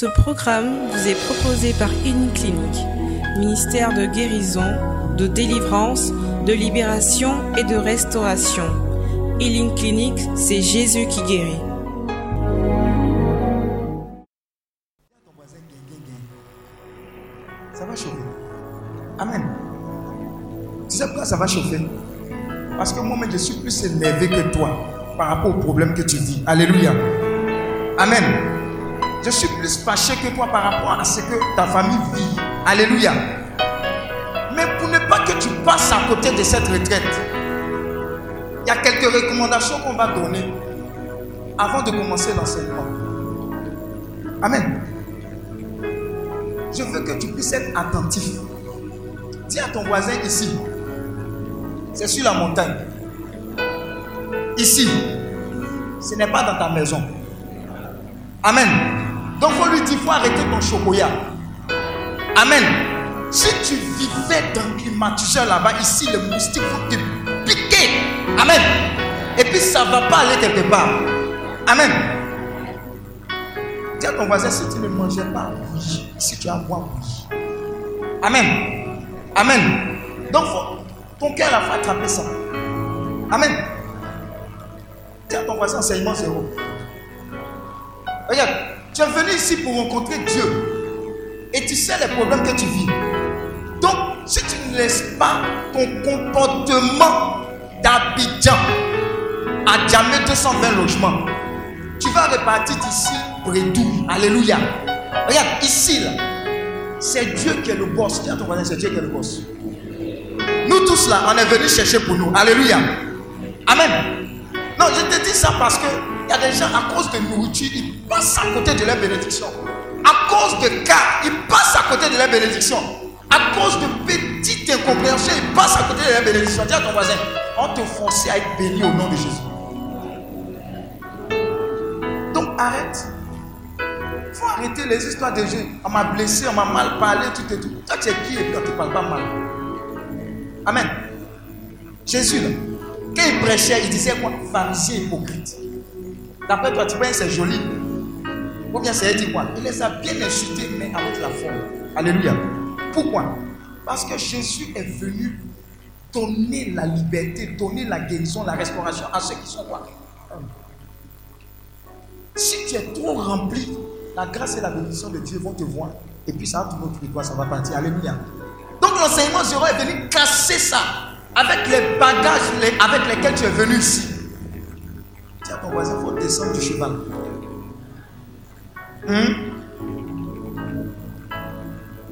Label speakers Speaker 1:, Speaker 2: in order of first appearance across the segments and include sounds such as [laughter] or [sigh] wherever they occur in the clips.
Speaker 1: Ce programme vous est proposé par Clinique, ministère de guérison, de délivrance, de libération et de restauration. Healing Clinic, c'est Jésus qui guérit.
Speaker 2: Ça va chauffer. Amen. Tu sais pourquoi ça va chauffer? Parce que moi-même, je suis plus énervé que toi par rapport au problème que tu vis. Alléluia. Amen. Je suis plus fâché que toi par rapport à ce que ta famille vit. Alléluia. Mais pour ne pas que tu passes à côté de cette retraite, il y a quelques recommandations qu'on va donner avant de commencer l'enseignement. Amen. Je veux que tu puisses être attentif. Dis à ton voisin ici, c'est sur la montagne. Ici, ce n'est pas dans ta maison. Amen. Donc, faut lui dire, faut arrêter ton chocolat. Amen. Si tu vivais dans le climatiseur là-bas, ici, les moustiques vont te piquer. Amen. Et puis, ça ne va pas aller quelque part. Amen. Dis à ton voisin, si tu ne mangeais pas bouilli, si tu as boire bouilli. Amen. Amen. Donc, ton cœur a fait attraper ça. Amen. Dis à ton voisin, enseignement zéro. Regarde, tu es venu ici pour rencontrer Dieu. Et tu sais les problèmes que tu vis. Donc, si tu ne laisses pas ton comportement d'Abidjan à jamais 220 logements, tu vas repartir d'ici bredouille. Alléluia. Regarde, ici, là, c'est Dieu qui est le boss. Dis à ton voisin, c'est Dieu qui est le boss. Nous tous là, on est venus chercher pour nous. Alléluia. Amen. Non, je te dis ça parce que il y a des gens, à cause de nourriture, ils passent à côté de leur bénédiction. À cause de cas, ils passent à côté de leur bénédiction. À cause de petites incompréhensions, ils passent à côté de leur bénédiction. Dis à ton voisin, on te force à être béni au nom de Jésus. Donc arrête. Il faut arrêter les histoires de Dieu. On m'a blessé, on m'a mal parlé, tout et tout. Toi, tu es qui et puis on ne te parle pas mal. Amen. Jésus, là, quand il prêchait, il disait quoi? Pharisien hypocrite. D'après toi, tu penses c'est joli Ou bien c'est dit quoi Il les a bien insultés, mais avec la forme. Alléluia. Pourquoi? Parce que Jésus est venu donner la liberté, donner la guérison, la restauration à ceux qui sont quoi? Si tu es trop rempli, la grâce et la bénédiction de Dieu vont te voir. Et puis ça va tourner autour de toi, ça va partir. Alléluia. Donc l'enseignement zéro est venu casser ça avec les bagages avec lesquels tu es venu ici. Tiens, ton voisin, il faut descendre du cheval. Hmm?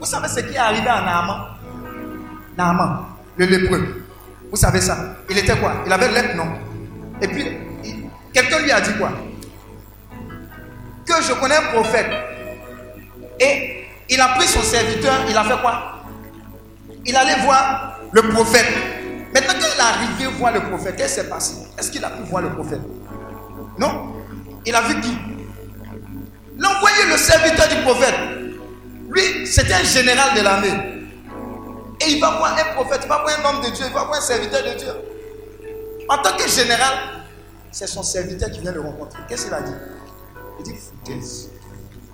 Speaker 2: Vous savez ce qui est arrivé à Naaman? Naaman, le lépreux. Vous savez ça? Il était quoi? Il avait lèpre, non? Et puis, quelqu'un lui a dit quoi? Que je connais un prophète. Et il a pris son serviteur, il a fait quoi? Il allait voir le prophète. Maintenant, quand il est arrivé voir le prophète, qu'est-ce qui s'est passé? Est-ce qu'il a pu voir le prophète? Non. Il a vu qui? L'envoyé, le serviteur du prophète. Lui, c'était un général de l'armée. Et il va voir un prophète, il va voir un homme de Dieu, il va voir un serviteur de Dieu. En tant que général, c'est son serviteur qui vient le rencontrer. Qu'est-ce qu'il a dit? Il dit foutaise.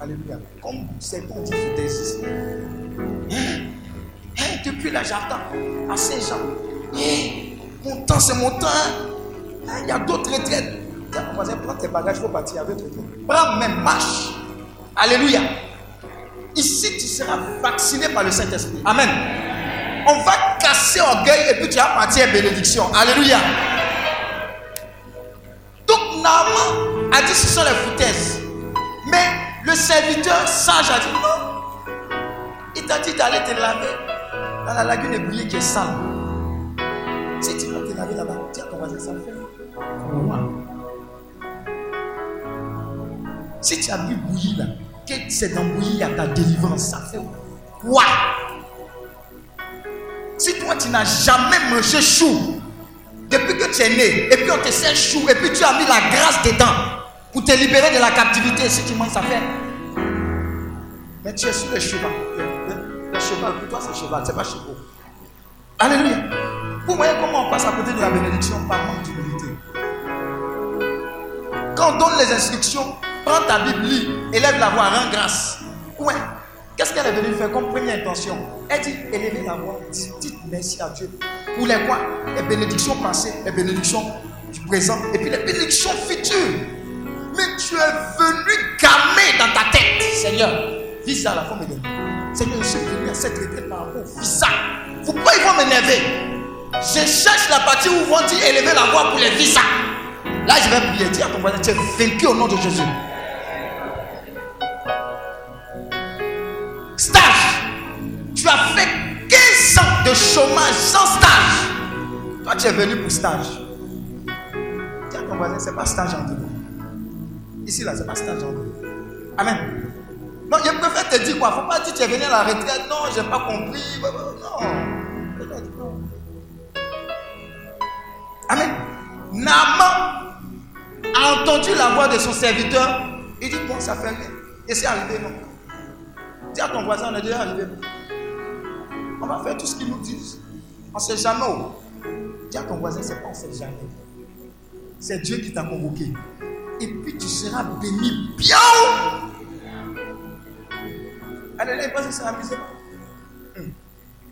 Speaker 2: Alléluia. Comme c'est qu'on dit foutaise ici. Hein? Hein? Depuis la jardin à Saint-Jean. Hey, mon temps, c'est mon temps. Hein? Il y a d'autres retraites. Voisin, prends tes bagages, faut partir avec toi. Prends même marche. Alléluia. Ici, tu seras vacciné par le Saint-Esprit. Amen. On va casser orgueil et puis tu vas partir bénédiction. Alléluia. Donc, Naaman a dit ce sont les foutaises. Mais le serviteur sage a dit non. Il t'a dit d'aller te laver dans la lagune ébouillée qui est sale. Si tu vas te laver là-bas, tiens ton voisin, ça fait Si tu as bu bouillir là, que c'est dans bouillir, il y a ta délivrance, ça fait quoi? Si toi tu n'as jamais mangé chou, depuis que tu es né, et puis on te sert chou, et puis tu as mis la grâce dedans pour te libérer de la captivité, si tu manges, ça fait. Mais tu es sur le cheval. Le, cheval, pour toi c'est cheval, c'est pas cheval. Alléluia. Vous voyez comment on passe à côté de la bénédiction par manque d'humilité. Quand on donne les instructions, prends ta Bible, lis, élève la voix, rends grâce. Ouais. Qu'est-ce qu'elle est venue faire comme première intention? Elle dit élevez la voix, dites merci à Dieu. Pour les quoi? Les bénédictions passées, les bénédictions du présent et puis les bénédictions futures. Mais tu es venu gamer dans ta tête, Seigneur. Visa à la femme Seigneur, je suis venu à cette retraite par rapport au visa. Pourquoi ils vont m'énerver? Je cherche la partie où ils vont dire élever la voix pour les visas. Là, je vais prier. Dis à ton voisin, tu es vaincu au nom de Jésus. Tu as fait 15 ans de chômage sans stage. Toi, tu es venu pour stage. Dis à ton voisin, ce n'est pas stage en dehors. Ici, là, ce n'est pas stage en dehors. Amen. Non, je préfère te dire quoi? Il ne faut pas dire que tu es venu à la retraite. Non, je n'ai pas compris. Non. Amen. Naaman a entendu la voix de son serviteur. Il dit, bon, ça fait rien. Et c'est arrivé, non? Dis à ton voisin, on est déjà arrivé. On va faire tout ce qu'ils nous disent. On ne sait jamais. Dis à ton voisin, c'est pas on ne sait jamais. C'est Dieu qui t'a convoqué. Et puis tu seras béni bien Allez, là, il c'est amusement. Hmm.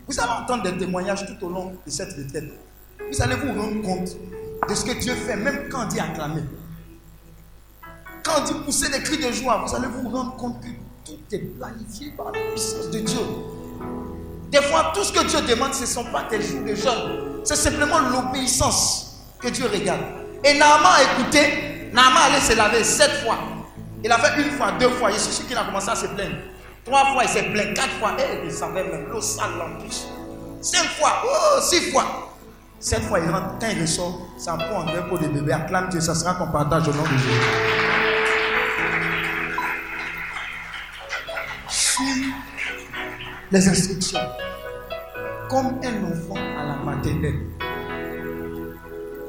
Speaker 2: Vous allez entendre des témoignages tout au long de cette retraite. Vous allez vous rendre compte de ce que Dieu fait, même quand on dit acclamer. Quand on dit des cris de joie, vous allez vous rendre compte que tout est planifié par la puissance de Dieu. Des fois, tout ce que Dieu demande, ce ne sont pas tes jours de jeûne. C'est simplement l'obéissance que Dieu regarde. Et Naaman a écouté. Naaman allait se laver sept fois. Il a fait une fois, deux fois. Je suis sûr qu'il a commencé à se plaindre. Trois fois, il s'est plaint. Quatre fois, et eh, il savait même l'eau sale l'empêche. Cinq fois, oh, six fois. Sept fois, il rentre. Quand il ressort, ça prend un pour des bébés. Acclame Dieu, ça sera ton partage au nom de Jésus. Suis les instructions comme un enfant à la maternelle.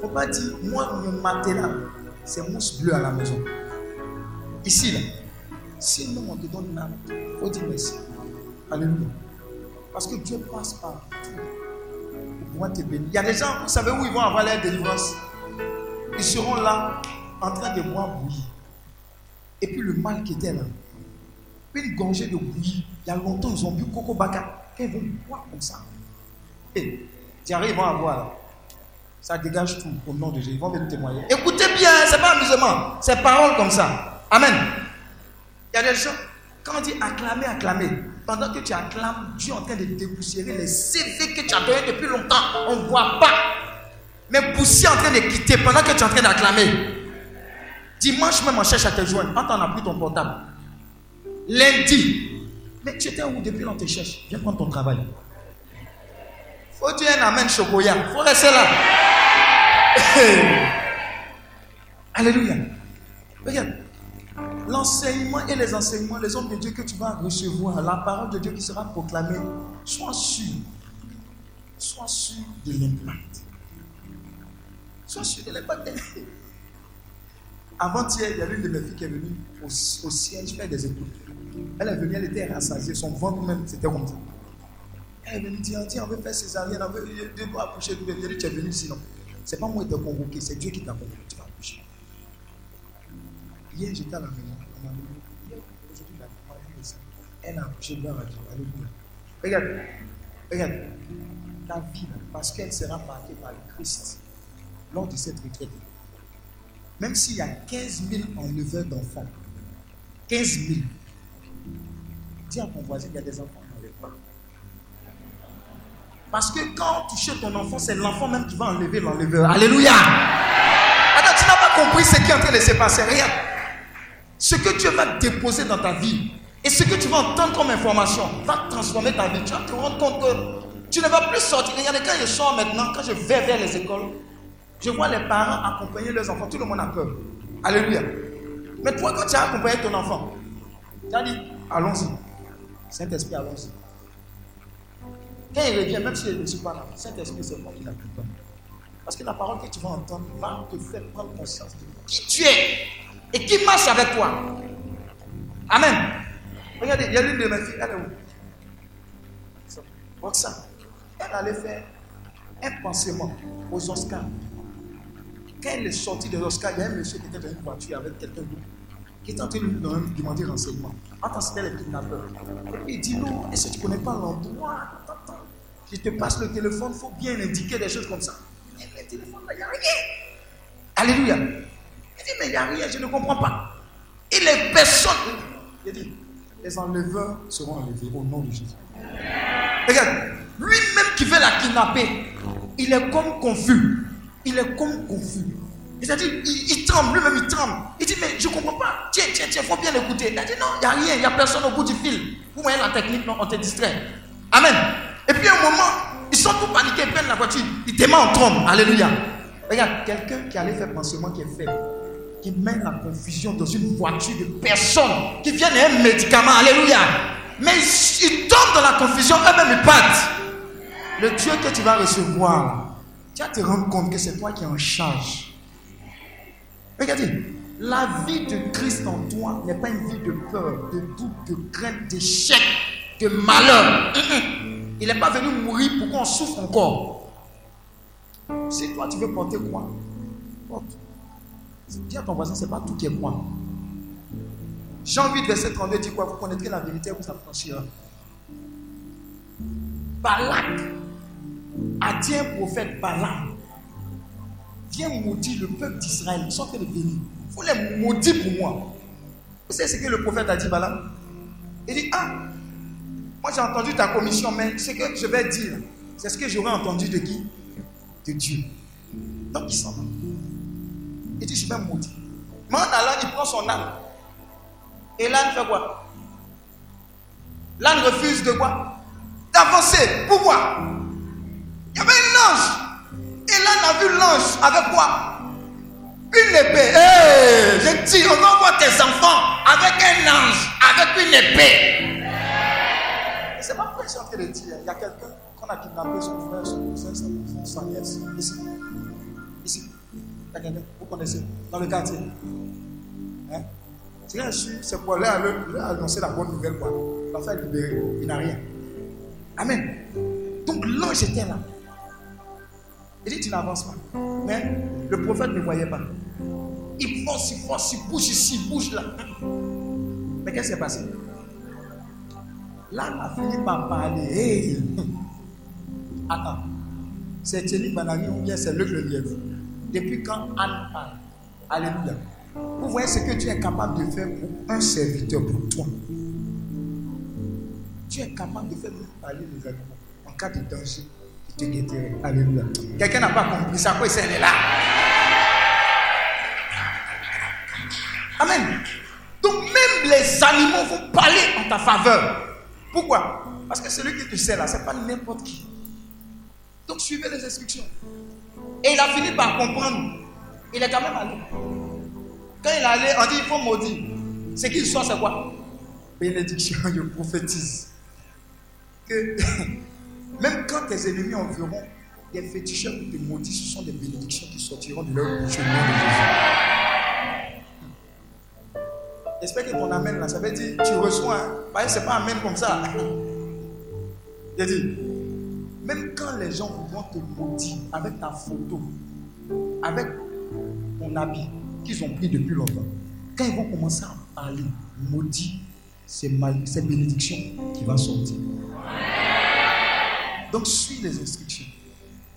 Speaker 2: Faut pas dire, moi, mon maternel, c'est mousse bleue à la maison. Ici, là. Sinon, on te donne une âme. Faut dire merci. Alléluia. Parce que Dieu passe par tout pour pouvoir te bénir. Il y a des gens, vous savez où ils vont avoir leur délivrance? Ils seront là, en train de boire bouillir. Et puis le mal qui était là, une gorgée de bouillie. Il y a longtemps, ils ont bu Coco Baka. Ils vont boire comme ça? Et diarrhée, ils vont avoir. Ça dégage tout au nom de Jésus. Ils vont venir témoigner. Écoutez bien, ce n'est pas amusement. C'est parole comme ça. Amen. Il y a des gens, quand on dit acclamer, acclamer, pendant que tu acclames, Dieu est en train de dépoussiérer les CV que tu as donnés depuis longtemps. On ne voit pas. Mais poussière en train de quitter pendant que tu es en train d'acclamer. Dimanche même, on cherche à te joindre. Quand on a pris ton portable, lundi. Mais tu étais où depuis on te cherche Viens prendre ton travail. Faut dire un amen chocoya. Faut rester là. [laughs] Alléluia. Regarde. L'enseignement et les enseignements, les hommes de Dieu que tu vas recevoir, la parole de Dieu qui sera proclamée, sois sûr. Sois sûr de l'impact. Sois sûr de l'impact. [laughs] Avant-hier, il y a une de mes filles qui est venue au, au siège faire des études. Elle est venue, elle était rassasiée, son ventre même, c'était comme ça. Elle est venue dire, tiens, on veut faire césarienne, on veut deux accoucher. Tu es venu sinon. Ce n'est pas moi qui t'ai convoqué, c'est Dieu qui t'a convoqué. Tu vas accoucher. Hier, j'étais à la maison. On m'a Hier, aujourd'hui, la elle a accouché dans la Alléluia. Regarde, regarde. Ta vie, parce qu'elle sera marquée par le Christ lors de cette retraite. Même s'il y a 15 000 enleveurs d'enfants, 15 000, Dis à ton voisin qu'il y a des enfants dans les bras. Parce que quand tu cherches ton enfant, c'est l'enfant même qui va enlever l'enleveur. Alléluia. Alors tu n'as pas compris ce qui est en train de se passer. Regarde. Ce que Dieu va déposer dans ta vie et ce que tu vas entendre comme information va transformer ta vie. Tu vas te rendre compte que tu ne vas plus sortir. Regardez, quand je sors maintenant, quand je vais vers les écoles, je vois les parents accompagner leurs enfants. Tout le monde a peur. Alléluia. Mais toi, quand tu as accompagné ton enfant, tu as dit, allons-y. Saint-Esprit, allons-y. Quand il revient, même si je ne suis pas là, Saint-Esprit, c'est moi qui pas. Parce que la parole que tu vas entendre va te faire prendre conscience de qui tu es et qui marche avec toi. Amen. Regardez, il y a l'une de mes filles, elle est où? Roxane. Elle allait faire un pensement aux Oscars. Quand elle est sortie de l'Oscar, il y a un monsieur qui était dans une voiture avec quelqu'un d'autre. qui était en train de lui demander renseignement. Attends, c'était les kidnappeurs. Et puis il dit non, est-ce que tu ne connais pas l'endroit? Je te passe le téléphone, il faut bien indiquer des choses comme ça. Mais le téléphone, il n'y a rien. Alléluia. Il dit, mais il n'y a rien, je ne comprends pas. Et les personnes. Il dit, les enleveurs seront enlevés au nom de Jésus. Regarde, lui-même qui veut la kidnapper, il est comme confus. Il est comme confus. C'est-à-dire, il, tremble, lui-même il tremble. Il dit, mais je ne comprends pas. Tiens, tiens, tiens, il faut bien l'écouter. Il a dit, non, il n'y a rien, il n'y a personne au bout du fil. Vous voyez la technique, non, on te distrait. Amen. Et puis à un moment, ils sont tous paniqués, ils prennent la voiture, ils démarrent en trombe. Alléluia. Regarde, quelqu'un qui allait faire pansement qui est faible, qui met la confusion dans une voiture de personnes qui viennent un médicament. Alléluia. Mais ils tombent dans la confusion, eux-mêmes ils partent. Le Dieu que tu vas recevoir, tu vas te rendre compte que c'est toi qui es en charge. Regardez, la vie de Christ en toi n'est pas une vie de peur, de doute, de crainte, d'échec, de malheur. [coughs] Il n'est pas venu mourir pour qu'on souffre encore. Si toi tu veux porter quoi? Dis à ton voisin, ce n'est pas tout qui est moi. Jean 8, verset 32 dit quoi? Vous connaîtrez la vérité, vous affranchira. Balak a un prophète Balaam Viens maudire le peuple d'Israël. Ils sont en train de venir. Il faut les maudire pour moi. Vous savez ce que le prophète a dit Balaam Il dit Ah, moi j'ai entendu ta commission, mais ce que je vais dire, c'est ce que j'aurais entendu de qui? De Dieu. Donc il s'en va. Il dit Je vais maudire. Mais en il prend son âme. Et l'âne fait quoi? L'âne refuse de quoi? D'avancer. Pourquoi Il y avait un ange. Et l'âne a vu l'ange avec quoi? Une épée. Hey, je dis, on va voir tes enfants avec un ange, avec une épée. C'est pas vrai je suis en train de dire. Il y a quelqu'un qu'on a kidnappé son frère, son cousin, sa nièce. Ici. Ici. Vous connaissez, dans le quartier. Hein? C'est pour aller annoncer la bonne nouvelle, quoi. L'enfant est libéré, il n'a rien. Amen. Donc l'ange était là. Il dit, tu n'avances pas. Mais le prophète ne voyait pas. Il force, il force, il bouge ici, il bouge là. Mais qu'est-ce qui s'est passé? Il a fini par parler. Attends. C'est Thierry Banani ou bien c'est le Lièvre? Depuis quand Anne parle? Alléluia. Vous voyez ce que tu es capable de faire pour un serviteur, pour toi. Tu es capable de faire parler les animaux en cas de danger. Alléluia. Quelqu'un n'a pas compris ça, quoi il est là. Amen. Donc même les animaux vont parler en ta faveur. Pourquoi? Parce que celui qui te sert là, ce n'est pas n'importe qui. Donc suivez les instructions. Et il a fini par comprendre. Il est quand même allé. Quand il est allé, on dit il faut maudire. Ce qu'il soit, c'est quoi? Bénédiction, [laughs] je prophétise. Que [laughs] même quand tes ennemis en verront des féticheurs qui te maudissent, ce sont des bénédictions qui sortiront de leur bouche au nom de Jésus. J'espère que ton amène là, ça veut dire tu reçois. Hein? C'est pas amène comme ça. [laughs] Il dit, même quand les gens vont te maudire avec ta photo, avec ton habit qu'ils ont pris depuis longtemps, quand ils vont commencer à parler, maudit, c'est bénédiction qui va sortir. Donc suis les instructions.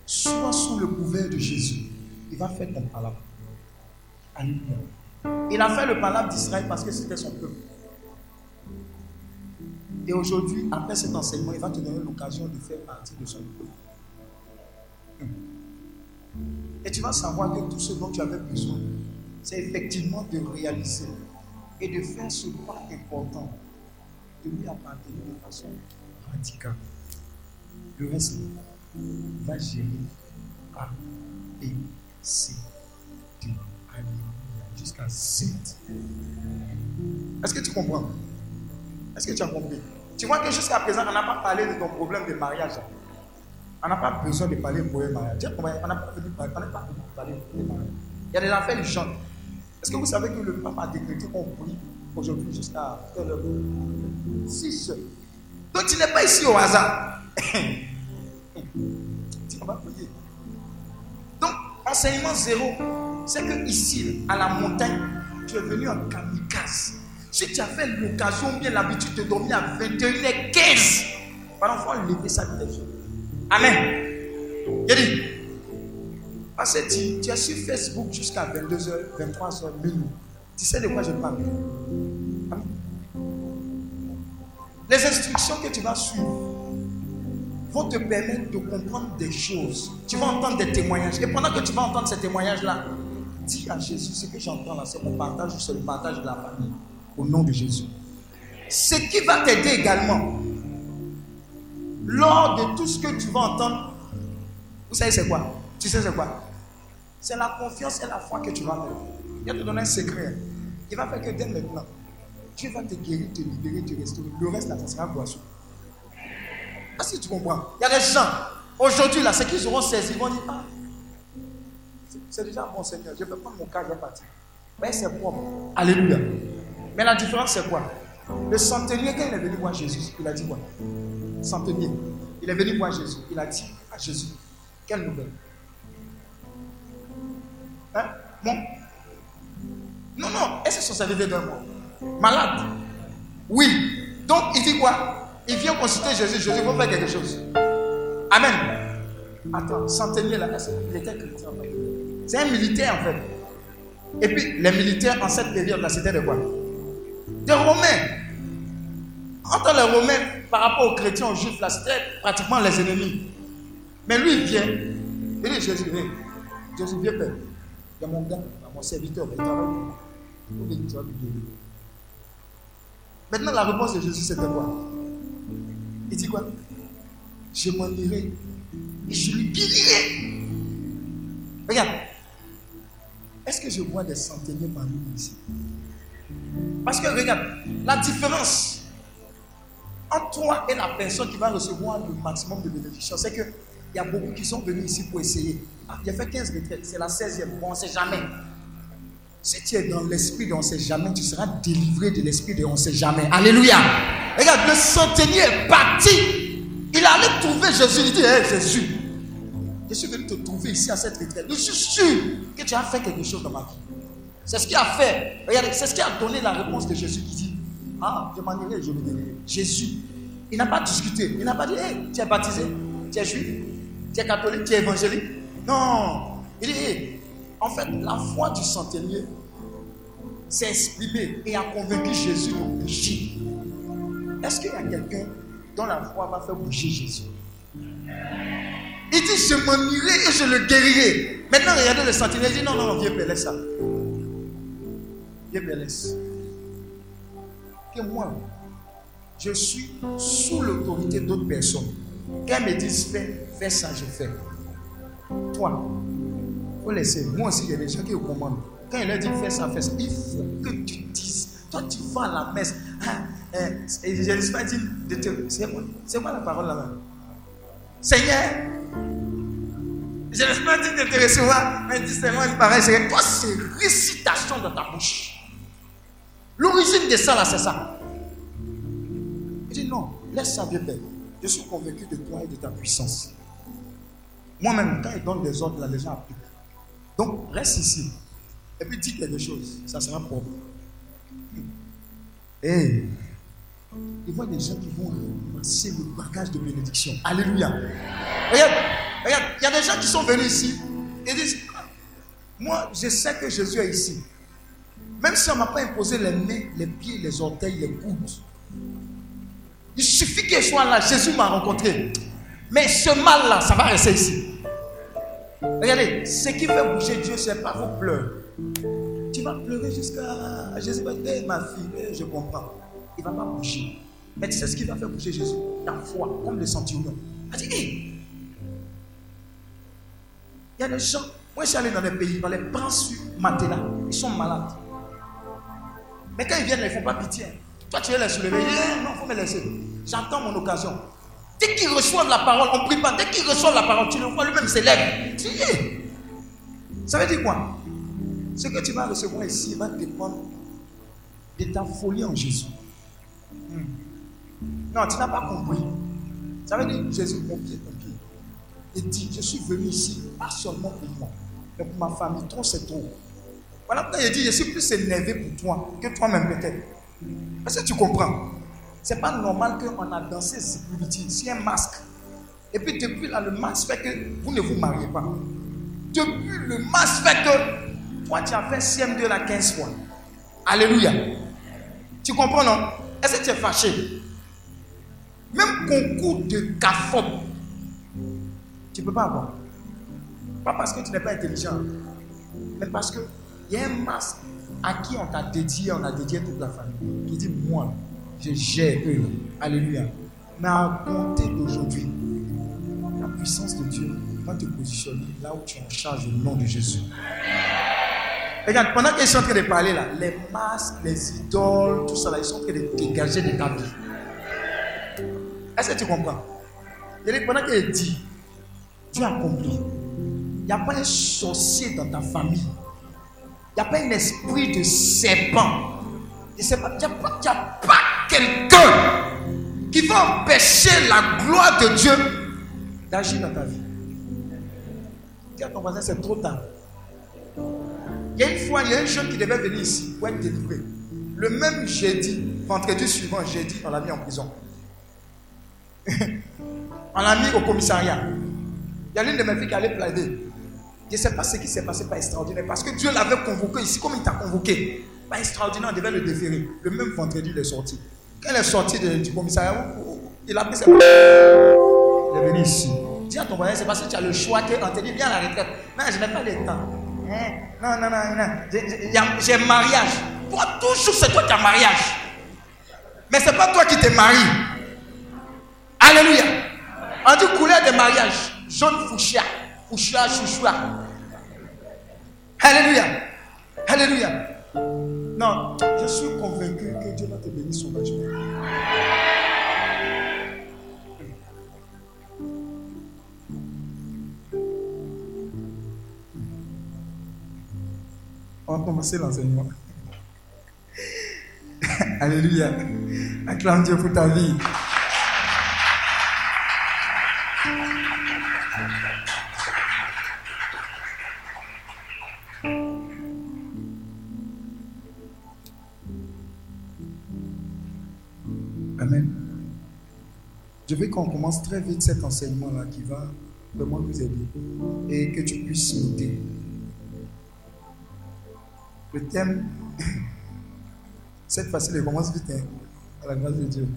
Speaker 2: Sois sous le couvert de Jésus. Il va faire ton palabre. Alléluia. Il a fait le palabre d'Israël parce que c'était son peuple. Et aujourd'hui, après cet enseignement, il va te donner l'occasion de faire partie de son peuple. Et tu vas savoir que tout ce dont tu avais besoin, c'est effectivement de réaliser et de faire ce pas important, de lui appartenir de façon radicale. Le reste va gérer A, B, C, jusqu'à Z. Est-ce que tu comprends? Est-ce que tu as compris? Tu vois que jusqu'à présent, on n'a pas parlé de ton problème de mariage. On n'a pas besoin de parler de problème mariage. On n'a pas besoin de parler de mariage. Il y a des affaires chantent. Est-ce que vous savez que le pape a décrété qu'on prie aujourd'hui jusqu'à 6 Donc tu n'es pas ici au hasard. On va prier. Donc, enseignement zéro, c'est que ici, à la montagne, tu es venu en kamikaze. Si tu as fait l'occasion bien l'habitude de dormir à 21h15, par enfant, lever sa tête. Amen. Il dit, parce que tu, tu es sur Facebook jusqu'à 22h, 23h, minuit. Tu sais de quoi je parle. Amen. Les instructions que tu vas suivre vont te permettre de comprendre des choses. Tu vas entendre des témoignages. Et pendant que tu vas entendre ces témoignages-là, dis à Jésus, ce que j'entends là, c'est mon partage ou c'est le partage de la famille. Au nom de Jésus. Ce qui va t'aider également, lors de tout ce que tu vas entendre, vous savez c'est quoi? Tu sais c'est quoi? C'est la confiance et la foi que tu vas faire. Il va te donner un secret. Il va faire que dès maintenant, Dieu va te guérir, te libérer, te restaurer. Le reste, là, ça sera boisson. Est-ce que tu comprends Il y a des gens, aujourd'hui, là, ceux qui seront saisis, ils vont dire Ah, c'est déjà bon Seigneur, je vais prendre mon cas, je vais partir. Mais c'est propre. Alléluia. Mais la différence, c'est quoi? Le centenier, quand il est venu voir Jésus, il a dit quoi? Centenier. Il est venu voir Jésus. Il a dit à Jésus Quelle nouvelle? Hein? Bon Non, non. Est-ce que son serviteur d'un mort? Malade Oui. Donc, il dit quoi? Il vient consulter Jésus. Jésus va faire quelque chose. Amen. Attends, centenier là, il était chrétien. C'est un militaire en fait. Et puis, les militaires en cette période-là, c'était de quoi? Des Romains. Entre les Romains, par rapport aux chrétiens, aux juifs, là, c'était pratiquement les ennemis. Mais lui, il vient. Il dit Jésus, viens. Jésus, viens, Père. Il y a mon gars, mon serviteur, il travaille. Il va Maintenant, la réponse de Jésus, c'était quoi? Il dit quoi? Je m'en irai et je lui guérirai. Regarde. Est-ce que je vois des centeniers parmi nous ici? Parce que regarde, la différence entre toi et la personne qui va recevoir le maximum de bénédictions, c'est qu'il y a beaucoup qui sont venus ici pour essayer. Ah, il a fait 15 retraites, c'est la 16e. Bon, on ne sait jamais. Si tu es dans l'esprit de on ne sait jamais, tu seras délivré de l'esprit de on ne sait jamais. Alléluia. Regarde, le centenier est parti. Il allait trouver Jésus. Il dit Hé Jésus, je suis venu te trouver ici à cette retraite. Je suis sûr que tu as fait quelque chose dans ma vie. C'est ce qui a fait. Regardez, c'est ce qui a donné la réponse de Jésus qui dit Ah, je m'en irai, je me dirai. Jésus, il n'a pas discuté. Il n'a pas dit Hé, tu es baptisé, tu es juif, tu es catholique, tu es évangélique? Non. Il dit En fait, la foi du centenier s'est exprimée et a convaincu Jésus de bouger. Est-ce qu'il y a quelqu'un dont la foi va faire bouger Jésus? Il dit, je m'en irai et je le guérirai. Maintenant, regardez le sentinelle. Il dit, non, non, non, viens, Père, ça. Viens, Père, Que moi, je suis sous l'autorité d'autres personnes. Quand me disent, fais, fais ça, je fais. Toi, faut laisser. Moi aussi, il y a des gens qui vous commandent. Quand il a dit, fais ça, fais ça, il faut que tu dises. Toi, tu vas à la messe. Ah, eh, je ne pas de te. C'est quoi la parole là-bas Seigneur, je ne pas dire de te recevoir, mais dis seulement une pareille. C'est toi, c'est récitation dans ta bouche. L'origine de ça, là, c'est ça. Il dit non, laisse ça bien faire. Je suis convaincu de toi et de ta puissance. Moi-même, quand il donne des ordres, là, les gens appliquent. Donc, reste ici. Et puis, dis quelque chose. Ça sera propre. Et il voit des gens qui vont passer le bagage de bénédiction. Alléluia. Regarde, regarde, il y a des gens qui sont venus ici et disent Moi, je sais que Jésus est ici. Même si on ne m'a pas imposé les mains, les pieds, les orteils, les coudes. Il suffit que je sois là. Jésus m'a rencontré. Mais ce mal-là, ça va rester ici. Regardez, ce qui fait bouger Dieu, ce n'est pas vos pleurs. Vas pleurer jusqu'à Jésus va dire, ma fille, je comprends. Il ne va pas bouger. Mais tu sais ce qui va faire bouger Jésus? Ta foi, comme le centurion. Il dit, il y a des gens, moi je suis allé dans des pays, on les prend sur matelas, ils sont malades. Mais quand ils viennent, ils ne font pas pitié. Toi, tu veux les soulever. Eh, non, il faut me laisser. J'entends mon occasion. Dès qu'ils reçoivent la parole, on ne prie pas. Dès qu'ils reçoivent la parole, tu le vois lui-même s'élève. Tu dis, ça veut dire quoi? Ce que tu vas recevoir ici va dépendre de ta folie en Jésus. Hmm. Non, tu n'as pas compris. Ça veut dire Jésus, mon pied, mon pied. Il dit, je suis venu ici, pas seulement pour moi, mais pour ma famille. Trop, c'est trop. Voilà pourquoi il dit, je suis plus énervé pour toi que toi-même peut-être. Est-ce que tu comprends? C'est pas normal qu'on a dansé sécurité sur un masque. Et puis depuis là, le masque fait que vous ne vous mariez pas. Depuis le masque fait que toi tu as fait CM2 là 15 fois. Alléluia. Tu comprends non? Est-ce que tu es fâché? Même concours de CAFOP, tu ne peux pas avoir. Pas parce que tu n'es pas intelligent, mais parce qu'il y a un masque à qui on t'a dédié, on a dédié toute la famille, qui dit Moi, je gère eux. Alléluia. Mais à compter d'aujourd'hui, la puissance de Dieu va te positionner là où tu es en charge au nom de Jésus. Regarde, pendant qu'ils sont en train de parler là, les masques, les idoles, tout ça là, ils sont en train de dégager de ta vie. Est-ce que tu comprends? Pendant qu'il dit, tu as compris. Il n'y a pas un sorcier dans ta famille. Il n'y a pas un esprit de serpent. Il n'y a pas, quelqu'un qui va empêcher la gloire de Dieu d'agir dans ta vie. Dis à ton c'est trop tard. Il y a une fois, il y a un jeune qui devait venir ici pour être délivré. Le même jeudi, vendredi suivant, jeudi, on l'a mis en prison. [laughs] on l'a mis au commissariat. Il y a l'une de mes filles qui allait plaider. Je ne sais pas ce qui s'est passé, pas extraordinaire. Parce que Dieu l'avait convoqué ici, comme il t'a convoqué. Pas extraordinaire, on devait le déférer. Le même vendredi, il est sorti. Quand il est sorti du commissariat, il a pris ses Il est venu ici. Dis à ton voisin, c'est parce que tu as le choix qu'on te dit, viens à la retraite. Non, je n'ai pas le temps. Hein? Non, non, non, non. J'ai mariage. Toi, toujours, c'est toi qui as mariage. Mais ce n'est pas toi qui te maries. Alléluia. On dit couleur de mariage. Jaune fuchsia. Fuchsia, chouchoua. Alléluia. Alléluia. Non, je suis convaincu que Dieu va te bénir sauvagement. On va commencer l'enseignement. [laughs] Alléluia. Acclame Dieu pour ta vie. Amen. Je veux qu'on commence très vite cet enseignement-là qui va vraiment nous aider et que tu puisses noter. Le thème, cette fois-ci, il commence vite, hein, à la grâce de Dieu.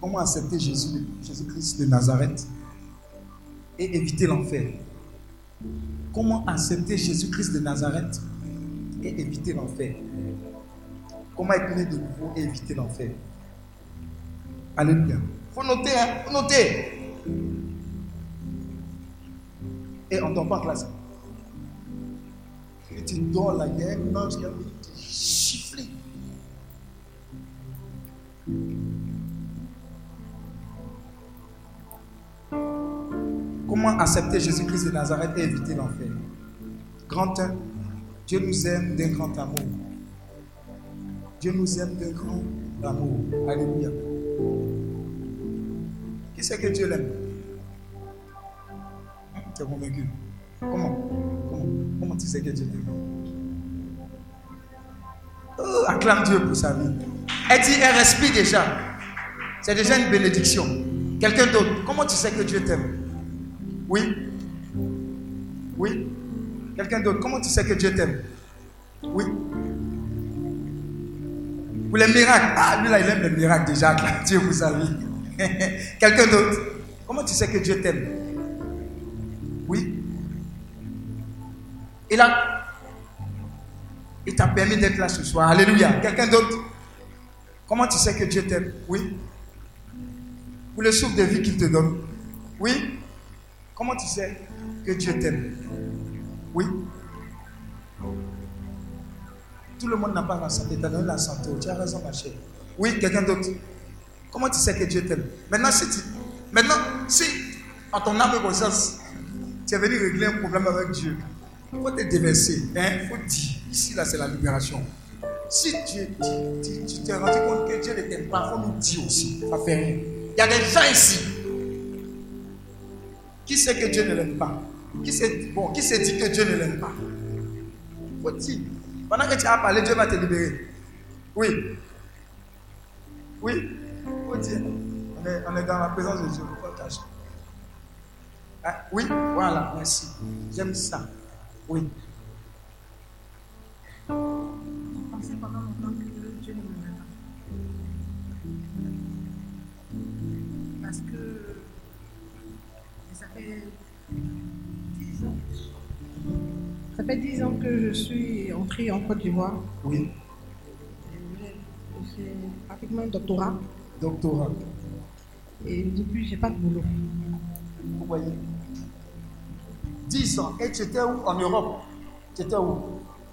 Speaker 2: Comment accepter Jésus, Jésus-Christ de Nazareth et éviter l'enfer? Comment accepter Jésus-Christ de Nazareth et éviter l'enfer? Comment être né de nouveau et éviter l'enfer? Alléluia. Faut noter, hein? faut noter. Et on tombe pas en classe. Il y a un ange qui a venu te. Comment accepter Jésus-Christ de Nazareth et éviter l'enfer? Grand 1, Dieu nous aime d'un grand amour. Dieu nous aime d'un grand amour. Alléluia. Qui c'est que Dieu l'aime? Tu es convaincu? Comment? Comment? Comment tu sais que Dieu t'aime oh, Acclame Dieu pour sa vie. Elle dit, elle respire déjà. C'est déjà une bénédiction. Quelqu'un d'autre, comment tu sais que Dieu t'aime? Oui Oui Quelqu'un d'autre, comment tu sais que Dieu t'aime? Oui Pour les miracles. Ah, lui là, il aime les miracles déjà. Dieu pour sa vie. [laughs] Quelqu'un d'autre, comment tu sais que Dieu t'aime? Il a, il t'a permis d'être là ce soir. Alléluia. Quelqu'un d'autre? Comment tu sais que Dieu t'aime? Oui. Pour le souffle de vie qu'il te donne Oui. Comment tu sais que Dieu t'aime? Oui. Tout le monde n'a pas la santé. Tu as donné la santé. Tu as raison, ma chère. Oui, quelqu'un d'autre? Comment tu sais que Dieu t'aime? Maintenant, si tu, maintenant, si en ton âme et conscience, tu es venu régler un problème avec Dieu, il faut te déverser. Hein? Il faut dire. Ici, là, c'est la libération. Si Dieu tu t'es rendu compte que Dieu ne t'aime pas, il faut nous dire aussi. Ça fait rien. Il y a des gens ici qui sait que Dieu ne l'aime pas. Qui s'est bon, qui dit que Dieu ne l'aime pas Faut dire. Pendant que tu as parlé, Dieu va te libérer. Oui. Oui. Faut dire. On est, dans la présence de Dieu. Ah, oui, voilà, merci. J'aime ça. Oui.
Speaker 3: J'ai pensé pendant longtemps que Dieu ne m'aimait pas. Parce que ça fait 10 ans. Ça fait 10 ans que je suis entrée en Côte d'Ivoire.
Speaker 2: Oui.
Speaker 3: J'ai j'ai pratiquement un doctorat.
Speaker 2: Doctorat.
Speaker 3: Et depuis, j'ai pas de boulot.
Speaker 2: Vous voyez 10 ans. Et tu étais où En Europe? Tu étais où?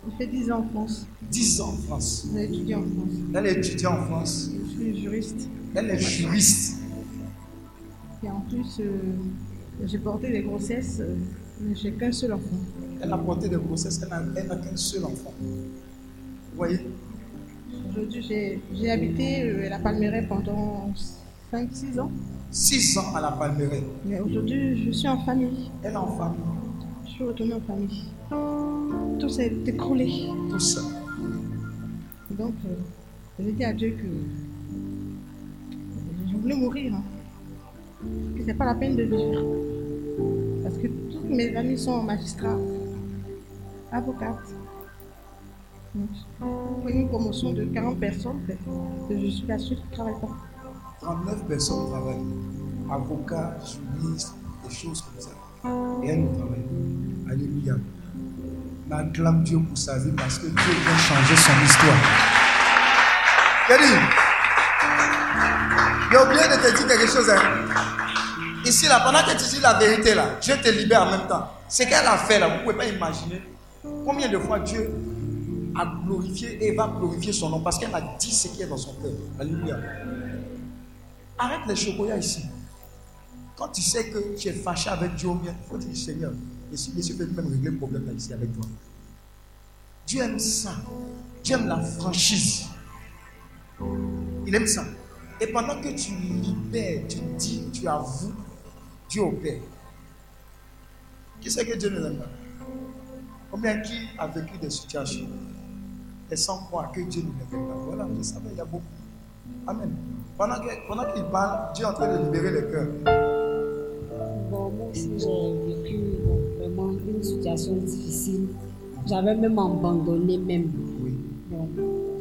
Speaker 3: J'ai fait 10 ans en France.
Speaker 2: 10 ans en France.
Speaker 3: J'ai étudié en France.
Speaker 2: Elle est étudiante en France.
Speaker 3: Je suis juriste.
Speaker 2: Elle est juriste.
Speaker 3: Et en plus, euh, j'ai porté des grossesses, euh, mais j'ai qu'un seul enfant.
Speaker 2: Elle a porté des grossesses. Elle n'a qu'un seul enfant. Vous voyez?
Speaker 3: Aujourd'hui, j'ai j'ai habité euh, à la Palmeraie pendant 5-6 ans.
Speaker 2: 6 ans à la Palmeraie.
Speaker 3: Mais aujourd'hui, je suis en famille.
Speaker 2: Elle est en famille.
Speaker 3: Je suis retournée en famille. Tout s'est écroulé.
Speaker 2: Tout ça.
Speaker 3: Donc, euh, j'ai dit à Dieu que je voulais mourir. hein. Que c'est pas la peine de vivre. Parce que tous mes amis sont magistrats, avocates. Donc, une promotion de 40 personnes, je suis la seule qui ne travaille pas.
Speaker 2: 39 personnes travaillent. Avocats, juristes, des choses comme ça. Elle ne travaille. Alléluia. On acclame Dieu pour sa vie parce que Dieu vient changer son histoire. Kelly, j'ai oublié de te dire quelque chose. hein. Ici, là, pendant que tu dis la vérité, là, Dieu te libère en même temps. Ce qu'elle a fait, là, vous ne pouvez pas imaginer combien de fois Dieu a glorifié et va glorifier son nom parce qu'elle a dit ce qui est dans son cœur. Alléluia. Arrête les chocolats ici. Quand tu sais que tu es fâché avec Dieu, il faut dire Seigneur, si Jésus peut même régler le problème ici avec toi. Dieu aime ça. Dieu aime la franchise. Il aime ça. Et pendant que tu libères, tu dis, tu avoues, Dieu opère. Qui sait que Dieu ne l'aime pas Combien qui a vécu des situations et sans croire que Dieu ne l'aime pas Voilà, je savais, il y a beaucoup. Amen. Pendant qu'il parle, Dieu est en train de libérer les cœurs.
Speaker 4: Bon, moi aussi, j'ai vécu vraiment une situation difficile. J'avais même abandonné même.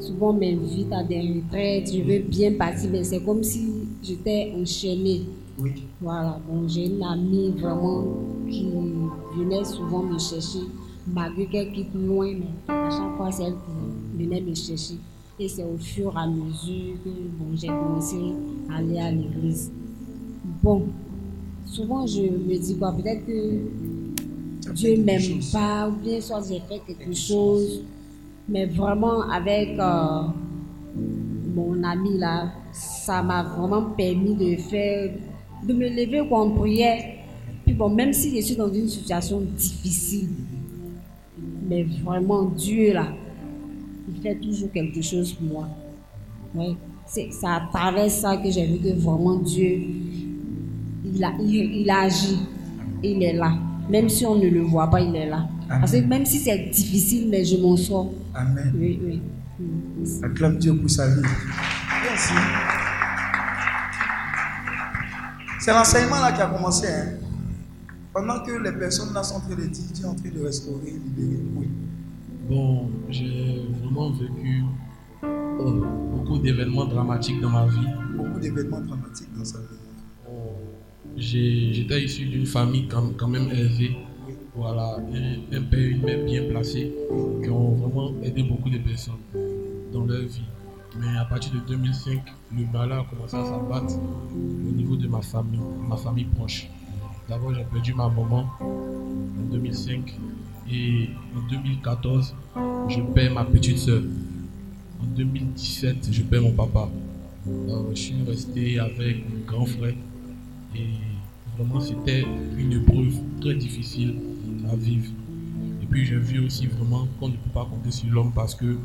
Speaker 4: Souvent, on m'invite à des retraites, je veux bien partir, mais c'est comme si j'étais enchaînée.
Speaker 2: Oui.
Speaker 4: Voilà, bon, j'ai une amie vraiment qui venait souvent me chercher, malgré qu'elle quitte loin, mais à chaque fois, c'est elle qui venait me chercher. Et c'est au fur et à mesure que bon, j'ai commencé à aller à l'église. Bon, souvent je me dis, quoi, peut-être que Dieu m'aime pas, ou bien soit j'ai fait quelque chose, mais vraiment avec euh, mon ami là, ça m'a vraiment permis de faire, de me lever en prière. Puis bon, même si je suis dans une situation difficile, mais vraiment Dieu là, il fait toujours quelque chose pour moi. Ouais. C'est c'est à travers ça que j'ai vu que vraiment Dieu, il, a, il, il agit, il est là. Même si on ne le voit pas, il est là. Parce que même si c'est difficile, mais je m'en sors.
Speaker 2: Amen.
Speaker 4: Oui, oui.
Speaker 2: Acclame Dieu pour sa vie. Merci. C'est l'enseignement là qui a commencé. hein. Pendant que les personnes là sont en train de dire, Dieu est en train de restaurer, libérer. Oui.
Speaker 5: Bon, j'ai vraiment vécu euh, beaucoup d'événements dramatiques dans ma vie.
Speaker 2: Beaucoup d'événements dramatiques dans sa vie.
Speaker 5: J'étais issu d'une famille quand, même élevée. Voilà, un, père une mère bien placés qui ont vraiment aidé beaucoup de personnes dans leur vie. Mais à partir de 2005, le malheur a commencé à s'abattre au niveau de ma famille, ma famille proche. D'abord, j'ai perdu ma maman en 2005 et en 2014, je perds ma petite soeur. En 2017, je perds mon papa. Je suis resté avec mon grand frère et vraiment c'était une épreuve très difficile à vivre. Et puis j'ai vu aussi vraiment qu'on ne peut pas compter sur l'homme parce que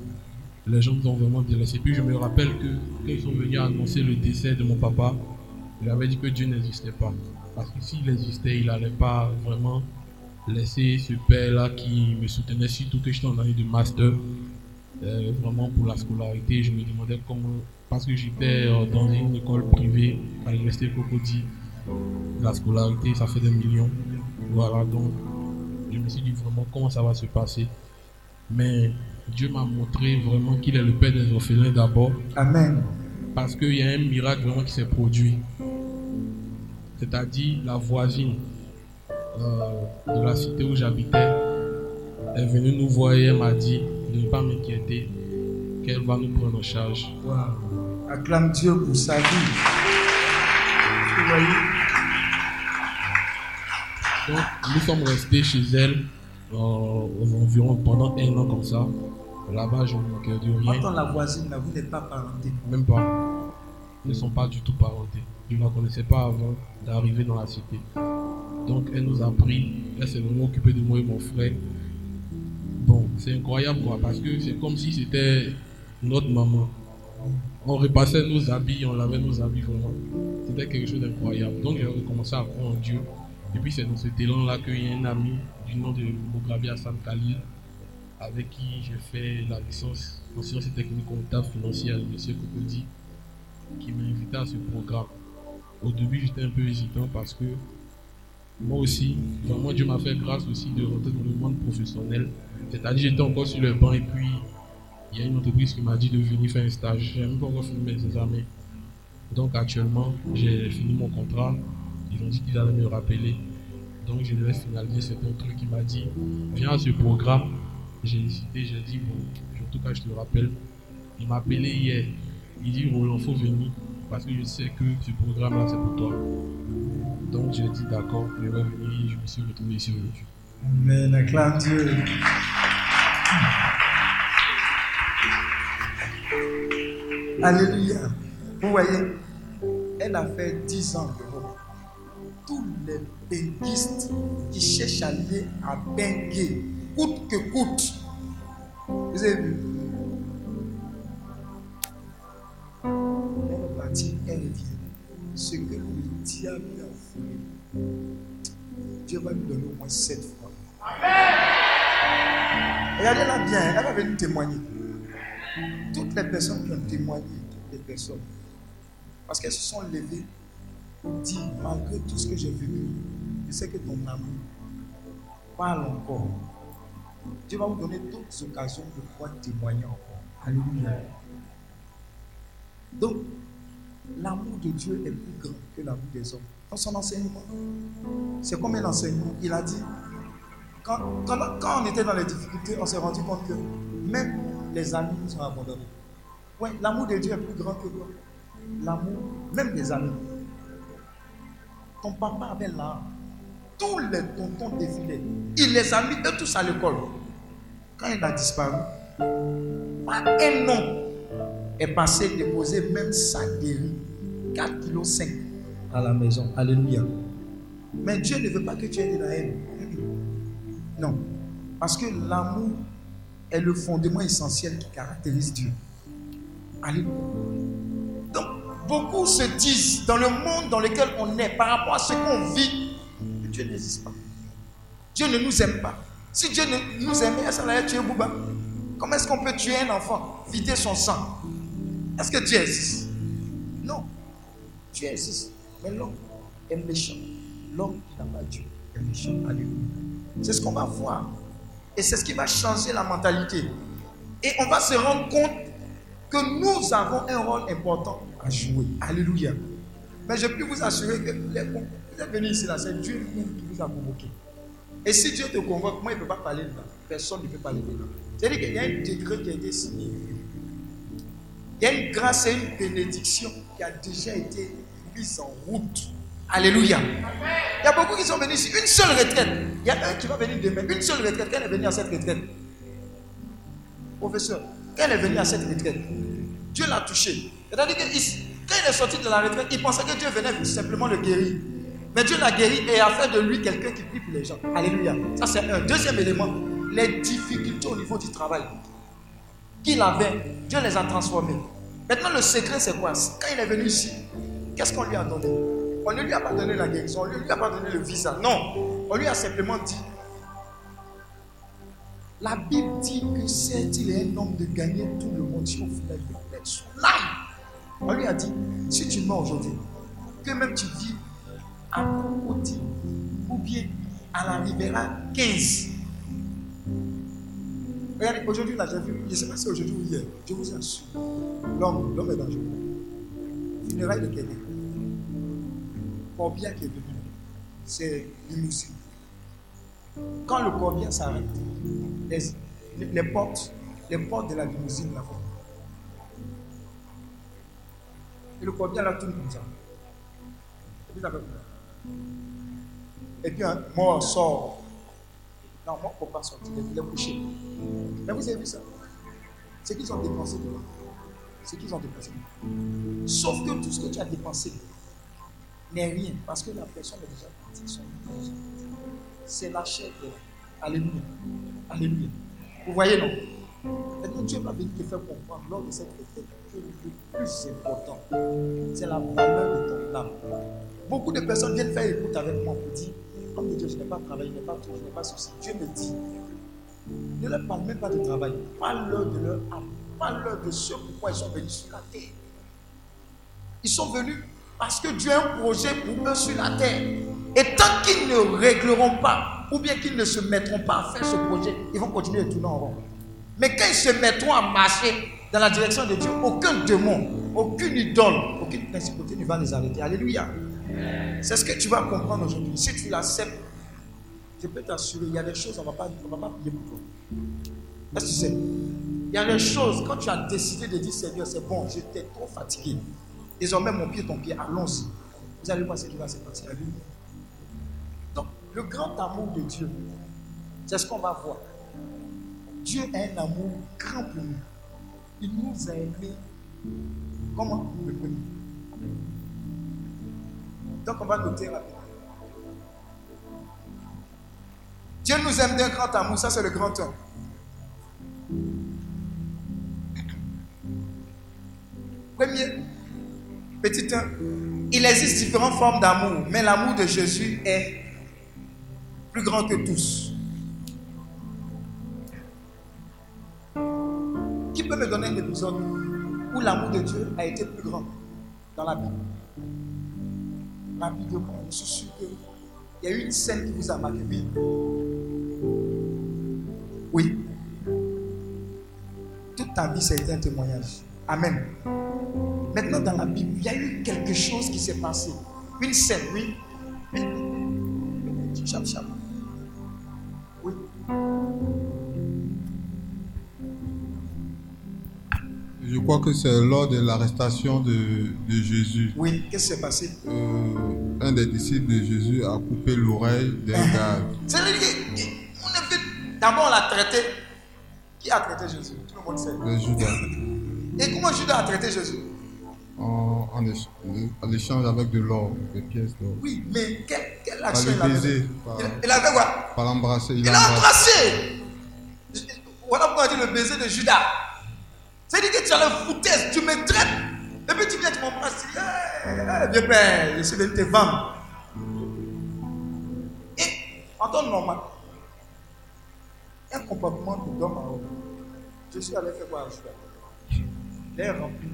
Speaker 5: les gens nous ont vraiment délaissés. Puis je me rappelle que quand ils sont venus annoncer le décès de mon papa, il avait dit que Dieu n'existait pas. Parce que s'il existait, il n'allait pas vraiment laisser ce père-là qui me soutenait surtout que j'étais en année de master, euh, vraiment pour la scolarité. Je me demandais comment, parce que j'étais euh, dans une école privée à l'université Cocody, la scolarité, ça fait des millions. Voilà, donc je me suis dit vraiment comment ça va se passer. Mais Dieu m'a montré vraiment qu'il est le père des orphelins d'abord,
Speaker 2: Amen.
Speaker 5: parce qu'il y a un miracle vraiment qui s'est produit. C'est-à-dire la voisine euh, de la cité où j'habitais est venue nous voir et elle m'a dit de ne pas m'inquiéter, qu'elle va nous prendre en charge.
Speaker 2: Waouh. Acclame Dieu pour sa vie.
Speaker 5: Donc nous sommes restés chez elle euh, environ pendant un an comme ça. Là-bas, je ne manquais de rien.
Speaker 2: Entends la voisine, là, vous n'êtes pas parenté.
Speaker 5: Même pas. Ils ne sont pas du tout parentés. Je ne la connaissais pas avant d'arriver dans la cité. Donc elle nous a pris. Elle s'est vraiment occupée de moi et mon frère. Bon, c'est incroyable quoi, parce que c'est comme si c'était notre maman. On repassait nos habits, on lavait nos habits vraiment. C'était quelque chose d'incroyable. Donc j'ai recommencé à croire en Dieu. Et puis c'est dans cet élan-là qu'il y a un ami du nom de Mograbi Hassan Khalil avec qui j'ai fait la licence en sciences et techniques comptables financières à l'Université Cocody qui m'a invité à ce programme. Au début, j'étais un peu hésitant parce que moi aussi, vraiment, Dieu m'a fait grâce aussi de rentrer dans le monde professionnel. C'est-à-dire, j'étais encore sur le banc et puis il y a une entreprise qui m'a dit de venir faire un stage. J'ai même pas encore fini mes examens. Donc, actuellement, j'ai fini mon contrat. Ils ont dit qu'ils allaient me rappeler. Donc, je devais finaliser. C'était un truc qui m'a dit Viens à ce programme. J'ai hésité, j'ai dit Bon, en tout cas, je te rappelle. Il m'a appelé hier. Il dit Roland, faut venir parce que je sais que ce programme-là, c'est pour toi. Donc, j'ai dit D'accord, je vais venir. Je me suis retrouvé ici aujourd'hui.
Speaker 2: Amen. Acclame Dieu. Alléluia. Vous voyez, elle a fait 10 ans de Rome. Tous les benguistes qui cherchent à aller à Bengué, coûte que coûte. Vous avez vu? Elle est partie, elle revient. Ce que le diable a volé, Dieu va lui donner au moins sept fois. Regardez-la bien, elle va venir témoigner. Toutes les personnes qui ont témoigné, toutes les personnes, parce qu'elles se sont levées dire, malgré tout ce que j'ai vécu, je sais que ton amour parle encore. Dieu va vous donner d'autres occasions de pouvoir témoigner encore. Alléluia. Donc, l'amour de Dieu est plus grand que l'amour des hommes. Dans son enseignement, c'est comme un enseignement. Il a dit, quand, quand, quand on était dans les difficultés, on s'est rendu compte que même les amis nous ont abandonnés. Oui, l'amour de Dieu est plus grand que quoi L'amour, même des amis. Ton papa avait là, tous les tontons défilaient. Il les a mis eux tous à l'école. Quand il a disparu, pas un nom est passé déposer même sa guérie, 4,5 kg à la maison. Alléluia. Mais Dieu ne veut pas que tu aies de la haine. Non. Parce que l'amour est le fondement essentiel qui caractérise Dieu. Alléluia. Donc, beaucoup se disent dans le monde dans lequel on est, par rapport à ce qu'on vit, que Dieu n'existe pas. Dieu ne nous aime pas. Si Dieu ne nous aimait, ça allait tuer Bouba. Comment est-ce qu'on peut tuer un enfant, vider son sang? Est-ce que Dieu existe? Non. Dieu existe. Mais l'homme est méchant. L'homme qui n'a pas Dieu est méchant. Alléluia. C'est ce qu'on va voir. Et c'est ce qui va changer la mentalité. Et on va se rendre compte que nous avons un rôle important à jouer. Alléluia. Mais je peux vous assurer que les, vous êtes venus ici, là, c'est Dieu qui vous a convoqué. Et si Dieu te convoque, moi, il ne peut pas parler dedans. Personne ne peut parler dedans. C'est-à-dire qu'il y a un décret qui a été signé. Il y a une grâce et une bénédiction qui a déjà été mise en route. Alléluia. Il y a beaucoup qui sont venus ici. Une seule retraite. Il y a un qui va venir demain. Une seule retraite. Quand elle est venue à cette retraite Professeur, quand elle est venue à cette retraite, Dieu l'a touché. C'est-à-dire que quand il est sorti de la retraite, il pensait que Dieu venait simplement le guérir. Mais Dieu l'a guéri et a fait de lui quelqu'un qui prie pour les gens. Alléluia. Ça, c'est un deuxième élément. Les difficultés au niveau du travail qu'il avait, Dieu les a transformées. Maintenant, le secret, c'est quoi? Quand il est venu ici, qu'est-ce qu'on lui a donné? On ne lui a pas donné la guérison, on ne lui a pas donné le visa. Non. On lui a simplement dit La Bible dit que certes, il un homme de gagner tout le monde. Si final, il perd son âme. On lui a dit, si tu meurs aujourd'hui, que même tu vis à côté ou bien à la Ribera 15. Regardez, aujourd'hui, là, j'ai vu, je ne sais pas si c'est aujourd'hui ou hier, je vous assure, l'homme, l'homme est dangereux. Funérailles de quelqu'un. Combien qui est venu C'est limousine. Quand le corbien s'arrête, les, portes, les portes de la limousine là Et le corbien là tourne comme ça. Et puis, Et puis un mort sort. Non, mort ne peut pas sortir, il est couché. Mais vous avez vu ça? C'est qu'ils ont dépensé de là. C'est qu'ils ont dépensé. Sauf que tout ce que tu as dépensé n'est rien parce que la personne est déjà partie. son. C'est la chair de Alléluia. Alléluia. Vous voyez, non? Maintenant, Dieu va venir te faire comprendre lors de cette retraite que le plus important, c'est la valeur de ton âme. Beaucoup de personnes viennent faire écoute avec moi pour dire Homme de Dieu, je n'ai pas travaillé, je n'ai pas tout, je n'ai pas ceci. Dieu me dit Ne leur parle même pas de travail. Parle-leur de leur âme. Parle-leur de ce pourquoi ils sont venus sur la terre. Ils sont venus parce que Dieu a un projet pour eux sur la terre. Et tant qu'ils ne régleront pas, ou bien qu'ils ne se mettront pas à faire ce projet, ils vont continuer de tourner en rond. Mais quand ils se mettront à marcher dans la direction de Dieu, aucun démon, aucune idole, aucune principauté ne va les arrêter. Alléluia. C'est ce que tu vas comprendre aujourd'hui. Si tu l'acceptes, je peux t'assurer, il y a des choses, on ne va pas prier pour toi. Est-ce que tu sais? Il y a des choses, quand tu as décidé de dire Seigneur, c'est bon, j'étais trop fatigué. Désormais, mon pied, ton pied, allons-y. Vous allez voir ce qui va se passer. Donc, le grand amour de Dieu, c'est ce qu'on va voir. Dieu a un amour grand pour nous. Il nous a aimés. Comment Le premier. Donc, on va noter rapidement. Dieu nous aime d'un grand amour, ça c'est le grand un. Premier, petit 1, il existe différentes formes d'amour, mais l'amour de Jésus est plus grand que tous. Qui peut me donner un épisode où l'amour de Dieu a été plus grand dans la Bible? Rapidement, je suis sûr qu'il y a eu une scène qui vous a marqué. Oui. Oui. Toute ta vie, ça a été un témoignage. Amen. Maintenant, dans la Bible, il y a eu quelque chose qui s'est passé. Une scène, oui. Oui.
Speaker 6: Je crois que c'est lors de l'arrestation de, de Jésus.
Speaker 2: Oui. Qu'est-ce qui s'est passé?
Speaker 6: Euh, un des disciples de Jésus a coupé l'oreille d'un garde.
Speaker 2: C'est-à-dire qu'on a fait. D'abord, on l'a traité. Qui a traité Jésus? Tout le monde sait.
Speaker 6: de Judas
Speaker 2: Et comment Judas a traité Jésus?
Speaker 6: En, en éch- en échange avec de l'or, des pièces d'or.
Speaker 2: Oui, mais quelle, quelle
Speaker 6: Par
Speaker 2: action
Speaker 6: le
Speaker 2: il avait
Speaker 6: baiser,
Speaker 2: fait
Speaker 6: par,
Speaker 2: il, avait quoi?
Speaker 6: par l'embrasser. Il
Speaker 2: Il
Speaker 6: a embrassé.
Speaker 2: Voilà pourquoi on dit le baiser de Judas. C'est-à-dire que tu as le foutaise, tu me traites. Et puis tu viens, tu m'embrasses. Tu dis, hey, viens père, je suis venu te vendre. Et en temps normal, un comportement de d'homme à homme. Je suis allé faire quoi à Judas? Il est rempli.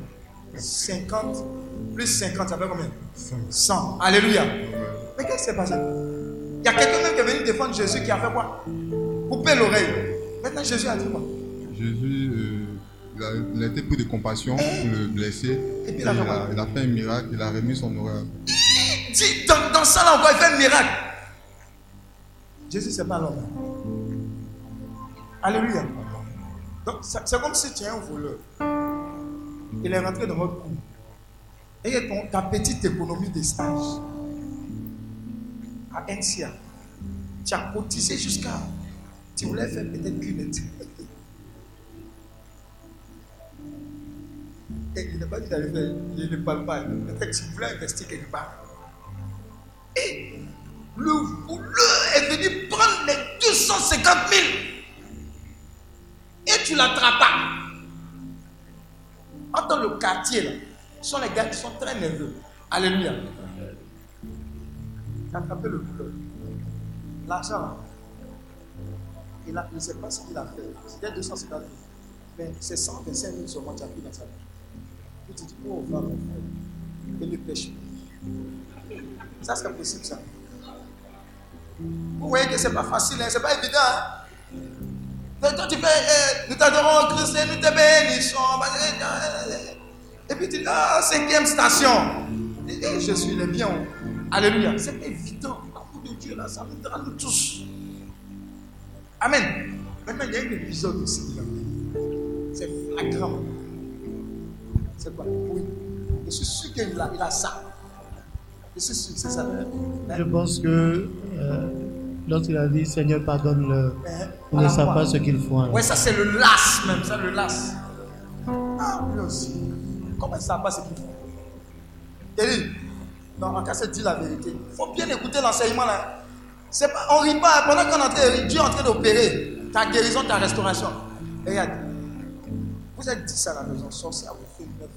Speaker 2: 50 plus 50, ça fait combien? 100. Alléluia. Mais qu'est-ce qui s'est passé? Il y a quelqu'un même qui est venu défendre Jésus qui a fait quoi? Couper l'oreille. Maintenant, Jésus a dit quoi?
Speaker 6: Jésus, euh, il, a, il a été pris de compassion pour le blesser.
Speaker 2: Et puis il a
Speaker 6: il, a, il a fait un miracle, il a remis son oreille.
Speaker 2: Dis, dans, dans ça là encore, il fait un miracle. Jésus, c'est pas l'homme. Alléluia. Donc, c'est comme si tu es un voleur. Il est rentré dans votre cour. Et ton, ta petite économie de stage à NCA, tu as cotisé jusqu'à. Tu voulais faire peut-être qu'une Et il n'a pas dit d'aller faire, il ne parle pas. Peut-être que tu voulais investir quelque part. Et le voleur est venu prendre les 250 000. Et tu l'attrapes. En dans le quartier, là, ce sont les gars qui sont très nerveux. Alléluia. As attrapé le voleur. L'argent, il a, ne sais pas ce qu'il a fait. C'était 250 000. Mais c'est 125 000 seulement qui a pris dans sa vie. Il dit, oh, va mon frère, et ne pêche. Ça, c'est possible, ça. Vous voyez que ce n'est pas facile, hein, ce n'est pas évident. Hein? Toi, tu fais, eh, nous t'adorons Christ et nous te bénissons. Et puis tu dis, ah, cinquième station. Et, je suis le bien. Alléluia. C'est évident. L'amour de Dieu, là, ça nous à nous tous. Amen. Maintenant, il y a un épisode aussi. C'est flagrant. C'est quoi? Oui. Je suis sûr qu'il a, il a ça. Je suis sûr que c'est ça.
Speaker 7: Je pense que euh, lorsqu'il a dit Seigneur, pardonne-le, ils ne savent pas ce qu'ils font.
Speaker 2: Ouais, ça c'est le las même, ça le las. Ah, lui aussi. Comment ils ne savent pas ce qu'ils font Élie, non, en cas, c'est dit la vérité. Il faut bien écouter l'enseignement là. C'est pas, on rit pas. Pendant qu'on est en train, Dieu est en train d'opérer ta guérison, ta restauration. Et regarde, vous êtes dit ça à la maison, sorcière, vous faites neuf.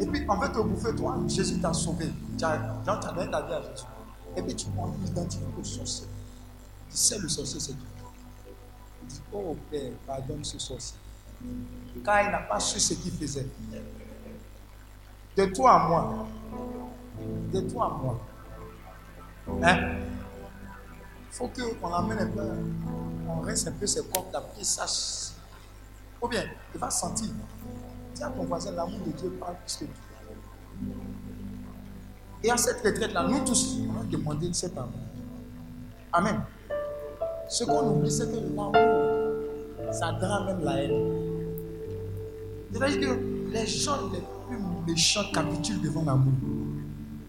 Speaker 2: Et puis, en fait, te bouffer, toi, Jésus t'a sauvé. Genre, tu as donné ta vie à Jésus. Et puis, tu prends l'identité au sorcier. Tu sais, le sorcier, c'est Dieu. Il dit, oh Père, pardonne ce sorcier. Car il n'a pas su ce qu'il faisait. De toi à moi. De toi à moi. Hein? Il faut qu'on amène un peu, on reste un peu ses corps d'après sache. Ou bien, il va sentir. Dis à ton voisin, l'amour de Dieu parle plus que tout. Et à cette retraite-là, nous tous, on a demandé cet amour. Amen. Ce qu'on oublie, c'est que l'amour, ça drape même la haine. C'est-à-dire que les gens les plus méchants capitulent devant l'amour.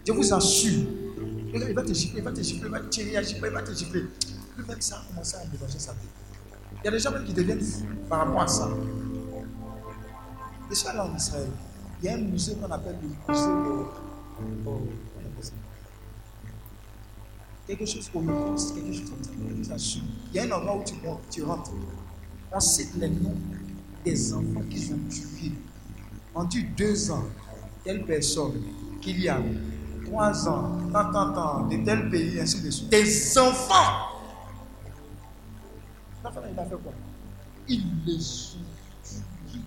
Speaker 2: Je vous assure. Il va te gifler, il va te gifler, il va te tirer, il va te gifler, il va te gifler. Le mec, ça a commencé à déranger sa tête. Il y a des gens même qui deviennent fous par rapport à ça. Et ça, là en Israël, il y a un musée qu'on appelle le musée de. Quelque chose au Holocauste, quelque chose vous assure. Il y a un endroit où tu, tu rentres. On cite les noms des enfants qu'ils ont tués. On deux ans, telle personne, Kylian, trois ans, tant, tant, tant, de tel pays, ainsi de suite. Des enfants L'enfant, il a fait quoi? Il les a tués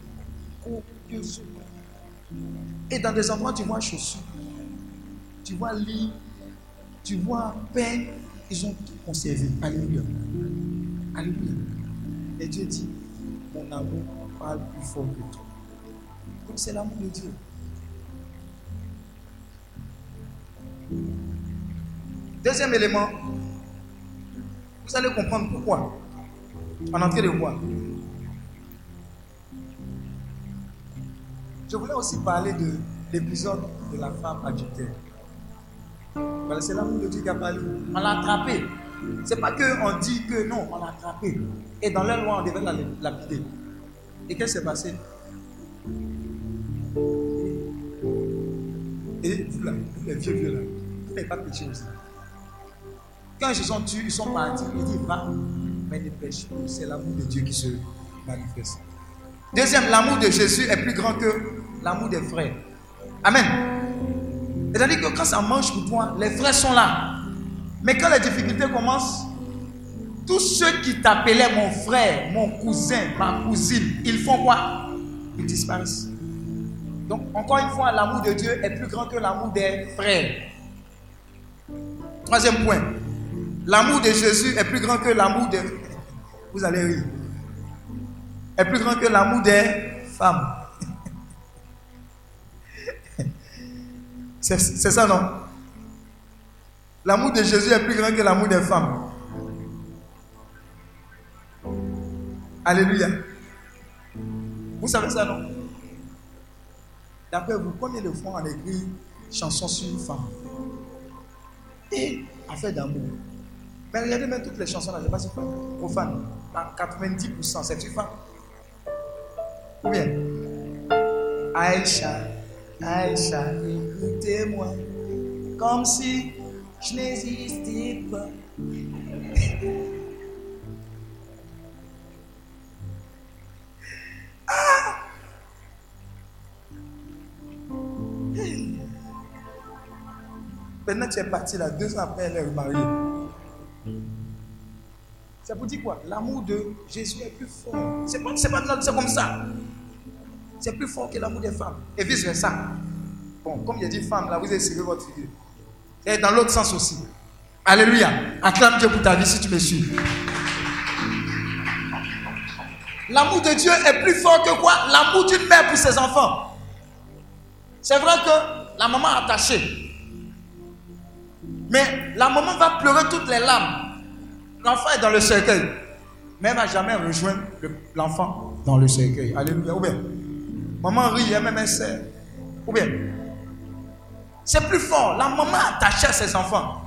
Speaker 2: copieusement. Et dans des endroits, tu vois chaussures, tu vois lit, tu vois peine, ils ont tout conservé. Alléluia. Alléluia. Et Dieu dit, mon amour parle plus fort que toi. Donc c'est l'amour de Dieu. Deuxième élément, vous allez comprendre pourquoi. En entrée de voir. Je voulais aussi parler de l'épisode de la femme adultère. Voilà, c'est l'amour de Dieu qui a parlé. On l'a attrapé. C'est pas qu'on dit que non, on l'a attrapé. Et dans leur loi, on devait la lapider. Et qu'est-ce qui s'est passé? Et vous là, vous les vieux vieux là, vous n'avez pas péché aussi. Quand ils se sont tués, ils sont partis, il dit va, mais ne pêche plus. C'est l'amour de Dieu qui se manifeste. Deuxième, l'amour de Jésus est plus grand que l'amour des frères. Amen. C'est-à-dire que quand ça marche pour toi, les frères sont là. Mais quand les difficultés commencent, tous ceux qui t'appelaient mon frère, mon cousin, ma cousine, ils font quoi? Ils disparaissent. Donc, encore une fois, l'amour de Dieu est plus grand que l'amour des frères. Troisième point. L'amour de Jésus est plus grand que l'amour des... Vous allez rire. Est plus grand que l'amour des femmes. C'est ça, non? L'amour de Jésus est plus grand que l'amour des femmes. Alléluia. Vous savez ça, non? D'après vous, combien de fois on écrit chanson sur une femme? Et affaire d'amour. Mais regardez même toutes les chansons là, je ne sais pas si c'est profane. Dans 90%, c'est une femme. Ou bien Aïcha, Aïcha, écoutez-moi, comme si je n'existais pas. [laughs] Ah! Maintenant, tu es parti là, deux ans après, elle est. C'est pour dire quoi? L'amour de Jésus est plus fort. C'est pas, pas comme ça. C'est plus fort que l'amour des femmes. Et vice versa. Bon, comme a dit femme, là, vous avez serré votre figure. Et dans l'autre sens aussi. Alléluia. Acclame Dieu pour ta vie si tu me suis. L'amour de Dieu est plus fort que quoi? L'amour d'une mère pour ses enfants. C'est vrai que la maman est attachée. Mais la maman va pleurer toutes les larmes. L'enfant est dans le cercueil. Mais elle ne va jamais rejoindre le- l'enfant dans le cercueil. Alléluia. Ou bien, maman rit, elle même sert. Ou bien, c'est plus fort. La maman à ses enfants.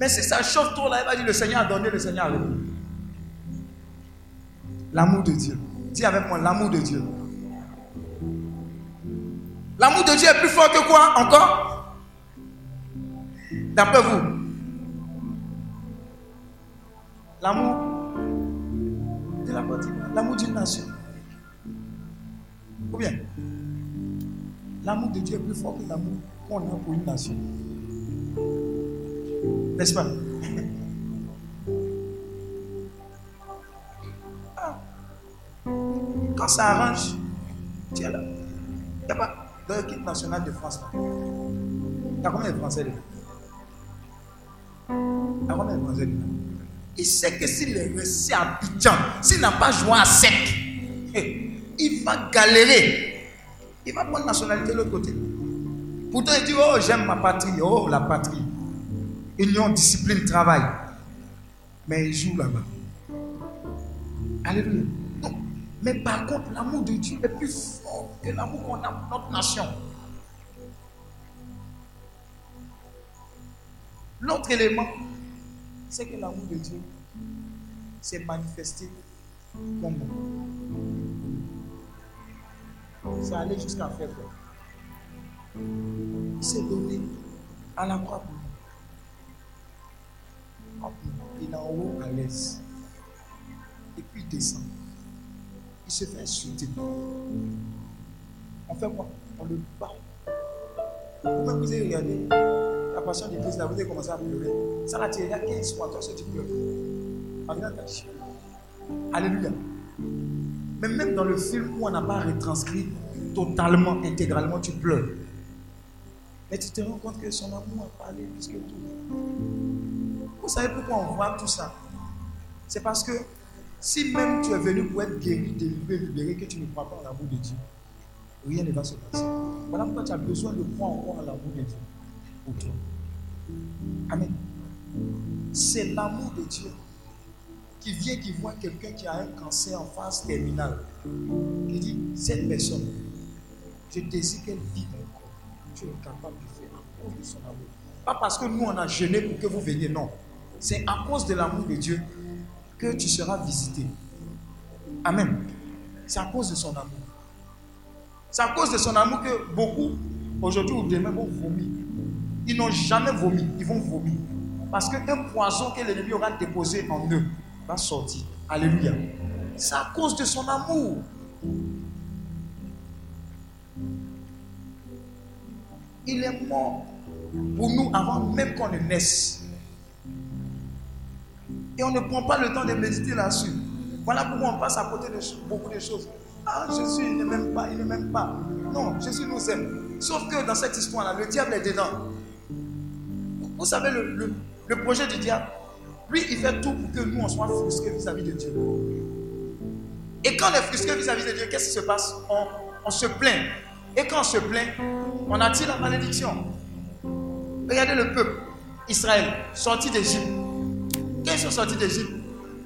Speaker 2: Mais si ça chauffe trop là, elle va dire le Seigneur a donné, le Seigneur a donné. L'amour de Dieu. Dis avec moi, l'amour de Dieu. L'amour de Dieu est plus fort que quoi encore? D'après vous L'amour de la l'amour d'une nation. Ou bien L'amour de Dieu est plus fort que l'amour qu'on a pour une nation. N'est-ce pas? [laughs] Ah. Quand ça arrange, tu es là. Il n'y a pas dans l'équipe nationale de France. là. Il y a combien de Français dedans? Il y a combien de Français dedans? Il sait que s'il est resté à Abidjan, s'il n'a pas joué à sec, eh, il va galérer. Il va prendre nationalité de l'autre côté. Pourtant, il dit Oh, j'aime ma patrie. Oh, la patrie. Union, discipline, travail. Mais il joue là-bas. Alléluia. Mais par contre, l'amour de Dieu est plus fort que l'amour qu'on a pour notre nation. L'autre élément, c'est que l'amour de Dieu s'est manifesté comme C'est allé jusqu'à faire quoi Il s'est donné à la croix pour nous. Il est en haut à l'est. Et puis il descend. Il se fait insulter. On fait quoi? On le bat. Vous-même, vous avez regardé la passion du Christ, là, vous avez commencé à pleurer. Ça là, tu es là 15 fois, toi, ce tu pleures. En venant ta chienne. Alléluia. Mais même dans le film où on n'a pas retranscrit totalement, intégralement, tu pleures. Mais tu te rends compte que son amour a parlé plus que tout. Vous savez pourquoi on voit tout ça? C'est parce que si même tu es venu pour être guéri, délivré, libéré, que tu ne crois pas en l'amour de Dieu, rien ne va se passer. Voilà pourquoi tu as besoin de croire encore en l'amour de Dieu pour toi. Amen. C'est l'amour de Dieu qui vient, qui voit quelqu'un qui a un cancer en phase terminale, qui dit Cette personne, je désire qu'elle vive encore. Tu es capable de faire à cause de son amour. Pas parce que nous on a jeûné pour que vous veniez, non. C'est à cause de l'amour de Dieu que tu seras visité. Amen. C'est à cause de son amour. C'est à cause de son amour que beaucoup, aujourd'hui ou demain, vont vomir. Ils n'ont jamais vomi, ils vont vomir. Parce qu'un poison que l'ennemi aura déposé en eux va sortir. Alléluia. C'est à cause de son amour. Il est mort pour nous avant même qu'on ne naisse. Et on ne prend pas le temps de méditer là-dessus. Voilà pourquoi on passe à côté de beaucoup de choses. Ah, Jésus, il ne m'aime pas, il ne m'aime pas. Non, Jésus nous aime. Sauf que dans cette histoire-là, le diable est dedans. Vous- Vous savez, le, le- le projet du diable, lui, il fait tout pour que nous, on soit frustrés vis-à-vis de Dieu. Et quand on est frustré vis-à-vis de Dieu, qu'est-ce qui se passe? On, se plaint. Et quand on se plaint, on attire la malédiction. Regardez le peuple, Israël, sorti d'Égypte. Quand ils sont sortis d'Égypte,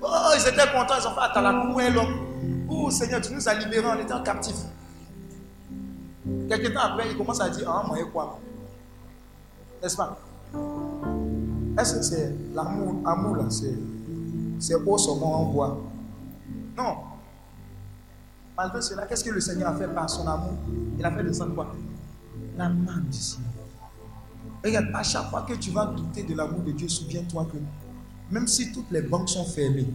Speaker 2: oh, ils étaient contents, ils ont fait Atalakou, un l'homme. Oh Seigneur, tu nous as libérés, en captif. Quelques temps après, ils commencent à dire, ah, moi, quoi? N'est-ce pas? Est-ce que c'est l'amour, amour là, c'est, au saumon en bois Non. Malgré cela, qu'est-ce que le Seigneur a fait par son amour? Il a fait descendre quoi? La main du ciel. Regarde, à chaque fois que tu vas douter de l'amour de Dieu, souviens-toi que même si toutes les banques sont fermées,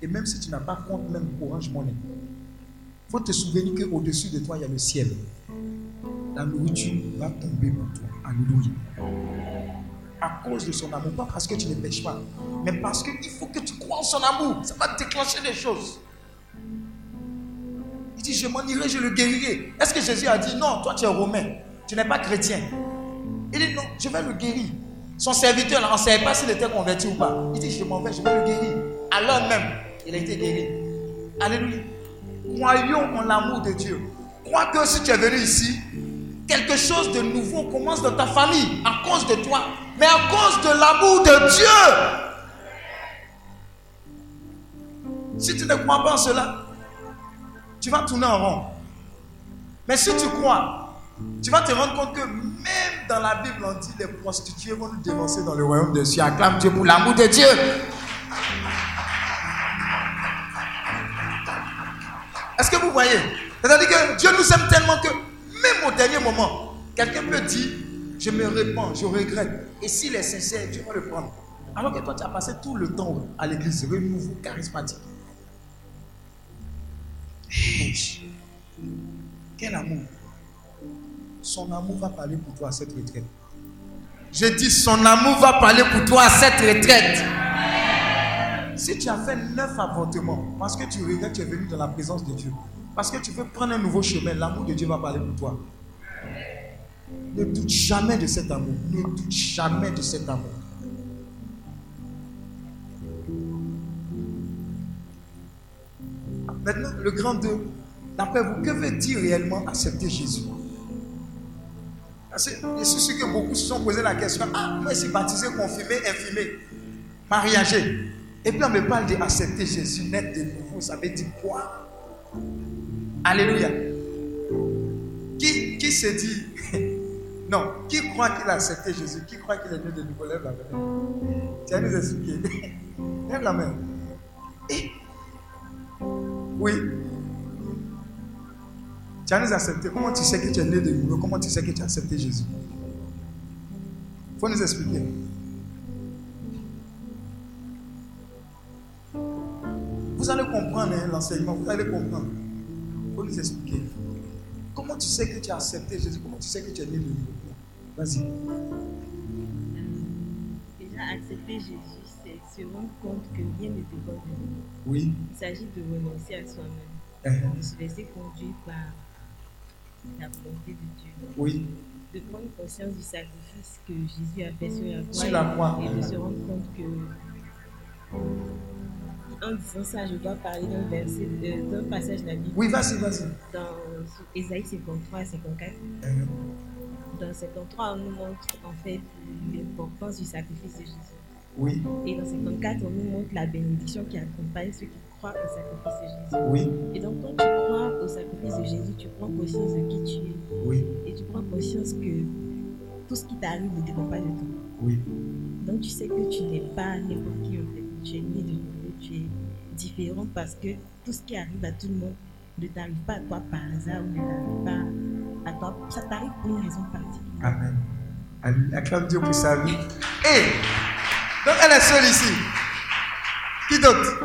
Speaker 2: et même si tu n'as pas compte même Orange Money, il faut te souvenir qu'au-dessus de toi, il y a le ciel. La nourriture va tomber pour toi. Alléluia. Cause de son amour, pas parce que tu ne pêches pas, mais parce qu'il faut que tu crois en son amour. Ça va déclencher des choses. Il dit, je m'en irai, je le guérirai. Est-ce que Jésus a dit, non, toi tu es romain, tu n'es pas chrétien? Il dit, non, je vais le guérir. Son serviteur, là, on ne savait pas s'il était converti ou pas. Il dit, je m'en vais, je vais le guérir. Alors même, il a été guéri. Alléluia. Croyons en l'amour de Dieu. Crois que si tu es venu ici, quelque chose de nouveau commence dans ta famille à cause de toi, mais à cause de l'amour de Dieu. Si tu ne crois pas en cela, tu vas tourner en rond. Mais si tu crois, tu vas te rendre compte que même dans la Bible, on dit les prostituées vont nous dénoncer dans le royaume des cieux. Acclame Dieu pour l'amour de Dieu. Est-ce que vous voyez? C'est-à-dire que Dieu nous aime tellement que même au dernier moment, quelqu'un peut dire, je me répands, je regrette. Et s'il est sincère, Dieu va le prendre. Alors que toi, tu as passé tout le temps à l'église, renouveau, charismatique. Quel amour. Son amour va parler pour toi à cette retraite. Je dis, son amour va parler pour toi à cette retraite. Si tu as fait neuf avortements, parce que tu regrettes, tu es venu dans la présence de Dieu, parce que tu veux prendre un nouveau chemin, l'amour de Dieu va parler pour toi. Ne doute jamais de cet amour. Ne doute jamais de cet amour. Maintenant, le grand 2, d'après vous, que veut dire réellement accepter Jésus? Suis sûr que beaucoup se sont posé la question Ah, moi, je suis baptisé, confirmé, infirmé, mariagé. Et puis on me parle d'accepter Jésus, net de nouveau. Ça veut dire quoi? Alléluia. Qui, qui se dit? [laughs] Non, qui croit qu'il a accepté Jésus? Qui croit qu'il est né de nouveau? Lève la main. Tu nous expliquer. [laughs] Lève la main. Oui. Tu as nous accepté. Comment tu sais que tu es né de nouveau? Comment tu sais que tu as accepté Jésus? Il faut nous expliquer. Vous allez comprendre hein, l'enseignement, vous allez comprendre. Il faut nous expliquer. Comment tu sais que tu as accepté Jésus? Comment tu sais que tu es né de nouveau? Vas-y.
Speaker 8: Déjà, accepter Jésus, c'est se rendre compte que rien ne dépend de nous.
Speaker 2: Oui.
Speaker 8: Il s'agit de renoncer à soi-même,
Speaker 2: Uh-huh.
Speaker 8: de se laisser conduire par la volonté de Dieu.
Speaker 2: Oui.
Speaker 8: De prendre conscience du sacrifice que Jésus a fait sur la croix.
Speaker 2: Sur la croix.
Speaker 8: Et de se rendre compte que. En disant ça, je dois parler d'un verset, euh, d'un passage de la Bible.
Speaker 2: Oui, vas-y, vas-y.
Speaker 8: Dans Ésaïe 53 à 54.
Speaker 2: Uh-huh.
Speaker 8: Dans 53, on nous montre en fait l'importance du sacrifice de Jésus.
Speaker 2: Oui.
Speaker 8: Et dans 54, on nous montre la bénédiction qui accompagne ceux qui croient au sacrifice de Jésus.
Speaker 2: Oui.
Speaker 8: Et donc, quand tu crois au sacrifice de Jésus, tu prends conscience de qui tu es.
Speaker 2: Oui.
Speaker 8: Et tu prends conscience que tout ce qui t'arrive ne dépend pas de toi.
Speaker 2: Oui.
Speaker 8: Donc, tu sais que tu n'es pas n'importe qui en fait. Tu es né de nouveau, différent parce que tout ce qui arrive à tout le monde ne t'arrive pas à toi par hasard ou ne t'arrive pas à toi. Ça t'arrive pour une raison particulière.
Speaker 2: Amen. Acclame Dieu pour sa vie. Et donc elle est seule ici. Qui d'autre?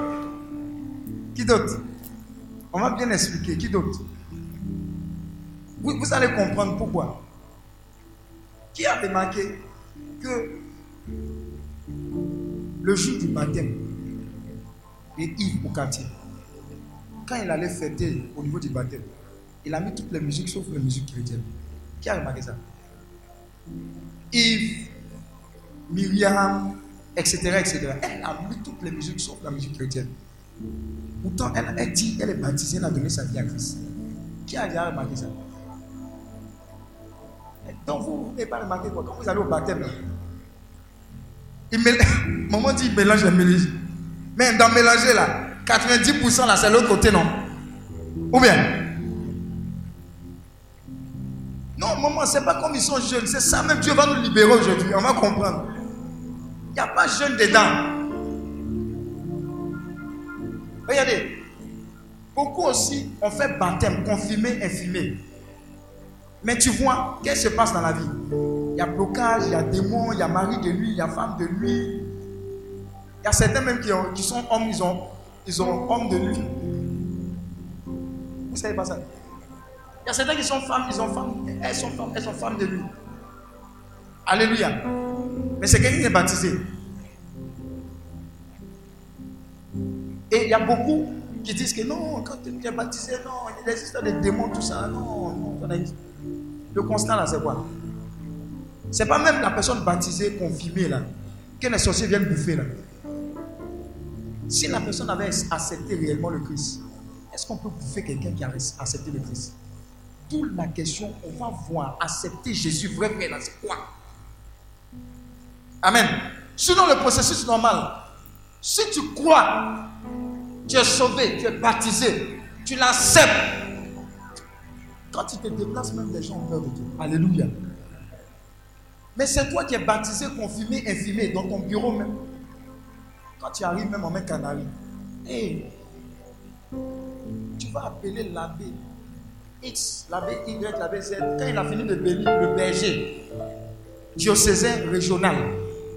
Speaker 2: Qui d'autre? On va bien expliquer. Qui d'autre? Vous, vous allez comprendre pourquoi. Qui a remarqué que le jour du baptême Yves au quartier, quand il allait fêter au niveau du baptême, il a mis toutes les musiques sauf les musiques chrétiennes. Qui a remarqué ça? Yves, Myriam, etc., etc. Elle a mis toutes les musiques sauf la musique chrétienne. Pourtant, elle, elle dit, elle est baptisée, elle a donné sa vie à Christ. Qui a déjà remarqué ça? Donc, vous, n'avez pas remarqué quoi? Quand vous allez au baptême, il [laughs] maman dit il mélange les mélanges. Mais dans mélanger là, 90% là, c'est l'autre côté, non? Ou bien? Non, maman, c'est pas comme ils sont jeunes. C'est ça même. Dieu va nous libérer aujourd'hui. On va comprendre. Il n'y a pas jeune dedans. Regardez. Beaucoup aussi ont fait baptême, confirmé, infirmé. Mais tu vois, qu'est-ce qui se passe dans la vie? Il y a blocage, il y a démon, il y a mari de nuit, il y a femme de nuit. Il y a certains même qui, ont- qui sont hommes, ils ont, ils ont hommes de nuit. Vous savez pas ça Il y a certains qui sont femmes, ils ont femmes, elles sont femmes, elles sont femmes de nuit. Alléluia. Mais c'est quelqu'un qui est baptisé. Et il y a beaucoup qui disent que non, quand tu es baptisé, non, il existe des démons, tout ça. Non, non. Le constat là, c'est quoi? C'est pas même la personne baptisée, confirmée là, que les sorciers viennent bouffer là. Si la personne avait accepté réellement le Christ, est-ce qu'on peut bouffer quelqu'un qui a accepté le Christ? D'où la question, on va voir, accepter Jésus vrai, vrai là, c'est quoi? Amen. Sinon, le processus normal, si tu crois, tu es sauvé, tu es baptisé, tu l'acceptes. Quand tu te déplaces, même les gens ont peur de toi. Alléluia. Mais c'est toi qui es baptisé, confirmé, infirmé dans ton bureau même. Quand tu arrives même en main canari, tu vas appeler l'abbé X, l'abbé Y, l'abbé Z. Quand il a fini de bénir le berger diocésain régional,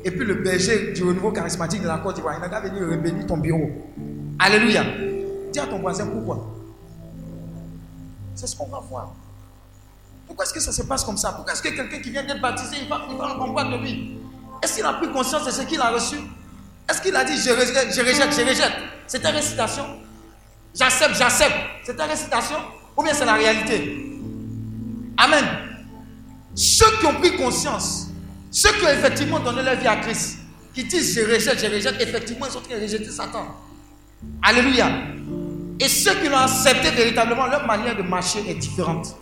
Speaker 2: et puis le berger du renouveau charismatique de la Côte d'Ivoire, il n'a qu'à venir rebénir ton bureau. Alléluia. Dis à ton voisin pourquoi? C'est ce qu'on va voir. Pourquoi est-ce que ça se passe comme ça? Pourquoi est-ce que quelqu'un qui vient d'être baptisé, il va, il va en de lui? Est-ce qu'il a pris conscience de ce qu'il a reçu? Est-ce qu'il a dit je rejette, je rejette, je rejette? C'est une récitation J'accepte, j'accepte. C'est une récitation Ou bien c'est la réalité? Amen. Ceux qui ont pris conscience ceux qui ont effectivement donné leur vie à Christ, qui disent je rejette, je rejette, effectivement, ils sont en train de rejeter Satan. Alléluia. Et ceux qui l'ont accepté véritablement, leur manière de marcher est différente.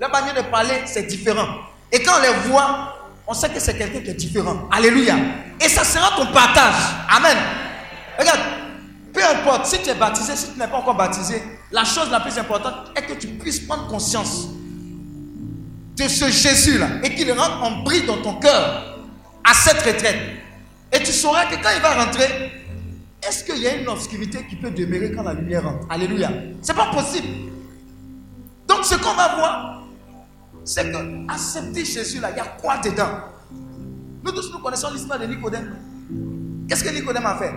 Speaker 2: Leur manière de parler, c'est différent. Et quand on les voit, on sait que c'est quelqu'un qui est différent. Alléluia. Et ça sera ton partage. Amen. Regarde, peu importe, si tu es baptisé, si tu n'es pas encore baptisé, la chose la plus importante est que tu puisses prendre conscience de ce Jésus-là et qu'il rentre en brille dans ton cœur à cette retraite. Et tu sauras que quand il va rentrer, est-ce qu'il y a une obscurité qui peut demeurer quand la lumière rentre? Alléluia. C'est pas possible. Donc ce qu'on va voir, c'est que accepter Jésus là, il y a quoi dedans? Nous tous nous connaissons l'histoire de Nicodème. Qu'est-ce que Nicodème a fait?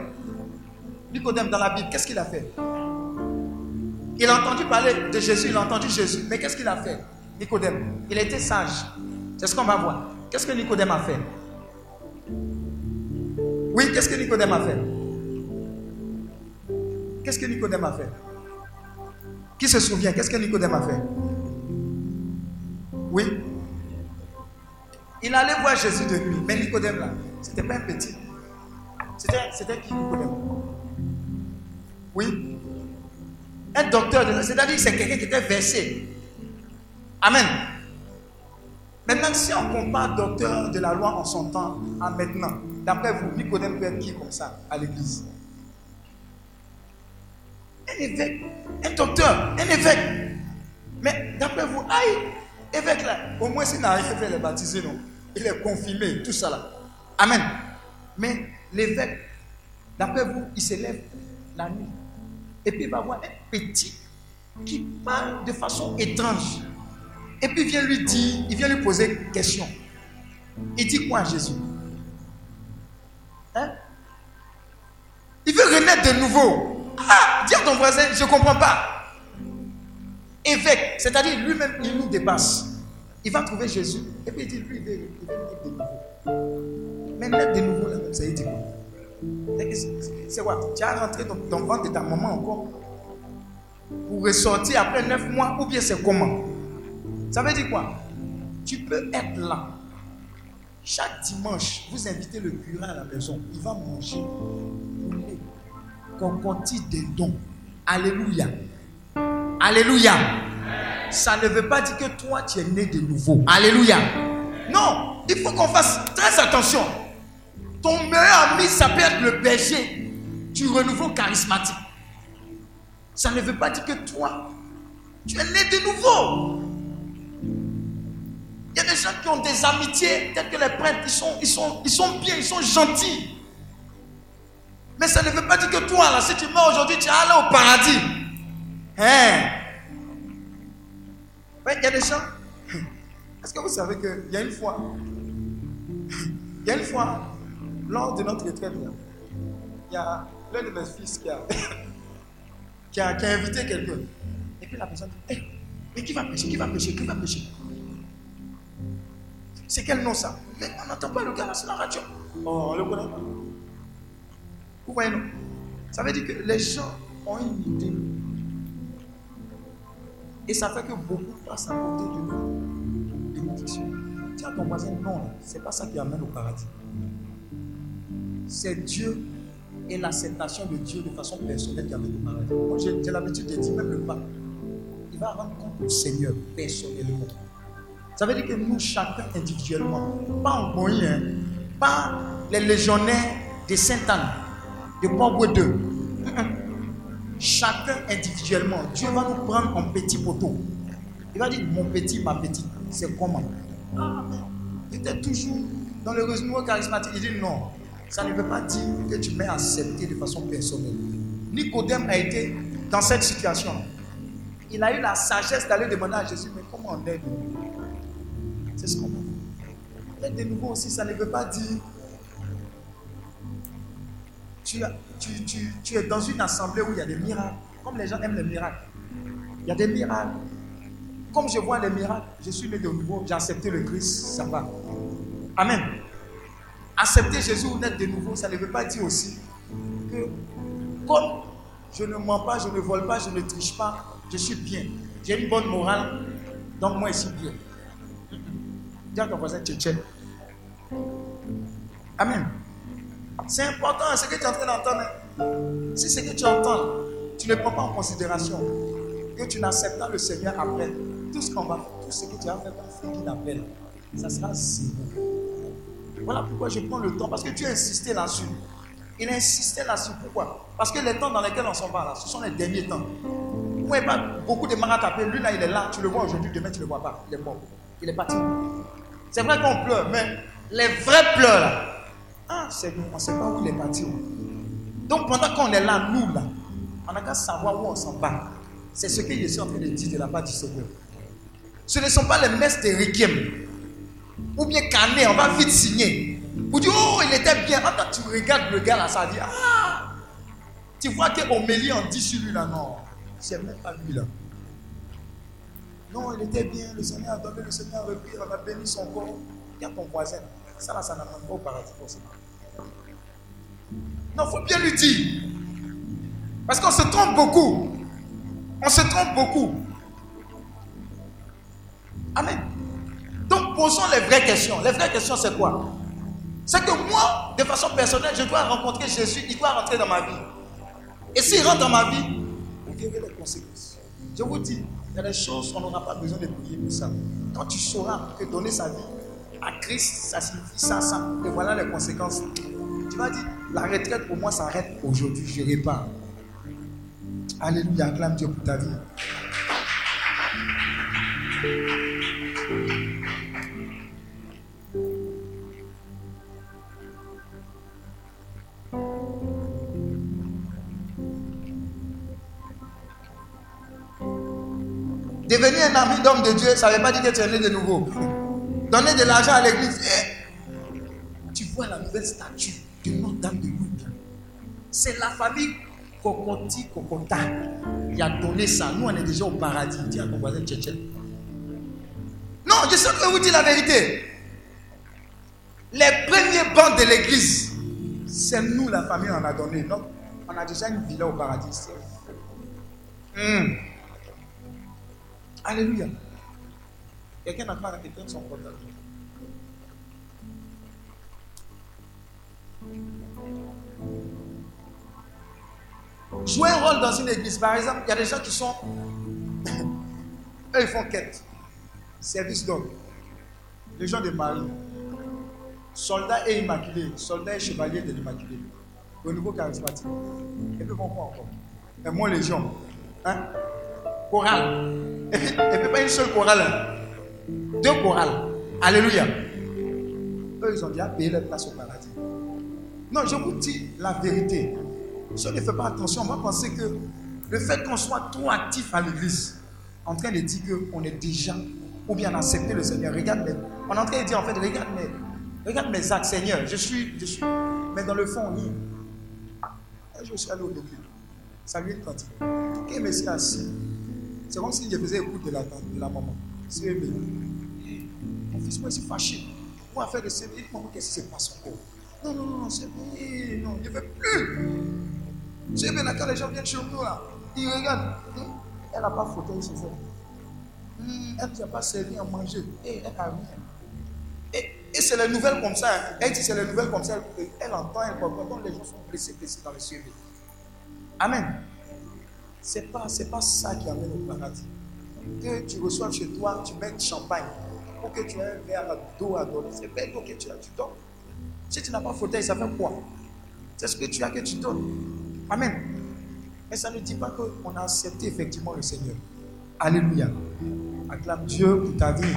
Speaker 2: Nicodème dans la Bible, qu'est-ce qu'il a fait? Il a entendu parler de Jésus, il a entendu Jésus, mais qu'est-ce qu'il a fait? Nicodème, il était sage. C'est ce qu'on va voir. Qu'est-ce que Nicodème a fait? Oui, qu'est-ce que Nicodème a fait? Qu'est-ce que Nicodème a fait? Qui se souvient? Qu'est-ce que Nicodème a fait? Oui. Il allait voir Jésus de nuit. Mais Nicodème là, c'était pas un petit. C'était qui Nicodème? Oui. Un docteur, c'est-à-dire que c'est quelqu'un qui était versé. Amen. Maintenant, si on compare docteur de la loi en son temps à maintenant, d'après vous, Nicodème peut être qui comme ça à l'église? Un évêque, un docteur, un évêque. Mais d'après vous, aïe, évêque là, au moins s'il n'a rien fait, il est non Il est confirmé, tout ça là. Amen. Mais l'évêque, d'après vous, il se lève la nuit. Et puis il va voir un petit qui parle de façon étrange. Et puis il vient lui dire, il vient lui poser une question. Il dit quoi à Jésus? Hein? Il veut renaître de nouveau. Ah, dis à ton voisin, je ne comprends pas. Évêque, c'est-à-dire lui-même, il nous dépasse. Il va trouver Jésus. Et puis il dit, lui, il veut, naître de nouveau. Mais naître de nouveau, là, ça dit quoi C'est quoi? Tu as rentré dans, le ventre de ta maman encore pour ressortir après neuf mois ou bien c'est comment? Ça veut dire quoi? Tu peux être là. Chaque dimanche, vous invitez le curé à la maison. Il va manger poulet, concoti des dons. Alléluia. Alléluia. Ça ne veut pas dire que toi, tu es né de nouveau. Alléluia. Non, il faut qu'on fasse très attention. Ton meilleur ami, ça peut être le berger du renouveau charismatique. Ça ne veut pas dire que toi, tu es né de nouveau. Il y a des gens qui ont des amitiés, peut-être que les prêtres, ils sont, ils, sont, ils sont bien, ils sont gentils. Mais ça ne veut pas dire que toi, là, si tu meurs aujourd'hui, tu es allé au paradis. Hein? il y a des gens. Est-ce que vous savez qu'il y a une fois, il y a une fois, lors de notre retraite, il y a l'un de mes fils qui a, [laughs] qui a, qui a invité quelqu'un. Et puis la personne dit, hey, mais qui va pêcher, qui va pêcher, qui va pêcher C'est quel nom ça? Mais on n'entend pas le gars sur la radio. Oh, on le connaît pas. Vous voyez, non? Ça veut dire que les gens ont une idée. Et ça fait que beaucoup passent à côté de nous. Bénédiction. Dis à ton voisin, non, c'est pas ça qui amène au paradis. C'est Dieu et l'acceptation de Dieu de façon personnelle qui amène au paradis. Moi, j'ai l'habitude de dire, même le pape, il va rendre compte au Seigneur personnellement. Ça veut dire que nous, chacun individuellement, pas en moyen, pas les légionnaires de Sainte-Anne, de Port 2. Chacun individuellement, Dieu va nous prendre en petit poteau. Il va dire, mon petit, ma petite, c'est comment? Ah, mais tu étais toujours dans le renouveau charismatique. Il dit, non, ça ne veut pas dire que tu m'as accepté de façon personnelle. Nicodème a été dans cette situation. Il a eu la sagesse d'aller demander à Jésus, mais comment on est de nouveau C'est ce qu'on a. Être de nouveau aussi, ça ne veut pas dire tu, as- tu, tu- tu es dans une assemblée où il y a des miracles. Comme les gens aiment les miracles. Il y a des miracles. Comme je vois les miracles, je suis né de nouveau, j'ai accepté le Christ, ça va. Amen. Accepter Jésus ou naître de nouveau, ça ne veut pas dire aussi que comme je ne mens pas, je ne vole pas, je ne triche pas, je suis bien. J'ai une bonne morale, donc moi je suis bien. Dis à ton voisin. Amen. C'est important ce que tu es en train d'entendre. Si ce que tu entends, tu ne prends pas en considération, que tu n'acceptes pas le Seigneur après, tout ce qu'on va tout ce que tu as fait dans ce qu'il appelle, ça sera zéro. Voilà pourquoi je prends le temps, parce que Dieu a insisté là-dessus. Il a insisté là-dessus. Pourquoi? Parce que les temps dans lesquels on s'en va là, ce sont les derniers temps. Vous voyez pas beaucoup de marins tapés? Lui là, il est là, tu le vois aujourd'hui, demain tu ne le vois pas. Il est mort. Il est parti. C'est vrai qu'on pleure, mais les vrais pleurs là, ah, c'est nous, on ne sait pas où il est parti. Donc pendant qu'on est là, nous là, on n'a qu'à savoir où on s'en va. C'est ce que je suis en train de dire de la part du Seigneur. Ce ne sont pas les messes de Requiem. Ou bien Canet, on va vite signer. Vous dites, oh, il était bien. Quand tu regardes le gars là, ça dit, ah, tu vois que Omélie en dit sur lui là, non, c'est même pas lui là. Non, il était bien, le Seigneur a donné, le Seigneur a repris, on a béni son corps. Regarde ton voisin. Là, ça n'amène pas au paradis forcément. Non, il faut bien lui dire. Parce qu'on se trompe beaucoup. On se trompe beaucoup. Amen. Donc posons les vraies questions. Les vraies questions, c'est quoi? C'est que moi, de façon personnelle, je dois rencontrer Jésus, il doit rentrer dans ma vie. Et s'il rentre dans ma vie, vous verrez les conséquences. Je vous dis, il y a des choses, on n'aura pas besoin de prier pour ça. Quand tu sauras que donner sa vie à Christ, ça signifie ça, ça, et voilà les conséquences. Tu vas dire, la retraite pour moi s'arrête aujourd'hui, je répare. Alléluia, acclame Dieu pour ta vie. Devenir un ami d'homme de Dieu, ça ne veut pas dire que tu es né de nouveau. Donner de l'argent à l'église. eh, tu vois la nouvelle statue de Notre-Dame de Lourdes. C'est la famille Kokoti Kokota qui a donné ça. Nous, on est déjà au paradis. Dis à ton voisin Tchétchène. Non, je sais que vous dire la vérité. Les premiers bancs de l'église, c'est nous, la famille, on a donné. Donc, on a déjà une villa au paradis. Hmm. Alléluia. Quelqu'un n'a pas éteindre son portable. Jouer un rôle dans une église, par exemple, il y a des gens qui sont. [coughs] Eux, ils font quête. Service d'homme. Les gens de Marie. Soldats et immaculés. Soldats et chevaliers de l'immaculé. Au niveau charismatique. Et puis, bon, quoi encore Et moi, les gens. Hein? Chorale. Et puis pas une seule chorale. hein. Deux chorales. Alléluia. Eux, ils ont déjà payé leur place au paradis. Non, je vous dis la vérité. Si on ne fait pas attention, on va penser que le fait qu'on soit trop actif à l'église, en train de dire qu'on est déjà, ou bien accepté le Seigneur, regarde mes, on est en train de dire en fait, regarde regarde mes actes, Seigneur, je suis, je suis, mais dans le fond, oui. Je suis allé au début, saluer une cantine. Quand me assis, c'est comme si je faisais écoute de la, maman. C'est. Mon fils, moi, je suis fâché. Moi, faire de dit, qu'est-ce qui se passe encore? Non, non, c'est bon. Non, je ne veux plus. C'est bien, quand les gens viennent chez nous, là, ils regardent. Hum, Elle n'a pas fauteuil chez elle. Hum, Elle ne nous a pas servi à manger. Et elle n'a rien. Et, et c'est les nouvelles comme ça. Elle dit c'est les nouvelles comme ça. Elle, entend, elle comprend. Donc les gens sont blessés, blessés dans le CV. Amen. Ce n'est pas, pas ça qui amène au paradis. Que tu reçois chez toi, tu mets du champagne. Ou que tu aies un verre d'eau à donner. C'est d'eau que tu as, tu donnes. Si tu n'as pas fauteuil, ça fait quoi? C'est ce que tu as que tu donnes. Amen. Mais ça ne dit pas qu'on a accepté effectivement le Seigneur. Alléluia. Acclame Dieu pour ta vie.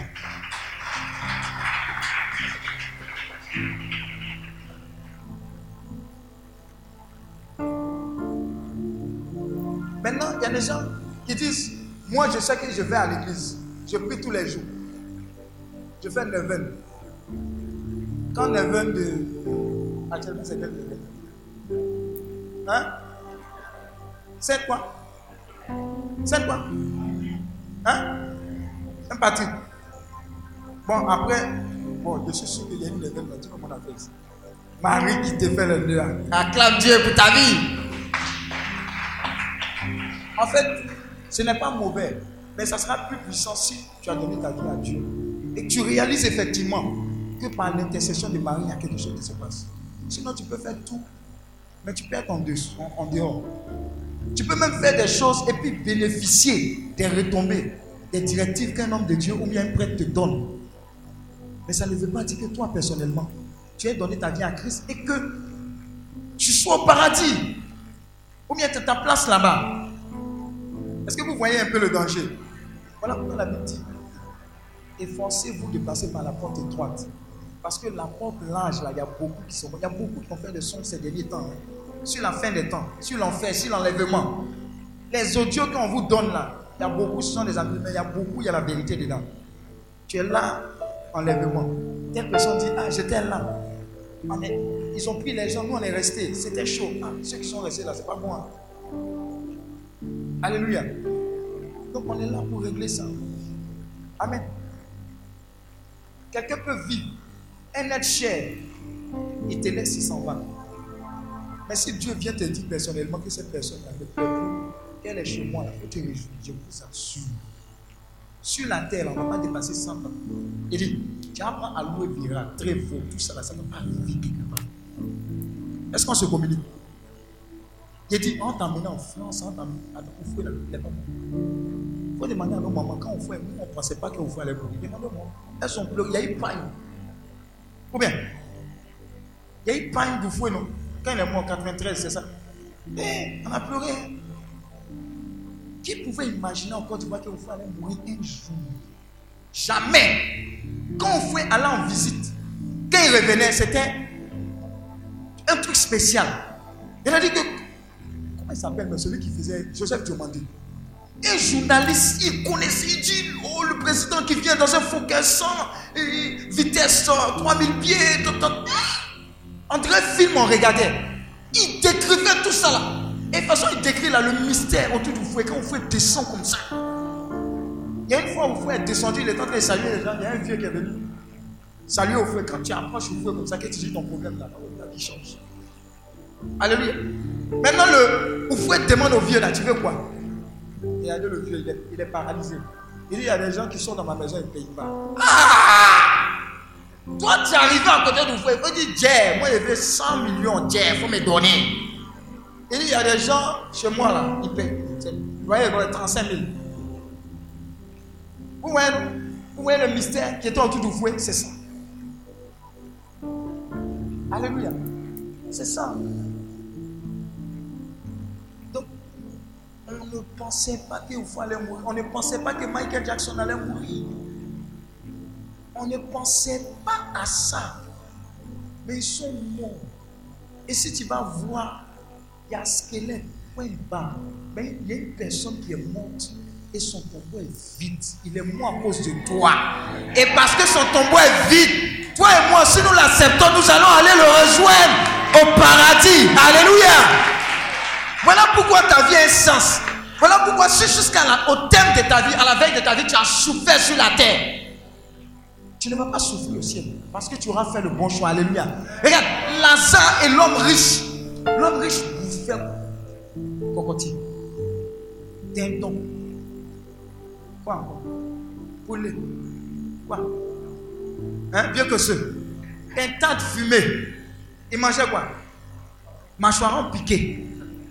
Speaker 2: Maintenant, il y a des gens qui disent Moi, je sais que je vais à l'église. Je prie tous les jours. Je fais neuvaine. Quand neuvaine de. Actuellement, c'est quelle neuvaine Hein? C'est quoi? C'est quoi? Hein? Un parti. Bon, après, bon, je suis sûr qu'il y a une mais Tu comment on a fait Marie qui te fait le nœud. Acclame Dieu pour ta vie. En fait, ce n'est pas mauvais, mais ça sera plus puissant si tu as donné ta vie à Dieu. Et tu réalises effectivement que par l'intercession de Marie, il y a quelque chose qui se passe. Sinon, tu peux faire tout, mais tu peux être en, en, dehors. Tu peux même faire des choses et puis bénéficier des retombées, des directives qu'un homme de Dieu ou bien un prêtre te donne. Mais ça ne veut pas dire que toi, personnellement, tu aies donné ta vie à Christ et que tu sois au paradis. Ou bien tu as ta place là-bas. Est-ce que vous voyez un peu le danger? Voilà pourquoi la Bible dit efforcez-vous de passer par la porte étroite. Parce que la porte large, là, il y a beaucoup qui sont. Y a beaucoup qui ont fait de son ces derniers temps. hein. Sur la fin des temps, sur l'enfer, sur l'enlèvement. Les audios qu'on vous donne là, il y a beaucoup, ce sont des amis, mais il y a beaucoup, il y a la vérité dedans. Tu es là, enlèvement. Telle personne dit Ah, j'étais là. Est- ils ont pris les gens, nous on est restés. C'était chaud. Ah, ceux qui sont restés là, c'est pas bon. hein. Alléluia. Donc on est là pour régler ça. Amen. Quelqu'un peut vivre un être cher, il te laisse, il s'en va. Mais si Dieu vient te dire personnellement que cette personne ne plaît plus, qu'elle est chez moi, il faut te réjouir, je vous assure. Sur la terre, on ne va pas dépasser 100 ans. Il dit, tu apprends à louer Bira, très faux, tout ça, là, ça ne va pas arriver. Est-ce qu'on se communique? Il dit, on t'emmène en France, on t'emmène au fouet, les mamans. Il faut demander à nos mamans, quand on fouet, nous, on ne pensait pas qu'au fouet allait mourir. Demandez-moi. Elles sont pleurées, il y a eu paille. Ou bien, il y a eu paille du fouet, non? Quand il est mort en 93, c'est ça. Eh, on a pleuré. Qui pouvait imaginer encore, tu vois, qu'au fouet allait mourir un jour? Jamais. Quand fouet allait en visite, quand il revenait, c'était un truc spécial. Il a dit que, comment il s'appelle, celui qui faisait Joseph Diomandé? Un journaliste, il connaissait, il dit, oh, le président qui vient dans un Focus 100, et vitesse euh, 3000 pieds. On dirait un film, on regardait. Il décrivait tout ça là. Et de toute façon, il décrit là le mystère autour du fouet, quand le fouet descend comme ça. Il y a une fois où le fouet est descendu, il est en train de saluer les gens, il y a un vieux qui est venu. Salut au fouet, quand tu approches au fouet comme ça, que tu dis ton problème là, la vie change. Alléluia. Maintenant, le fouet demande au vieux là, tu veux quoi? Le vieux, il est, paralysé. Il dit, il y a des gens qui sont dans ma maison, ils ne payent pas. Ah Toi, tu es arrivé à côté du fouet, il faut dire, moi, je veux 100 millions, Dieu, il faut me donner. Il dit, il y a des gens chez moi là, ils payent. Vous voyez, ils vont 35 000. Vous voyez, vous voyez le mystère qui était autour du fouet, c'est ça. Alléluia. C'est ça. On ne pensait pas qu'il allait mourir. On ne pensait pas que Michael Jackson allait mourir. On ne pensait pas à ça. Mais ils sont morts. Et si tu vas voir, il y a un squelette, point. Mais il y a une personne qui est morte et son tombeau est vide. Il est mort à cause de toi. Et parce que son tombeau est vide, toi et moi, si nous l'acceptons, nous allons aller le rejoindre au paradis. Alléluia. Voilà pourquoi ta vie a un sens. Voilà pourquoi jusqu'au terme de ta vie, à la veille de ta vie, tu as souffert sur la terre, tu ne vas pas souffrir au ciel parce que tu auras fait le bon choix. Alléluia. Regarde, Lazare et l'homme riche. L'homme riche bouffait cocotier, dindon. Quoi encore? Poulet. Quoi? Hein, bien que ce. Un tas de fumée. Il mangeait quoi? Mâchoiron piqué.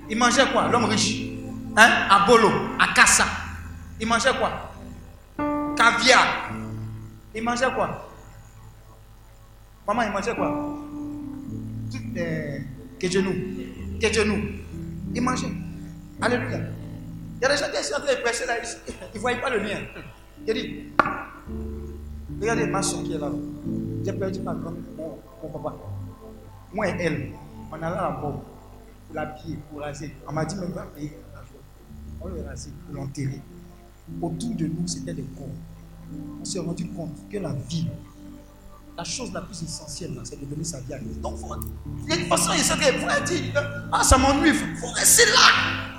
Speaker 2: Il mangeait quoi? L'homme riche. Hein? À bolo, à cassa. Il mangeait quoi? Caviar. Il mangeait quoi? Maman, il mangeait quoi? Tout, euh, Que genou. Que genou. Il mangeait. Alléluia. Il y a des gens qui sont en train de prêcher là, ils ne voient pas le lien. Il dit, regardez ma soeur qui est là. J'ai perdu ma grande, mon, mon papa. Moi et elle, on allait à la bombe pied, pour raser. On m'a dit, même pas payer. On le rasé pour l'enterrer. Autour de nous, c'était des corps. On s'est rendu compte que la vie, la chose la plus essentielle, c'est de donner sa vie à Dieu. Donc, faut, il y a une façon, il s'est dit, ah, ça m'ennuie, il faut rester là.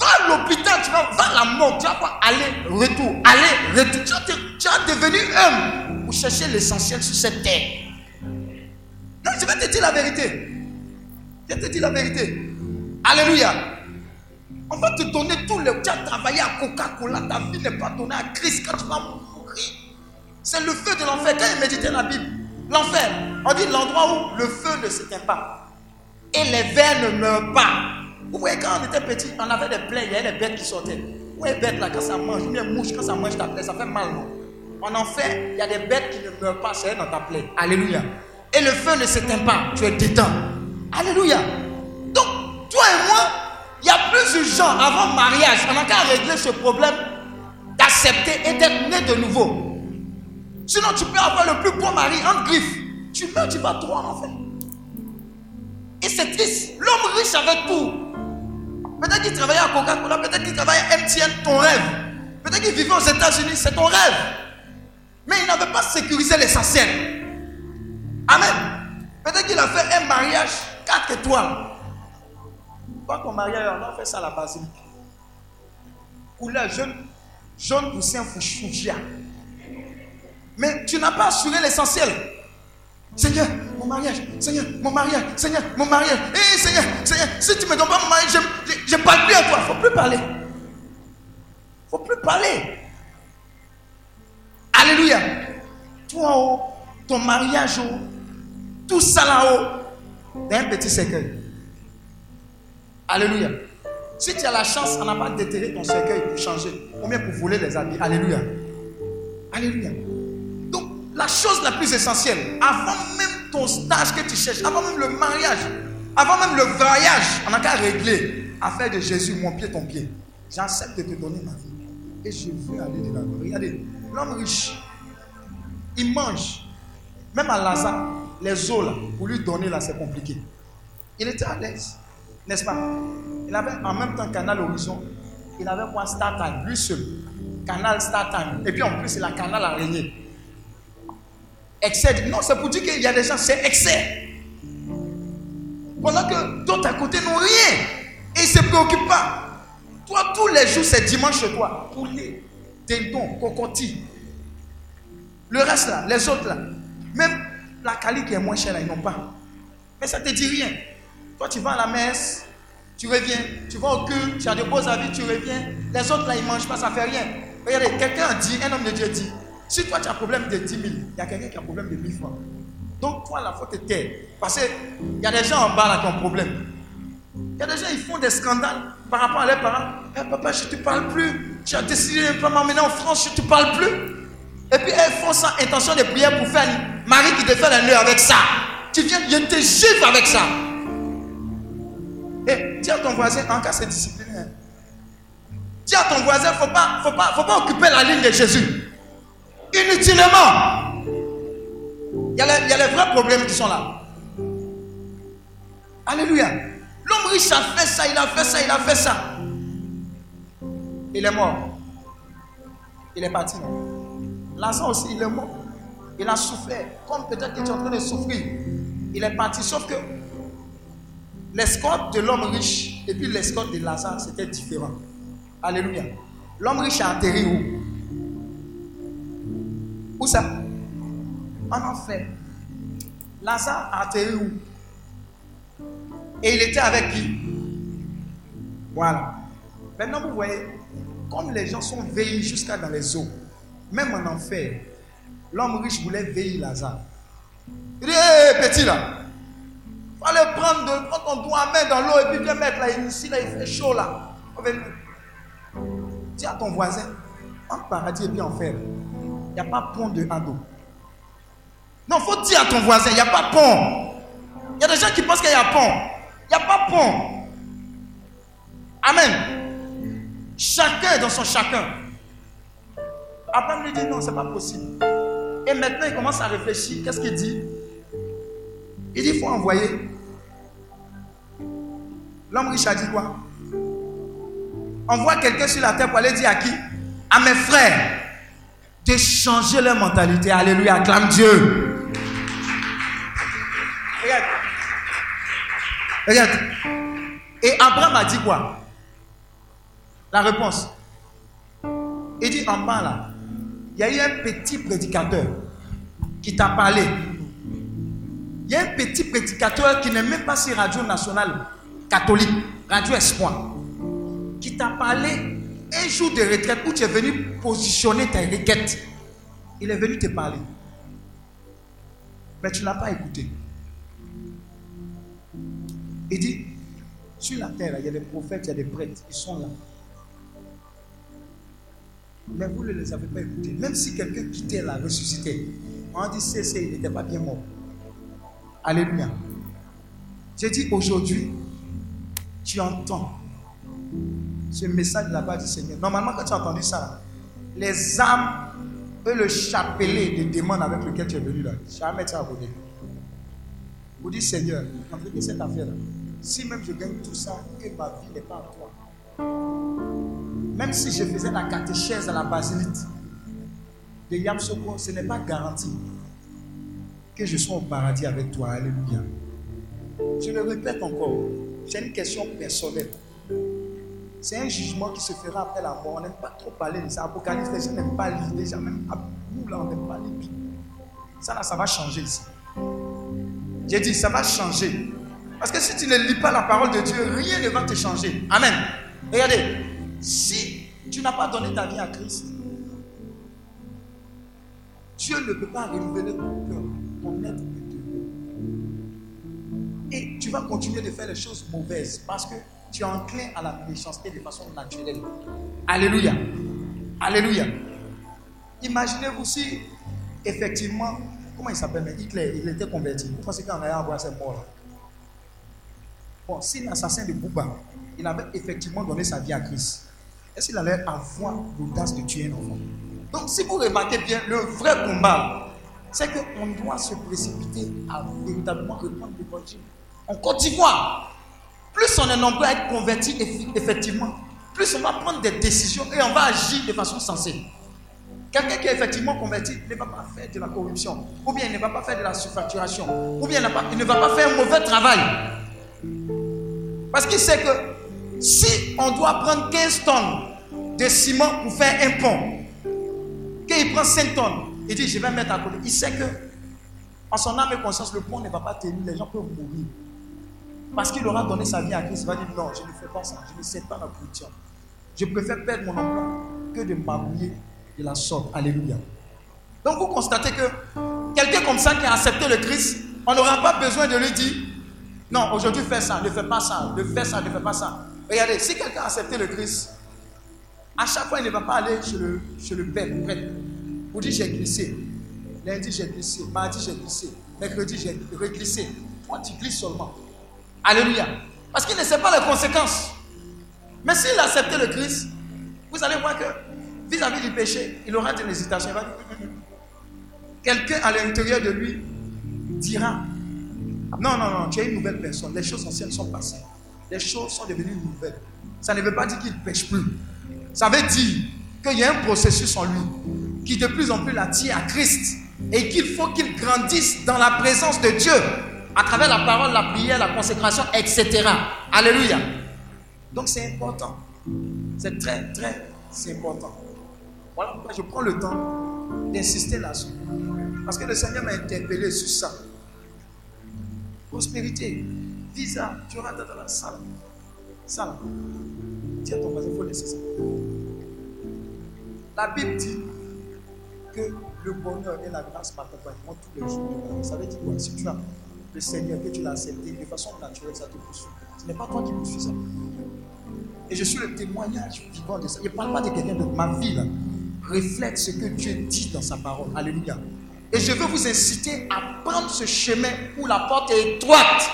Speaker 2: Va à l'hôpital, tu vas, va à la mort, tu vas pas aller, retour, aller, retour. Tu vas, te- tu homme pour chercher l'essentiel sur cette terre. Non, je vais te dire la vérité. Je te dire la vérité. Alléluia. On va te donner tout le. Tu as travaillé à Coca-Cola, ta vie n'est pas donnée à Christ quand tu vas mourir. C'est le feu de l'enfer. Quand il méditait la Bible, l'enfer, on dit l'endroit où le feu ne s'éteint pas et les vers ne meurent pas. Vous voyez, quand on était petit, on avait des plaies, il y avait des bêtes qui sortaient. Vous voyez, bêtes là, quand ça mange, ou bien mouche, quand ça mange ta plaie, ça fait mal, non? En enfer, il y a des bêtes qui ne meurent pas, c'est dans ta plaie. Alléluia. Et le feu ne s'éteint pas, tu es dedans. Alléluia. Donc, toi et moi, il y a plus de gens avant mariage, on n'a qu'à régler ce problème d'accepter et d'être né de nouveau. Sinon, tu peux avoir le plus beau mari en griffe. Tu meurs, tu vas droit en enfer. Et c'est triste. L'homme riche avait tout. Peut-être qu'il travaillait à Coca-Cola, peut-être qu'il travaillait à MTN, ton rêve. Peut-être qu'il vivait aux États-Unis, c'est ton rêve. Mais il n'avait pas sécurisé l'essentiel. Amen. Peut-être qu'il a fait un mariage 4 étoiles. Quand ton mariage, on fait ça à la basilique. Couleur jaune, jaune poussin fouchia. Mais tu n'as pas assuré l'essentiel. Seigneur, mon mariage, Seigneur, mon mariage, Seigneur, mon mariage. Hé Seigneur, Seigneur, si tu ne me donnes pas mon mariage, je ne parle plus à toi. Il ne faut plus parler. Il ne faut plus parler. Alléluia. Toi, oh, ton mariage, oh, tout ça là-haut, c'est un petit cercueil. Alléluia. Si tu as la chance, on n'a pas déterré ton cercueil pour changer, ou bien pour voler les habits. Alléluia. Alléluia. Donc, la chose la plus essentielle, avant même ton stage que tu cherches, avant même le mariage, avant même le voyage, on n'a qu'à régler à faire de Jésus mon pied, ton pied. J'accepte de te donner ma vie. Et je veux aller de l'avant. Regardez, l'homme riche, il mange. Même à Lazare, les os là, pour lui donner là, c'est compliqué. Il était à l'aise, n'est-ce pas? Il avait en même temps Canal Horizon, il avait quoi? Star Time, lui seul. Canal Star Time. Et puis en plus, il a Canal Araignée. Excès. Non, c'est pour dire qu'il y a des gens, c'est excès. Pendant que d'autres à côté n'ont rien. Et ils ne se préoccupent pas. Toi, tous les jours, c'est dimanche chez toi. Poulet, dindon, cocotti. Le reste là, les autres là. Même la qui est moins chère ils n'ont pas. Mais ça ne te dit rien. Toi, tu vas à la messe, tu reviens. Tu vas au culte, tu as de beaux avis, tu reviens. Les autres là, ils ne mangent pas, ça ne fait rien. Regardez, quelqu'un dit, un homme de Dieu dit, si toi tu as un problème de 10 000, il y a quelqu'un qui a un problème de 1000 francs. Donc toi, la faute est taire. Parce qu'il y a des gens en bas là qui ont un problème. Il y a des gens, ils font des scandales par rapport à leurs parents. Eh, papa, je ne te parle plus. Tu as décidé de ne pas m'emmener en France, je ne te parle plus. Et puis elles font ça, intention de prière pour faire Marie qui te fait la nuit avec ça. Tu viens, je te gifle avec ça. Et dis à ton voisin, en cas c'est disciplinaire. Dis à ton voisin, il ne faut pas, faut, pas, faut pas occuper la ligne de Jésus. Inutilement. Il y, y a les vrais problèmes qui sont là. Alléluia. L'homme riche a fait ça, il a fait ça, il a fait ça. Il est mort. Il est parti. Lazare aussi, il est mort. Il a souffert. Comme peut-être que tu es en train de souffrir. Il est parti. Sauf que l'escorte de l'homme riche et puis l'escorte de Lazare, c'était différent. Alléluia. L'homme riche a atterri où? Où ça? En enfer. Lazare a atterri où? Et il était avec qui? Voilà. Maintenant, vous voyez, comme les gens sont veillés jusqu'à dans les eaux, même en enfer, l'homme riche voulait veiller Lazare. Il dit, hé, petit là, fallait prendre, de, ton doigt main dans l'eau et puis viens mettre là, ici, là, il fait chaud là. Va. Dis à ton voisin, en paradis et puis enfer, il n'y a pas pont de ado. Non, faut dire à ton voisin, il n'y a pas pont. Il y a des gens qui pensent qu'il y a pont. Il n'y a pas pont. Amen. Chacun dans son chacun. Abraham lui dit non, c'est pas possible. Et maintenant, il commence à réfléchir. Qu'est-ce qu'il dit? Il dit il faut envoyer. L'homme riche a dit quoi? Envoie quelqu'un sur la terre pour aller dire à qui? À mes frères de changer leur mentalité. Alléluia, acclame Dieu. Regarde. Regarde. Et Abraham a dit quoi? La réponse. Il dit en bas là, il y a eu un petit prédicateur qui t'a parlé. Il y a un petit prédicateur qui n'est même pas sur Radio Nationale Catholique, Radio Espoir, qui t'a parlé un jour de retraite où tu es venu positionner tes requêtes. Il est venu te parler. Mais tu ne l'as pas écouté. Il dit, sur la terre, il y a des prophètes, il y a des prêtres, ils sont là. Mais vous ne les avez pas écoutés. Même si quelqu'un quittait la ressuscité, on dit c'est, il n'était pas bien mort. Alléluia. J'ai dit aujourd'hui, tu entends ce message de la part du Seigneur. Normalement, quand tu as entendu ça, les âmes et le chapelet des démons avec lequel tu es venu là, jamais tu as abonné. Vous dites, Seigneur, entre cette affaire-là, si même je gagne tout ça et ma vie n'est pas à toi, même si je faisais la catéchèse à la basilique de Yamsoko, ce n'est pas garanti que je sois au paradis avec toi. Alléluia. Je le répète encore, c'est une question personnelle. C'est un jugement qui se fera après la mort. On n'aime pas trop parler de ça. Apocalypse, les gens n'aiment pas lire. Les gens, même nous, là, on n'aime pas lire. Ça, là, ça va changer ici. J'ai dit, ça va changer. Parce que si tu ne lis pas la parole de Dieu, rien ne va te changer. Amen. Regardez, si tu n'as pas donné ta vie à Christ, Dieu ne peut pas renouveler ton cœur, ton être intérieur. Et tu vas continuer de faire les choses mauvaises parce que tu es enclin à la méchanceté de façon naturelle. Alléluia. Alléluia. Imaginez-vous si, effectivement, comment il s'appelle Hitler, il était converti. Vous pensez qu'en allant avoir ses morts Bon, si l'assassin de Bouba, il avait effectivement donné sa vie à Christ, est-ce qu'il allait avoir l'audace de tuer un enfant? Donc, si vous remarquez bien, le vrai combat, c'est qu'on doit se précipiter à véritablement reprendre l'évangile. Côte d'Ivoire, plus on est nombreux à être convertis effectivement, plus on va prendre des décisions et on va agir de façon sensée. Quelqu'un qui est effectivement converti ne va pas faire de la corruption, ou bien il ne va pas faire de la surfacturation, ou bien il ne va pas faire un mauvais travail. Parce qu'il sait que si on doit prendre 15 tonnes de ciment pour faire un pont, qu'il prend 5 tonnes, il dit je vais mettre à côté. Il sait que en son âme et conscience, le pont ne va pas tenir, les gens peuvent mourir. Parce qu'il aura donné sa vie à Christ, il va dire non, je ne fais pas ça, je ne sais pas la production. Je préfère perdre mon emploi que de m'abouiller de la sorte. Alléluia. Donc vous constatez que quelqu'un comme ça qui a accepté le Christ, on n'aura pas besoin de lui dire non, aujourd'hui fais ça, ne fais pas ça, ne fais ça, ne fais pas ça. Regardez, si quelqu'un a accepté le Christ, à chaque fois il ne va pas aller chez le, chez le père, pour j'ai glissé. Lundi j'ai glissé, mardi j'ai glissé, mercredi j'ai reglissé. Toi tu glisses seulement. Alléluia. Parce qu'il ne sait pas les conséquences. Mais s'il a accepté le Christ, vous allez voir que vis-à-vis du péché, il aura une hésitation. Il va dire, quelqu'un à l'intérieur de lui dira, non, non, non, tu es une nouvelle personne. Les choses anciennes sont passées. Les choses sont devenues nouvelles. Ça ne veut pas dire qu'il ne pêche plus. Ça veut dire qu'il y a un processus en lui qui de plus en plus l'attire à Christ et qu'il faut qu'il grandisse dans la présence de Dieu à travers la parole, la prière, la consécration, etc. Alléluia. Donc c'est important. C'est très, très, important. Voilà pourquoi je prends le temps d'insister là-dessus. Parce que le Seigneur m'a interpellé sur ça. Prospérité, visa, tu rentres dans la salle. Salle. Ton voisin, il faut laisser ça. La Bible dit que le bonheur et la grâce m'accompagneront tous les jours. de. Ça veut dire quoi? Si tu as le Seigneur, que tu l'as accepté de façon naturelle, ça te poursuit. Ce n'est pas toi qui poursuis ça. Et je suis le témoignage vivant de ça. Je ne parle pas de quelqu'un d'autre. Ma vie, là, reflète ce que Dieu dit dans sa parole. Alléluia. Et je veux vous inciter à prendre ce chemin où la porte est étroite.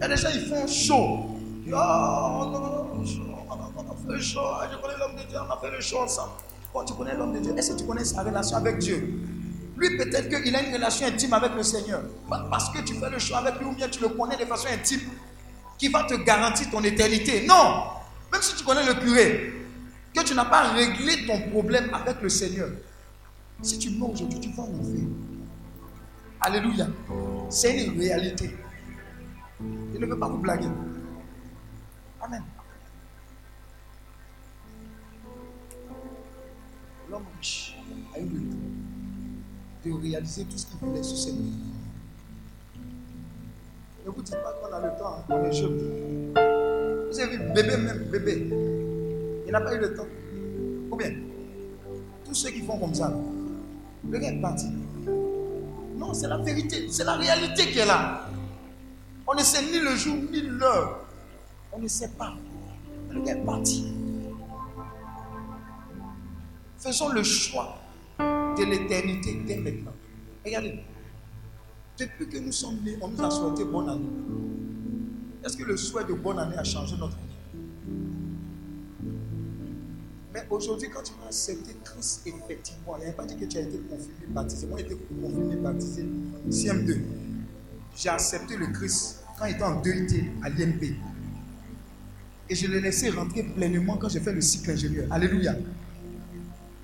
Speaker 2: Il des gens, ils font chaud. Ah, Je connais l'homme de Dieu, on a fait le show ensemble. Quand tu connais l'homme de Dieu, est-ce que tu connais sa relation avec Dieu? Lui, peut-être qu'il a une relation intime avec le Seigneur. Pas Parce que tu fais le show avec lui ou bien tu le connais de façon intime qui va te garantir ton éternité. Non. Même si tu connais le curé, que tu n'as pas réglé ton problème avec le Seigneur, si tu meurs aujourd'hui, tu vas enfer. Alléluia. C'est une réalité. Je ne veux pas vous blaguer. Amen. L'homme riche a eu le temps de réaliser tout ce qu'il voulait sur cette vie. Ne vous dites pas qu'on a le temps, hein, on est jeune. Vous avez vu, bébé même, bébé, il n'a pas eu le temps. Ou bien, tous ceux qui font comme ça, le gars est parti. Non, c'est la vérité, c'est la réalité qui est là. On ne sait ni le jour ni l'heure. On ne sait pas. Le gars est parti. Faisons le choix de l'éternité dès maintenant. Regardez, depuis que nous sommes nés, on nous a souhaité bonne année. Est-ce que le souhait de bonne année a changé notre vie? Mais aujourd'hui, quand tu as accepté Christ, effectivement, il n'y a pas dit que tu as été confirmé, baptisé. Moi, j'ai été confirmé, baptisé, CM2. J'ai accepté le Christ quand il était en 2IT à l'INP. Et je l'ai laissé rentrer pleinement quand j'ai fait le cycle ingénieur. Alléluia.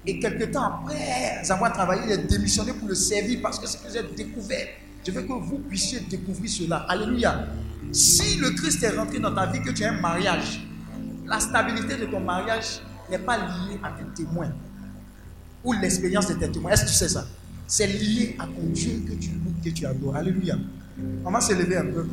Speaker 2: Et quelques temps après avoir travaillé, il a démissionné pour le servir parce que ce que j'ai découvert, je veux que vous puissiez découvrir cela. Alléluia. Si le Christ est rentré dans ta vie, que tu as un mariage, la stabilité de ton mariage n'est pas liée à tes témoins ou l'expérience de tes témoins. Est-ce que tu sais ça? C'est lié à ton Dieu que tu loues, que tu adores. Alléluia. On va se lever un peu.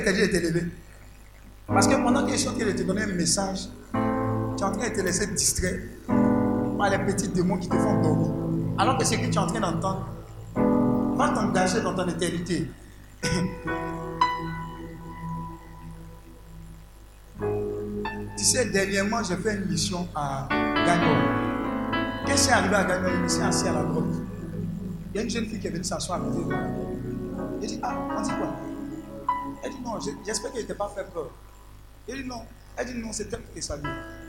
Speaker 2: De Parce que pendant qu'il est en train de te donner un message, tu es en train de te laisser distraire par les petits démons qui te font dormir. Alors que ce que tu es en train d'entendre va t'engager dans ton éternité. [laughs] tu sais, dernièrement, j'ai fait une mission à Gagnon. Qu'est-ce qui est arrivé à Gagnon Il s'est assis à la grotte. Il y a une jeune fille qui est venue s'asseoir à de ah, on dit quoi? Elle dit, non, je- j'espère qu'elle n'était pas fait peur. Elle dit, non. Elle dit, non, c'est elle qui est saluée.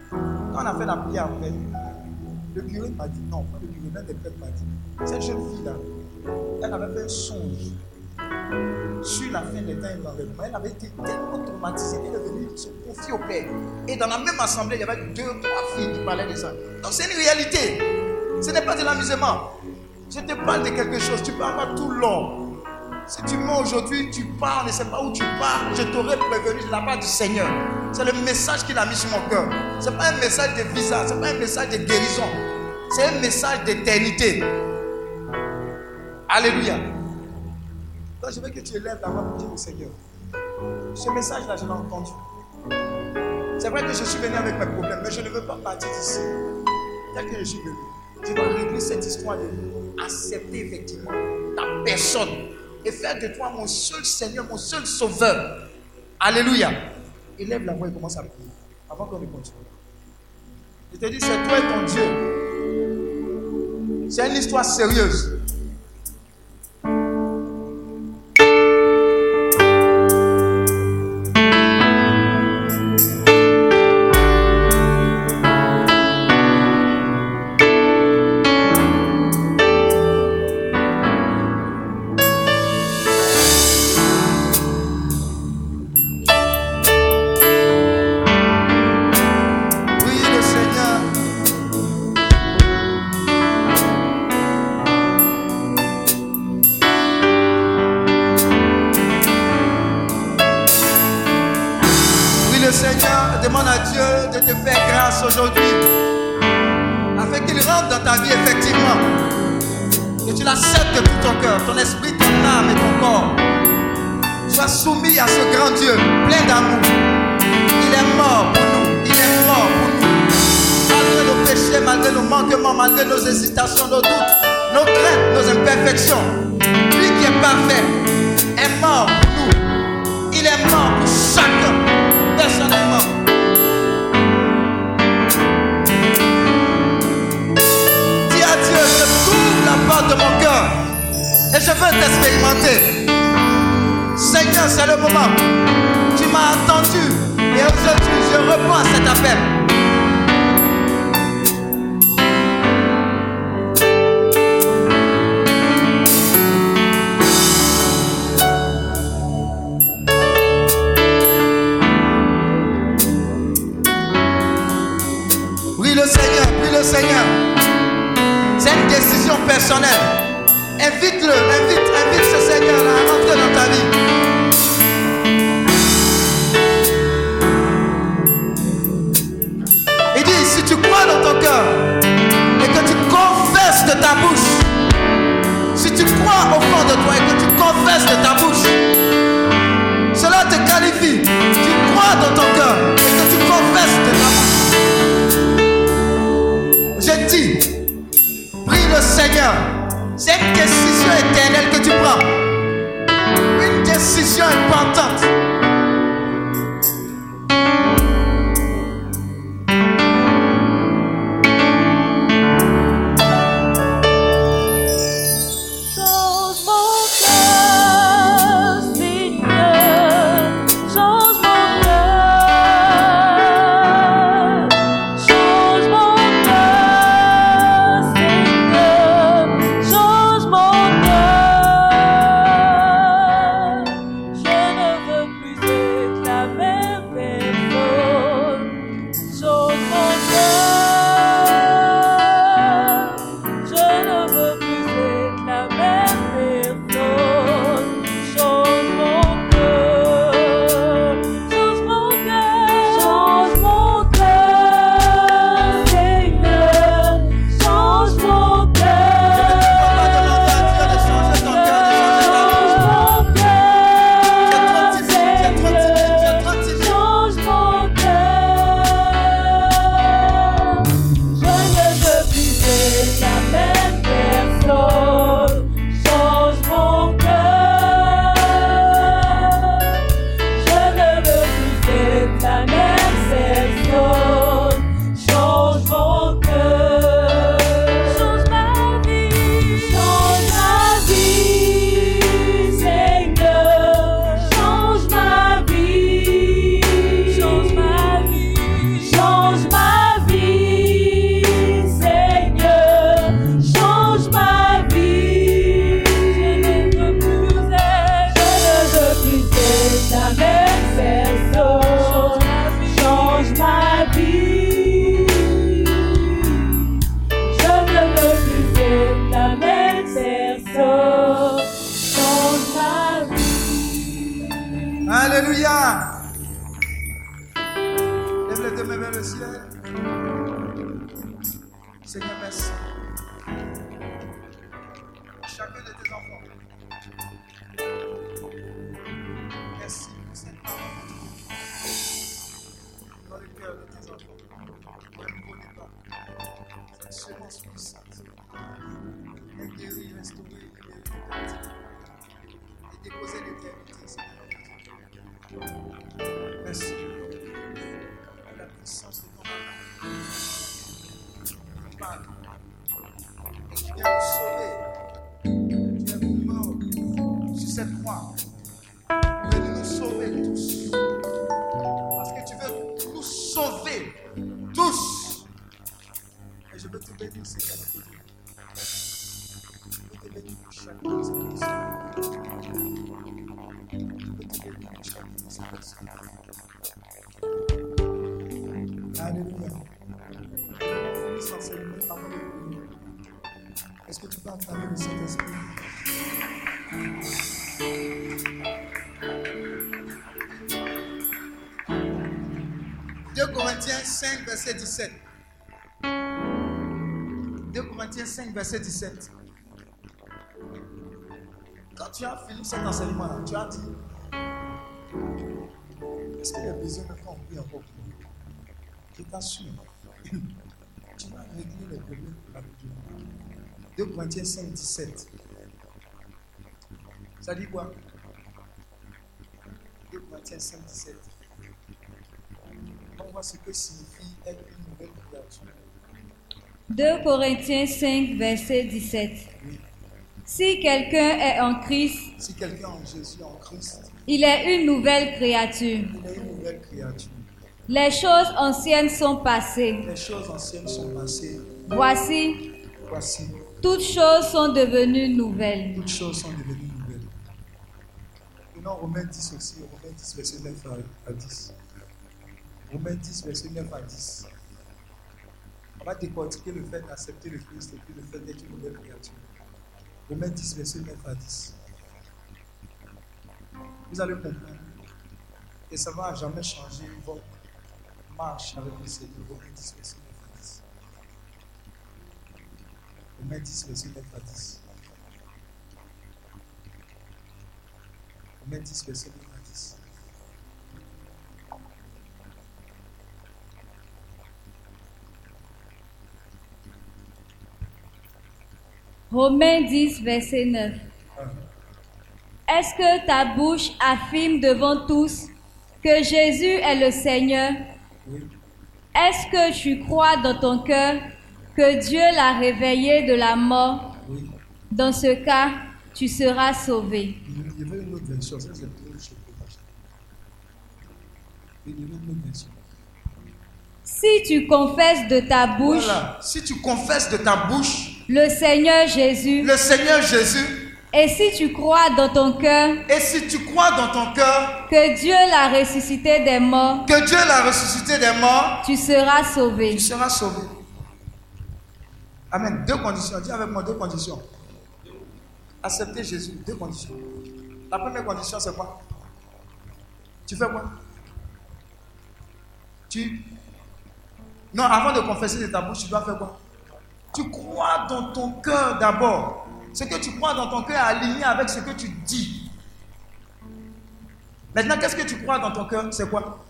Speaker 2: Quand on a fait la prière après, le curé m'a dit, non, le curé, l'un des prêtres m'a dit, cette jeune fille-là, elle avait fait un songe sur la fin des temps l'enlèvement. Elle avait été tellement traumatisée qu'elle est venue se confier au Père. Et dans la même assemblée, il y avait deux, trois filles qui parlaient de ça. Donc c'est une réalité. Ce n'est pas de l'amusement. Je te parle de quelque chose. Tu peux avoir tout l'or. Si tu mens aujourd'hui, tu pars, ne sait pas où tu pars. Je t'aurais prévenu de la part du Seigneur. C'est le message qu'il a mis sur mon cœur. Ce n'est pas un message de visa, ce n'est pas un message de guérison. C'est un message d'éternité. Alléluia. Donc je veux que tu élèves la voix pour dire au Seigneur. Ce message-là, je l'ai entendu. C'est vrai que je suis venu avec mes problèmes, mais je ne veux pas partir d'ici. Tel que je suis venu. Tu dois régler cette histoire de accepter effectivement ta personne et faire de toi mon seul Seigneur, mon seul Sauveur. Alléluia. Élève la voix et commence à prier avant qu'on ne continue. Je te dis, c'est toi et ton Dieu. C'est une histoire sérieuse. 5, verset 17. Quand tu as fini cet enseignement-là, tu as dit Est-ce qu'il y a besoin de faire prie encore pour nous? Je t'assure, tu vas régler les problèmes avec Dieu. 2 Corinthiens 5, 17. Ça dit quoi? 2 Corinthiens 5, 17. On voit ce que signifie être une nouvelle créature.
Speaker 9: 2 Corinthiens 5, verset 17. Si quelqu'un est en Christ,
Speaker 2: Si quelqu'un en Jésus, en Christ,
Speaker 9: il est une nouvelle créature.
Speaker 2: il est une nouvelle créature.
Speaker 9: Les choses anciennes sont passées.
Speaker 2: Les choses anciennes sont passées.
Speaker 9: Voici,
Speaker 2: Voici,
Speaker 9: toutes choses sont devenues nouvelles.
Speaker 2: toutes choses sont devenues nouvelles. Prenons Romains 10 aussi, Romains 10, verset 9 à, à 10. Romains 10, verset 9 à 10. Va décortiquer le fait d'accepter le Christ et puis le fait d'être une nouvelle créature. Romains 10, verset 9 à 10. Vous allez comprendre. Et ça va jamais changer votre marche avec le Seigneur. Romains 10, verset 9 à 10. Romains 10, verset 9 à 10. Romains 10, verset 9 à 10.
Speaker 9: Romains 10, verset 9. Est-ce que ta bouche affirme devant tous que Jésus est le Seigneur? Est-ce que tu crois dans ton cœur que Dieu l'a réveillé de la mort? Dans ce cas, tu seras sauvé.
Speaker 2: Il y avait une autre version.
Speaker 9: Si tu confesses de ta bouche.
Speaker 2: Si tu confesses de ta bouche
Speaker 9: le Seigneur Jésus
Speaker 2: le Seigneur Jésus
Speaker 9: et si tu crois dans ton cœur
Speaker 2: et si tu crois dans ton cœur
Speaker 9: que Dieu l'a ressuscité des morts,
Speaker 2: que Dieu l'a ressuscité des morts,
Speaker 9: tu seras sauvé.
Speaker 2: tu seras sauvé. Amen. Deux conditions. Dis avec moi deux conditions. Accepter Jésus. Deux conditions. La première condition, c'est quoi? Tu fais quoi? Tu. Non, avant de confesser de ta bouche, tu dois faire quoi? Tu crois dans ton cœur d'abord. Ce que tu crois dans ton cœur est aligné avec ce que tu dis. Maintenant, qu'est-ce que tu crois dans ton cœur? C'est quoi?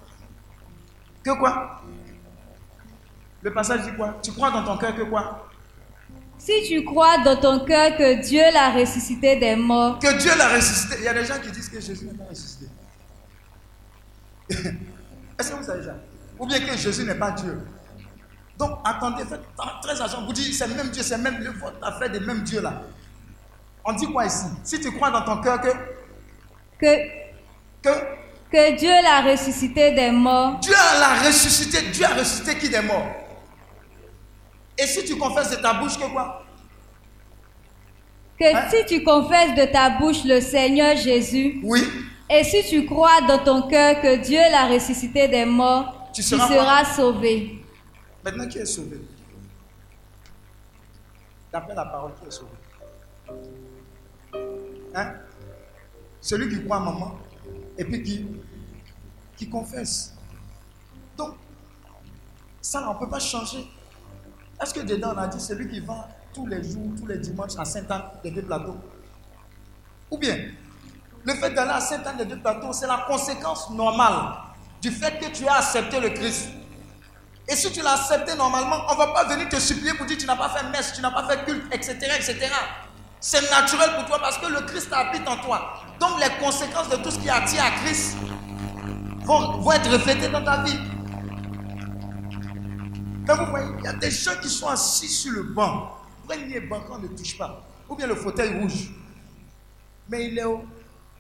Speaker 2: Que quoi? Le passage dit quoi? Tu crois dans ton cœur que quoi?
Speaker 9: Si tu crois dans ton cœur que Dieu l'a ressuscité des morts,
Speaker 2: Que Dieu l'a ressuscité. Il y a des gens qui disent que Jésus n'est pas ressuscité. [laughs] Est-ce que vous savez ça? Ou bien que Jésus n'est pas Dieu? Donc attendez, faites très attention. Vous dites, c'est le même Dieu, c'est même votre affaire des mêmes dieux là. On dit quoi ici? Si tu crois dans ton cœur que,
Speaker 9: que,
Speaker 2: que
Speaker 9: que Dieu l'a ressuscité des morts,
Speaker 2: Dieu l'a ressuscité, Dieu a ressuscité qui des morts? Et si tu confesses de ta bouche que quoi?
Speaker 9: Que si tu confesses de ta bouche le Seigneur Jésus,
Speaker 2: Oui.
Speaker 9: et si tu crois dans ton cœur que Dieu l'a ressuscité des morts,
Speaker 2: Tu
Speaker 9: tu
Speaker 2: seras
Speaker 9: seras,
Speaker 2: quoi
Speaker 9: sauvé.
Speaker 2: Maintenant, qui est sauvé D'après la parole, qui est sauvé Hein? Celui qui croit à maman et puis qui, qui confesse. Donc, ça, on ne peut pas changer. Est-ce que dedans, on a dit celui qui va tous les jours, tous les dimanches à Saint-Anne des deux plateaux? Ou bien, le fait d'aller à Saint-Anne des deux plateaux, c'est la conséquence normale du fait que tu as accepté le Christ. Et si tu l'as accepté normalement, on ne va pas venir te supplier pour dire tu n'as pas fait messe, tu n'as pas fait culte, etc. etc. C'est naturel pour toi parce que le Christ habite en toi. Donc les conséquences de tout ce qui attire à Christ vont, vont être reflétées dans ta vie. Mais vous voyez, il y a des gens qui sont assis sur le banc. Premier banc qu'on ne touche pas. Ou bien le fauteuil rouge. Mais il est au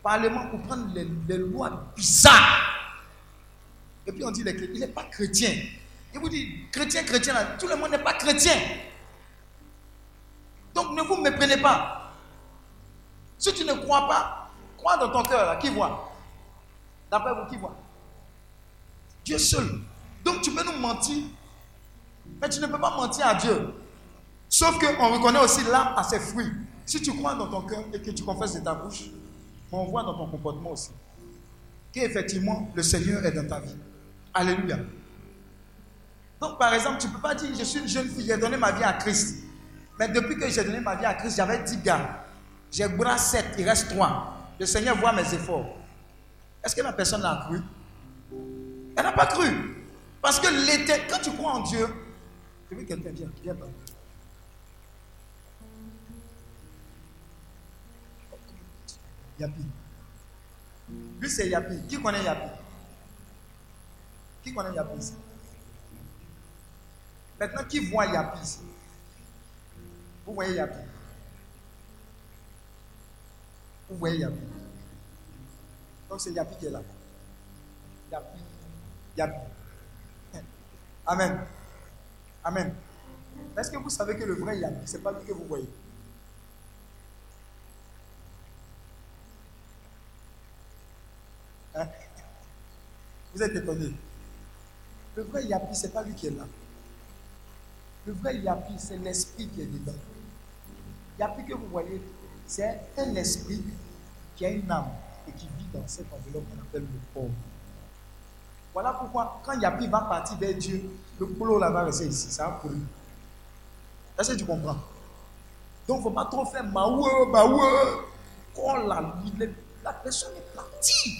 Speaker 2: Parlement pour prendre les, les lois bizarres. Et puis on dit il n'est pas chrétien. Il vous dit, chrétien, chrétien, là, tout le monde n'est pas chrétien. Donc ne vous méprenez pas. Si tu ne crois pas, crois dans ton cœur, là, qui voit? D'après vous, qui voit? Dieu seul. Donc tu peux nous mentir, mais tu ne peux pas mentir à Dieu. Sauf qu'on reconnaît aussi l'arbre à ses fruits. Si tu crois dans ton cœur et que tu confesses de ta bouche, on voit dans ton comportement aussi qu'effectivement le Seigneur est dans ta vie. Alléluia. Donc, par exemple, tu ne peux pas dire, je suis une jeune fille, j'ai donné ma vie à Christ. Mais depuis que j'ai donné ma vie à Christ, j'avais 10 gars. J'ai bras 7, il reste 3. Le Seigneur voit mes efforts. Est-ce que la personne a cru? Elle n'a pas cru. Parce que l'été, quand tu crois en Dieu, je veux que quelqu'un vienne, viens pas. Yapi. Lui, c'est Yapi. Qui connaît Yapi? Qui connaît Yapi Maintenant, qui voit Yapi Vous voyez Yapi Vous voyez Yapi Donc, c'est Yapi qui est là. Yapi. Yapi. Amen. Amen. Est-ce que vous savez que le vrai Yapi, ce n'est pas lui que vous voyez? Hein? Vous êtes étonnés. Le vrai Yapi, ce n'est pas lui qui est là. Le vrai Yapi, c'est l'esprit qui est dedans. Yapi que vous voyez, c'est un esprit qui a une âme et qui vit dans cette enveloppe qu'on appelle le corps. Voilà pourquoi, quand Yapi va partir vers Dieu, le boulot là va rester ici, ça va pourrir. Est-ce que tu comprends? Donc, il ne faut pas trop faire maoué, maoué. Oh là, la personne est partie.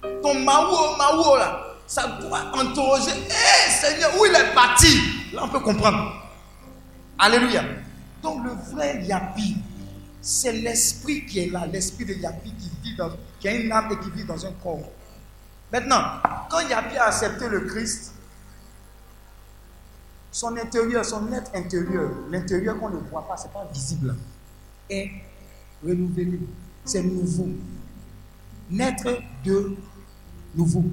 Speaker 2: Ton maoué, maoué là, ça doit interroger. Hé Seigneur, où il est parti? Là, on peut comprendre. Alléluia. Donc, le vrai Yapi, c'est l'esprit qui est là, l'esprit de Yapi qui vit dans, qui a une âme et qui vit dans un corps. Maintenant, quand Yapi a accepté le Christ, son intérieur, son être intérieur, l'intérieur qu'on ne voit pas, ce n'est pas visible, est renouvelé. C'est nouveau. Naître de nouveau.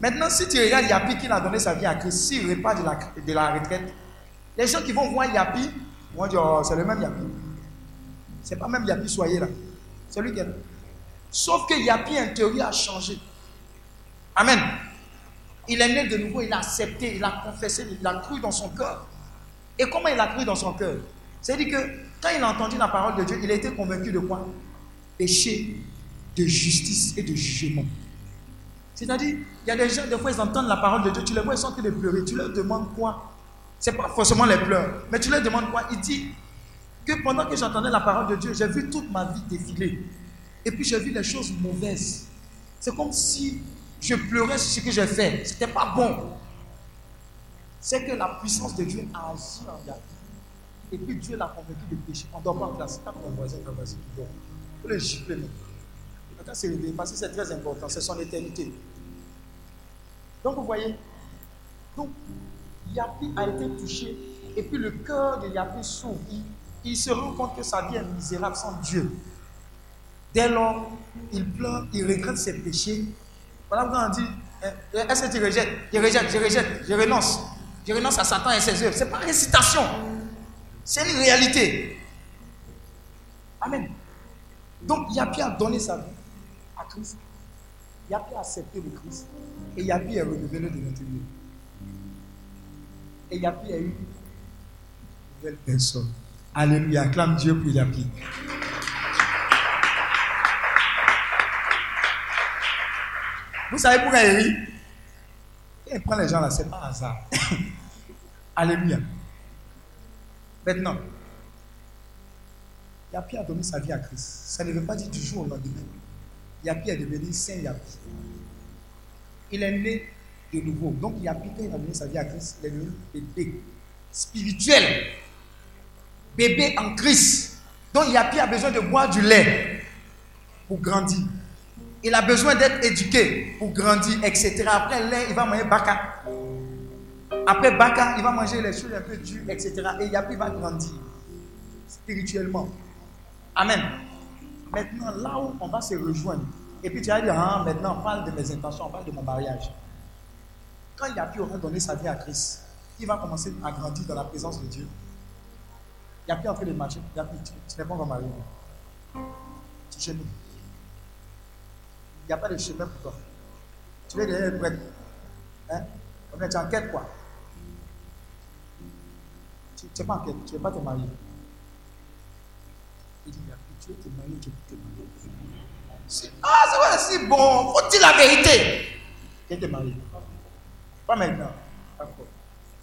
Speaker 2: Maintenant, si tu regardes Yapi qui a donné sa vie à Christ, s'il repart de la, de la retraite, les gens qui vont voir Yapi vont dire oh, c'est le même Yapi. C'est pas même Yapi soyez là. C'est lui qui est là. Sauf que Yapi intérieur a changé. Amen. Il est né de nouveau, il a accepté, il a confessé, il a cru dans son cœur. Et comment il a cru dans son cœur? C'est-à-dire que quand il a entendu la parole de Dieu, il a été convaincu de quoi? Péché, de justice et de jugement. C'est-à-dire, il y a des gens, des fois, ils entendent la parole de Dieu, tu les vois, ils sont en train de pleurer. Tu leur demandes quoi? Ce n'est pas forcément les pleurs, mais tu leur demandes quoi? Il dit que pendant que j'entendais la parole de Dieu, j'ai vu toute ma vie défiler. Et puis j'ai vu les choses mauvaises. C'est comme si je pleurais sur ce que j'ai fait. Ce n'était pas bon. C'est que la puissance de Dieu a agi en. Et puis Dieu l'a convaincu de péché. On ne doit pas en classe. Ton voisin, ton voisin qui dort. Faut le gifler. Maintenant, c'est réveillé parce que c'est très important. C'est son éternité. Donc, vous voyez. Donc, Yapi a été touché. Et puis le cœur de Yapi s'ouvre. Il, se rend compte que sa vie est misérable sans Dieu. Dès lors, il pleure, il regrette ses péchés. Voilà pourquoi on dit est-ce que tu rejettes? Je rejette, je rejette, je renonce. Je renonce à Satan et ses œuvres. Ce n'est pas une récitation. C'est une réalité. Amen. Donc, Yapi a donné sa vie à Christ. Yapi a accepté le Christ. Et Yapi est renouvelé de l'intérieur. Et Yapi a eu une nouvelle personne? Alléluia. Acclame Dieu pour Yapi. Vous savez pourquoi il rit? Il prend les gens là, c'est pas hasard. [laughs] Alléluia. Maintenant, Yapi a donné sa vie à Christ? Ça ne veut pas dire du jour au lendemain. Yapi est devenu Saint Yapi. Il est né de nouveau. Donc Yapi, quand il a donné sa vie à Christ, il est devenu bébé spirituel. Bébé en Christ. Donc Yapi a besoin de boire du lait pour grandir? Il a besoin d'être éduqué pour grandir, etc. Après lait, il va manger baka. Après baka, il va manger les choses un peu dures, etc. Et Yapi va grandir spirituellement. Amen. Maintenant, là où on va se rejoindre, et puis tu vas dire, ah, maintenant on parle de mes intentions, on parle de mon mariage. Quand Yapi aura donné sa vie à Christ, il va commencer à grandir dans la présence de Dieu. Yapi est en train de marcher. Yapi, tu, tu n'es pas encore marié. Tu chez nous. Il n'y a pas de chemin pour toi. Tu veux devenir prêtre. Hein? On est en quête, quoi. Tu n'es pas en quête, tu ne veux pas te marier. Il dit, tu veux te marier, tu veux te marier. Ah, c'est vrai, c'est bon. Faut dire la vérité? Tu te marier. Pas maintenant.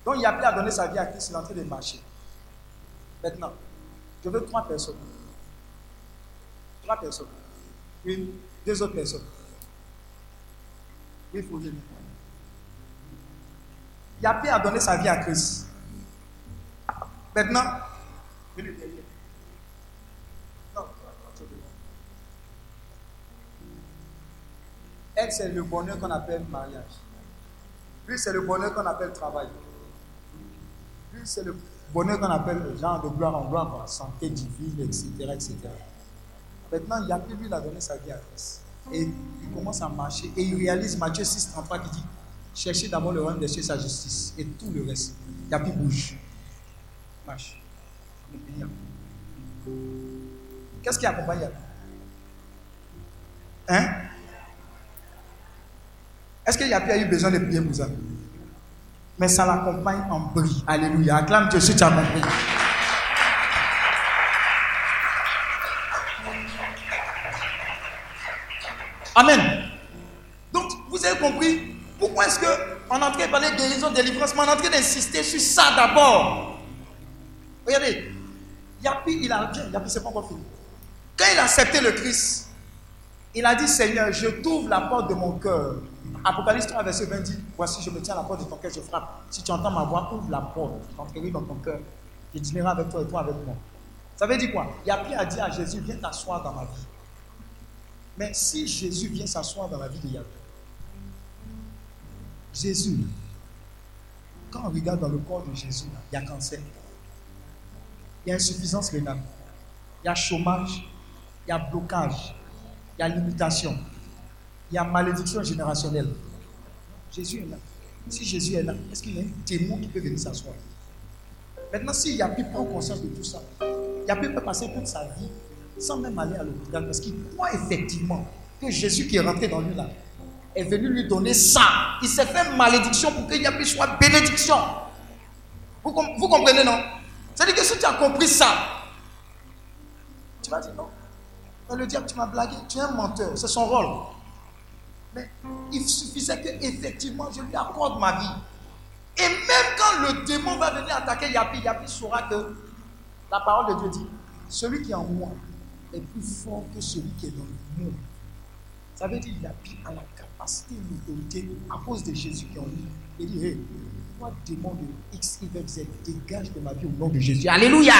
Speaker 2: Donc il a appelé à donner sa vie à Christ, il est en train de marcher. Maintenant, je veux trois personnes. Trois personnes. Une, deux autres personnes. Oui, faut venir. Il a appelé à donner sa vie à Christ. Maintenant, venez derrière. Non, non, Elle, c'est le bonheur qu'on appelle mariage. Lui, c'est le bonheur qu'on appelle travail. Lui, c'est le bonheur qu'on appelle le genre de gloire en gloire, santé divine, etc., etc. Maintenant, il a plus lui, il a donné sa vie à Christ. Et il commence à marcher. Et il réalise Matthieu 6, 33 qui dit Cherchez d'abord le royaume de Dieu, sa justice. Et tout le reste. Il y a plus bouge. Marche. Qu'est-ce qui accompagne Hein? Est-ce que Yapi a eu besoin de prier pour ça? Mais ça l'accompagne en brie. Alléluia. Acclame Dieu si tu as. Amen. Donc, vous avez compris pourquoi est-ce qu'on est en train de parler de guérison, de délivrance, mais on est en train d'insister sur ça d'abord. Regardez, Yapi, il a bien, Yapi, c'est pas encore fini. Quand il a accepté le Christ, il a dit Seigneur, je t'ouvre la porte de mon cœur. Apocalypse 3, verset 20 dit Voici, je me tiens à la porte de ton cœur, je frappe. Si tu entends ma voix, ouvre la porte. J'entrerai dans ton cœur. Je dînerai avec toi et toi avec moi. Ça veut dire quoi? Yapi a dit à Jésus Viens t'asseoir dans ma vie. Mais si Jésus vient s'asseoir dans la vie de Yapi, Jésus, quand on regarde dans le corps de Jésus, il y a cancer, il y a insuffisance rénale, il y a chômage, il y a blocage, il y a limitation, il y a malédiction générationnelle. Jésus est là. Si Jésus est là, est-ce qu'il y a un démon qui peut venir s'asseoir? Maintenant, s'il a plus prend conscience de tout ça, il a peut passer toute sa vie sans même aller à l'hôpital parce qu'il croit effectivement que Jésus qui est rentré dans lui là est venu lui donner ça. Il s'est fait malédiction pour qu'il y ait soit bénédiction. Vous, vous comprenez, non? C'est-à-dire que si tu as compris ça, tu vas dire non. Le diable, tu m'as blagué, tu es un menteur, c'est son rôle. Mais il suffisait que effectivement je lui accorde ma vie. Et même quand le démon va venir attaquer Yapi, Yapi saura que la parole de Dieu dit celui qui est en moi est plus fort que celui qui est dans le monde. Ça veut dire Yapi a la capacité l'autorité à cause de Jésus qui est en lui. Il dit Hé, toi, démon de X, Y, Z, dégage de ma vie au nom de Jésus. Alléluia.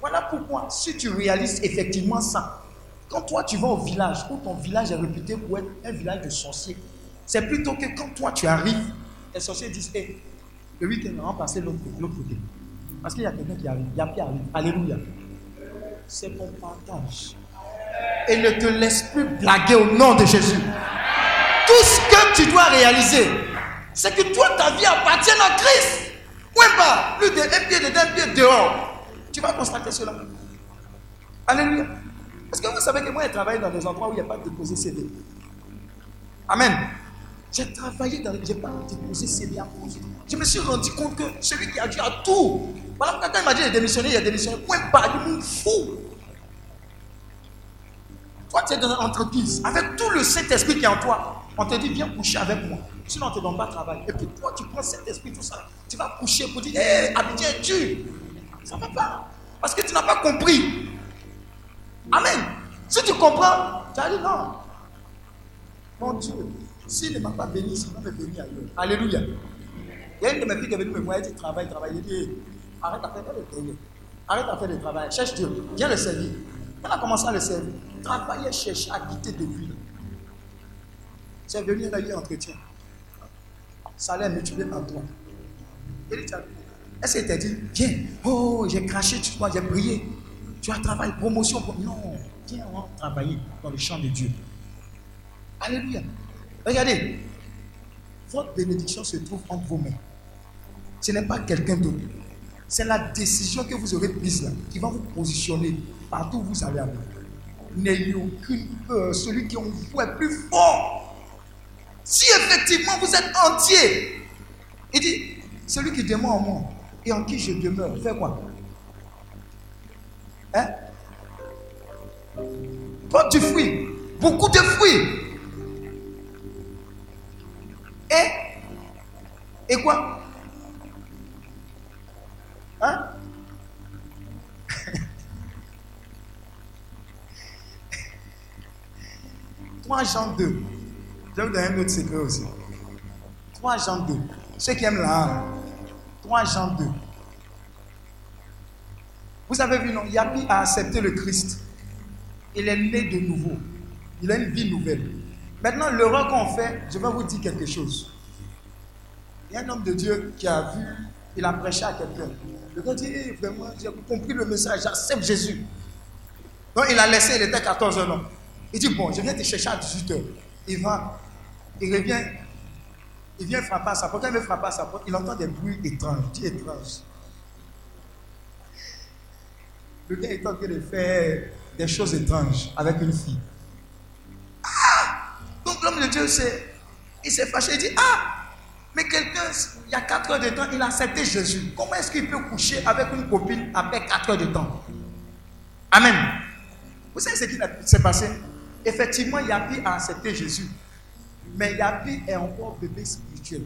Speaker 2: Voilà pourquoi, si tu réalises effectivement ça, quand toi tu vas au village, où ton village est réputé pour être un village de sorciers, c'est plutôt que quand toi tu arrives, les sorciers disent Hé, le week-end, on va passer l'autre côté. Parce qu'il y a quelqu'un qui arrive, il y a qui arrive. Alléluia. C'est ton partage. Et ne te laisse plus blaguer au nom de Jésus. Tout ce que tu dois réaliser, c'est que toi, ta vie appartient à Christ. Point pas. Plus d'un pied dedans, pied dehors. Tu vas constater cela. Alléluia. Parce que vous savez que moi, j'ai travaillé dans des endroits où il n'y a pas de déposé CV. Amen. J'ai travaillé dans. J'ai pas déposé CV à cause. Je me suis rendu compte que celui qui a dû à tout. Voilà pourquoi quand il m'a dit de démissionner, il a démissionné. Point pas, il me fou. Toi, tu es dans une entreprise avec tout le Saint-Esprit qui est en toi. On te dit, viens coucher avec moi. Sinon, on ne te donne pas de travail. Et puis toi, tu prends cet esprit, tout ça. Tu vas coucher pour dire, hé, Abidjan est dur. Ça ne va pas. Parce que tu n'as pas compris. Amen. Si tu comprends, tu as dit non. Mon Dieu, s'il ne m'a pas béni, il va me bénir ailleurs. Alléluia. Il y a une de mes filles qui est venue me voir, elle dit travaille, travaille. Il dit arrête à faire le travail. Arrête à faire le travail. Cherche Dieu. Viens le servir. Elle a commencé à le servir. Travailler, chercher à quitter depuis. C'est venu, elle eu un entretien. Salaire multiplié par toi. Est-ce qu'elle t'a dit, viens, oh, j'ai craché tu toi, j'ai prié. Tu as travaillé, promotion. Non, viens, travailler dans le champ de Dieu. Alléluia. Regardez, votre bénédiction se trouve entre vos mains. Ce n'est pas quelqu'un d'autre. C'est la décision que vous aurez prise là qui va vous positionner partout où vous allez aller. N'ayez aucune peur. Celui qui en vous est plus fort. Si effectivement vous êtes entier, il dit celui qui demeure en moi et en qui je demeure, fait quoi? Hein? Porte du fruit. Beaucoup de fruits. Et Et quoi? Hein? 3 Jean 2. Je vais vous donner un autre secret aussi. 3 Jean 2. Ceux qui aiment la âme. 3 Jean 2. Vous avez vu, non Yapi a accepté le Christ. Il est né de nouveau. Il a une vie nouvelle. Maintenant, l'erreur qu'on fait, je vais vous dire quelque chose. Il y a un homme de Dieu qui a vu, il a prêché à quelqu'un. Le gars dit, Eh, vraiment, j'ai compris le message, j'accepte Jésus. Donc il a laissé, il était 14 ans. Il dit, bon, je viens te chercher à 18 heures. Il va, il revient, il vient frapper à sa porte. Quand il veut frapper à sa porte, il entend des bruits étranges. Il dit étrange. Le gars est en train de faire des choses étranges avec une fille. Ah Donc l'homme de Dieu, s'est- fâché. Il dit, ah mais quelqu'un, il y a 4 heures de temps, il a accepté Jésus. Comment est-ce qu'il peut coucher avec une copine après 4 heures de temps? Amen. Vous savez ce qui s'est passé? Effectivement, Yapi a accepté Jésus. Mais Yapi est encore bébé spirituel.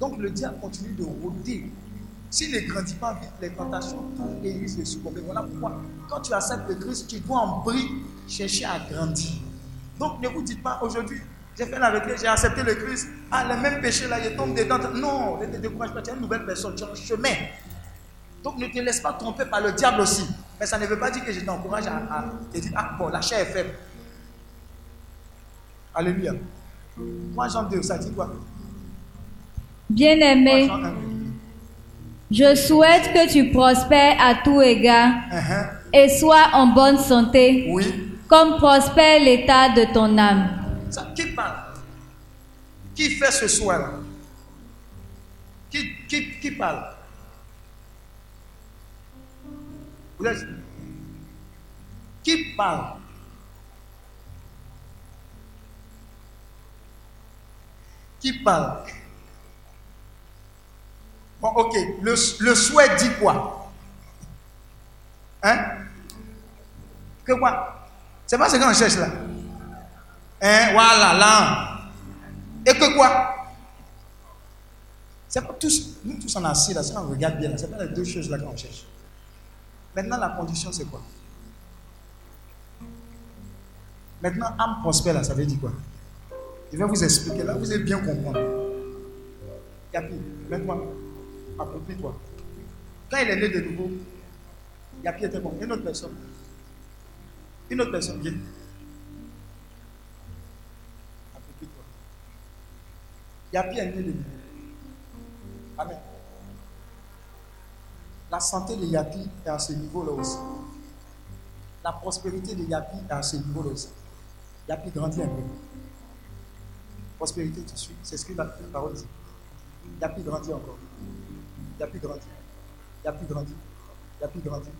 Speaker 2: Donc le diable continue de rôder. S'il ne grandit pas vite, les tentations tournent et il risque de succomber. Voilà pourquoi, quand tu acceptes le Christ, tu dois en bris chercher à grandir. Donc ne vous dites pas aujourd'hui, j'ai fait la retraite, j'ai accepté le Christ. Ah, le même péché là, il tombe dedans. Non, ne te décourage pas, tu es une nouvelle personne, tu es en chemin. Donc ne te laisse pas tromper par le diable aussi. Mais ça ne veut pas dire que je t'encourage à, à te dire, ah bon, la chair est faible. Alléluia. Moi, Jean 2, ça dit quoi?
Speaker 9: Bien-aimé,
Speaker 2: Jean 1.
Speaker 9: Je souhaite que tu prospères à tout égard
Speaker 2: Uh-huh.
Speaker 9: et sois en bonne santé,
Speaker 2: Oui.
Speaker 9: comme prospère l'état de ton âme.
Speaker 2: Ça, qui parle? Qui fait ce soir-là qui, qui, qui parle? Vous êtes- Qui parle? Qui parle? Bon, ok. Le, souhait dit quoi? Hein? Que quoi? C'est pas ce qu'on cherche là. Hein, voilà, là. Et que quoi? C'est pas tous, nous tous est assis là, si on regarde bien là, c'est pas les deux choses là qu'on cherche. Maintenant, la condition c'est quoi? Maintenant, âme prospère là, ça veut dire quoi? Je vais vous expliquer là, vous allez bien comprendre. Yapi, mets-toi, approprie-toi. Quand il est né de nouveau, Yapi était bon? Une autre personne. Une autre personne, viens. Approprie-toi. Yapi est né de nouveau? Amen. La santé de Yapi est à ce niveau-là aussi. La prospérité de Yapi est à ce niveau-là aussi. Yapi grandit un peu. Prospérité, tu suis. C'est ce que la parole dit. Yapi grandit encore. Yapi grandit. Yapi grandit. Yapi grandit.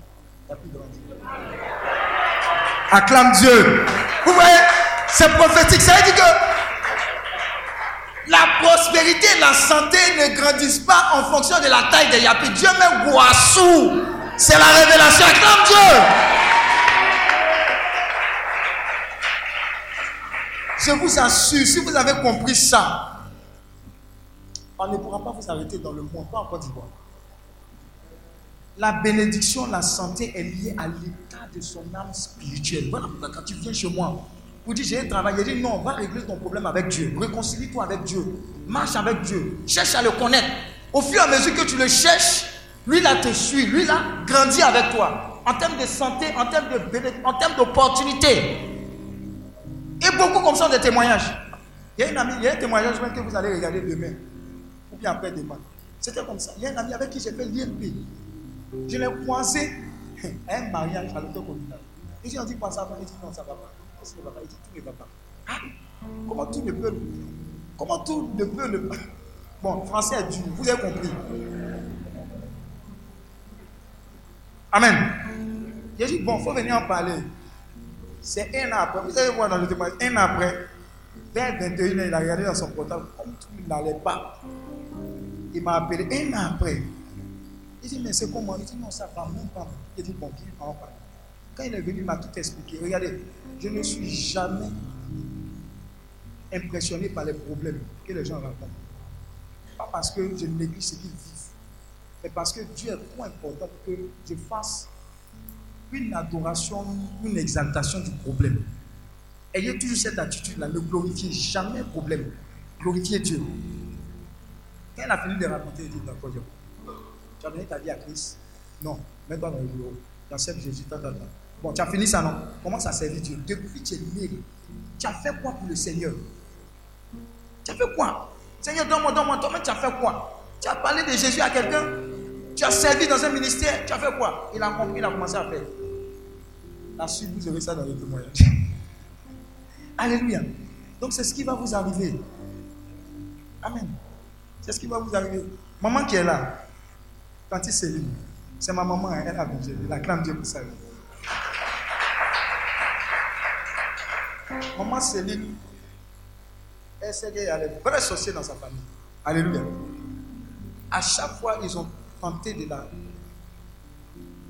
Speaker 2: Yapi grandit. Acclame Dieu. Vous voyez, c'est prophétique. Ça veut dire que la prospérité la santé ne grandissent pas en fonction de la taille des yapis. Dieu met Guassou. C'est la révélation. Acclame Dieu. Je vous assure, si vous avez compris ça, on ne pourra pas vous arrêter dans le monde, pas en Côte d'Ivoire. La bénédiction, la santé est liée à l'état de son âme spirituelle. Voilà pourquoi quand tu viens chez moi, vous dites j'ai un travail, je dis non, va régler ton problème avec Dieu. Réconcilie-toi avec Dieu. Marche avec Dieu. Cherche à le connaître. Au fur et à mesure que tu le cherches, lui là te suit, lui là grandit avec toi. En termes de santé, en termes de en termes d'opportunité. Et beaucoup comme ça des témoignages. Il y a une amie, il y a un témoignage que vous allez regarder demain. Ou bien après-demain. C'était comme ça. Il y a un ami avec qui j'ai fait l'INP. Je l'ai croisé à [laughs] un mariage à l'hôtel communal. Et j'ai dit, quoi ça Il dit, non, ça va pas. Qu'est-ce qui va pas Il dit, tout ne va pas. Ah, comment tout ne peut Comment tout ne peut pas [laughs] Bon, français est dur, vous avez compris. Amen. J'ai dit, bon, il faut venir en parler. C'est un après. Vous allez voir dans le témoignage, un après, vers 21 h il a regardé dans son portable, comme tout n'allait pas. Il m'a appelé un an après. Il dit, mais c'est comment? Il dit, non, ça va même pas. Il dit, bon, on va parler. Quand il est venu, il m'a tout expliqué. Regardez, je ne suis jamais impressionné par les problèmes que les gens rencontrent. Pas parce que je néglige ce qu'ils vivent, mais parce que Dieu est trop important pour que je fasse une adoration, une exaltation du problème. Ayez toujours cette attitude-là, ne glorifiez jamais le problème. Glorifiez Dieu. Elle a fini de raconter, il dit. Tu as donné ta vie à Christ Non. Mets-toi dans le bureau. Tu acceptes Jésus. ta, ta, ta. Bon, tu as fini ça, non? Commence à servir Dieu? Depuis que tu es né, tu as fait quoi pour le Seigneur? Tu as fait quoi? Seigneur, donne-moi, donne-moi. Toi-même, tu as fait quoi? Tu as parlé de Jésus à quelqu'un? Tu as servi dans un ministère? Tu as fait quoi? Il a compris, il a commencé à faire. La suite, vous aurez ça dans les témoignages. [laughs] Alléluia. Donc, c'est ce qui va vous arriver. Amen. C'est ce qui va vous arriver? Maman qui est là, Tante Céline, c'est ma maman, hein, elle a bougé. Elle acclame Dieu pour ça. Maman Céline, elle sait qu'il y a les vrais sorciers dans sa famille. Alléluia. À chaque fois, ils ont tenté de la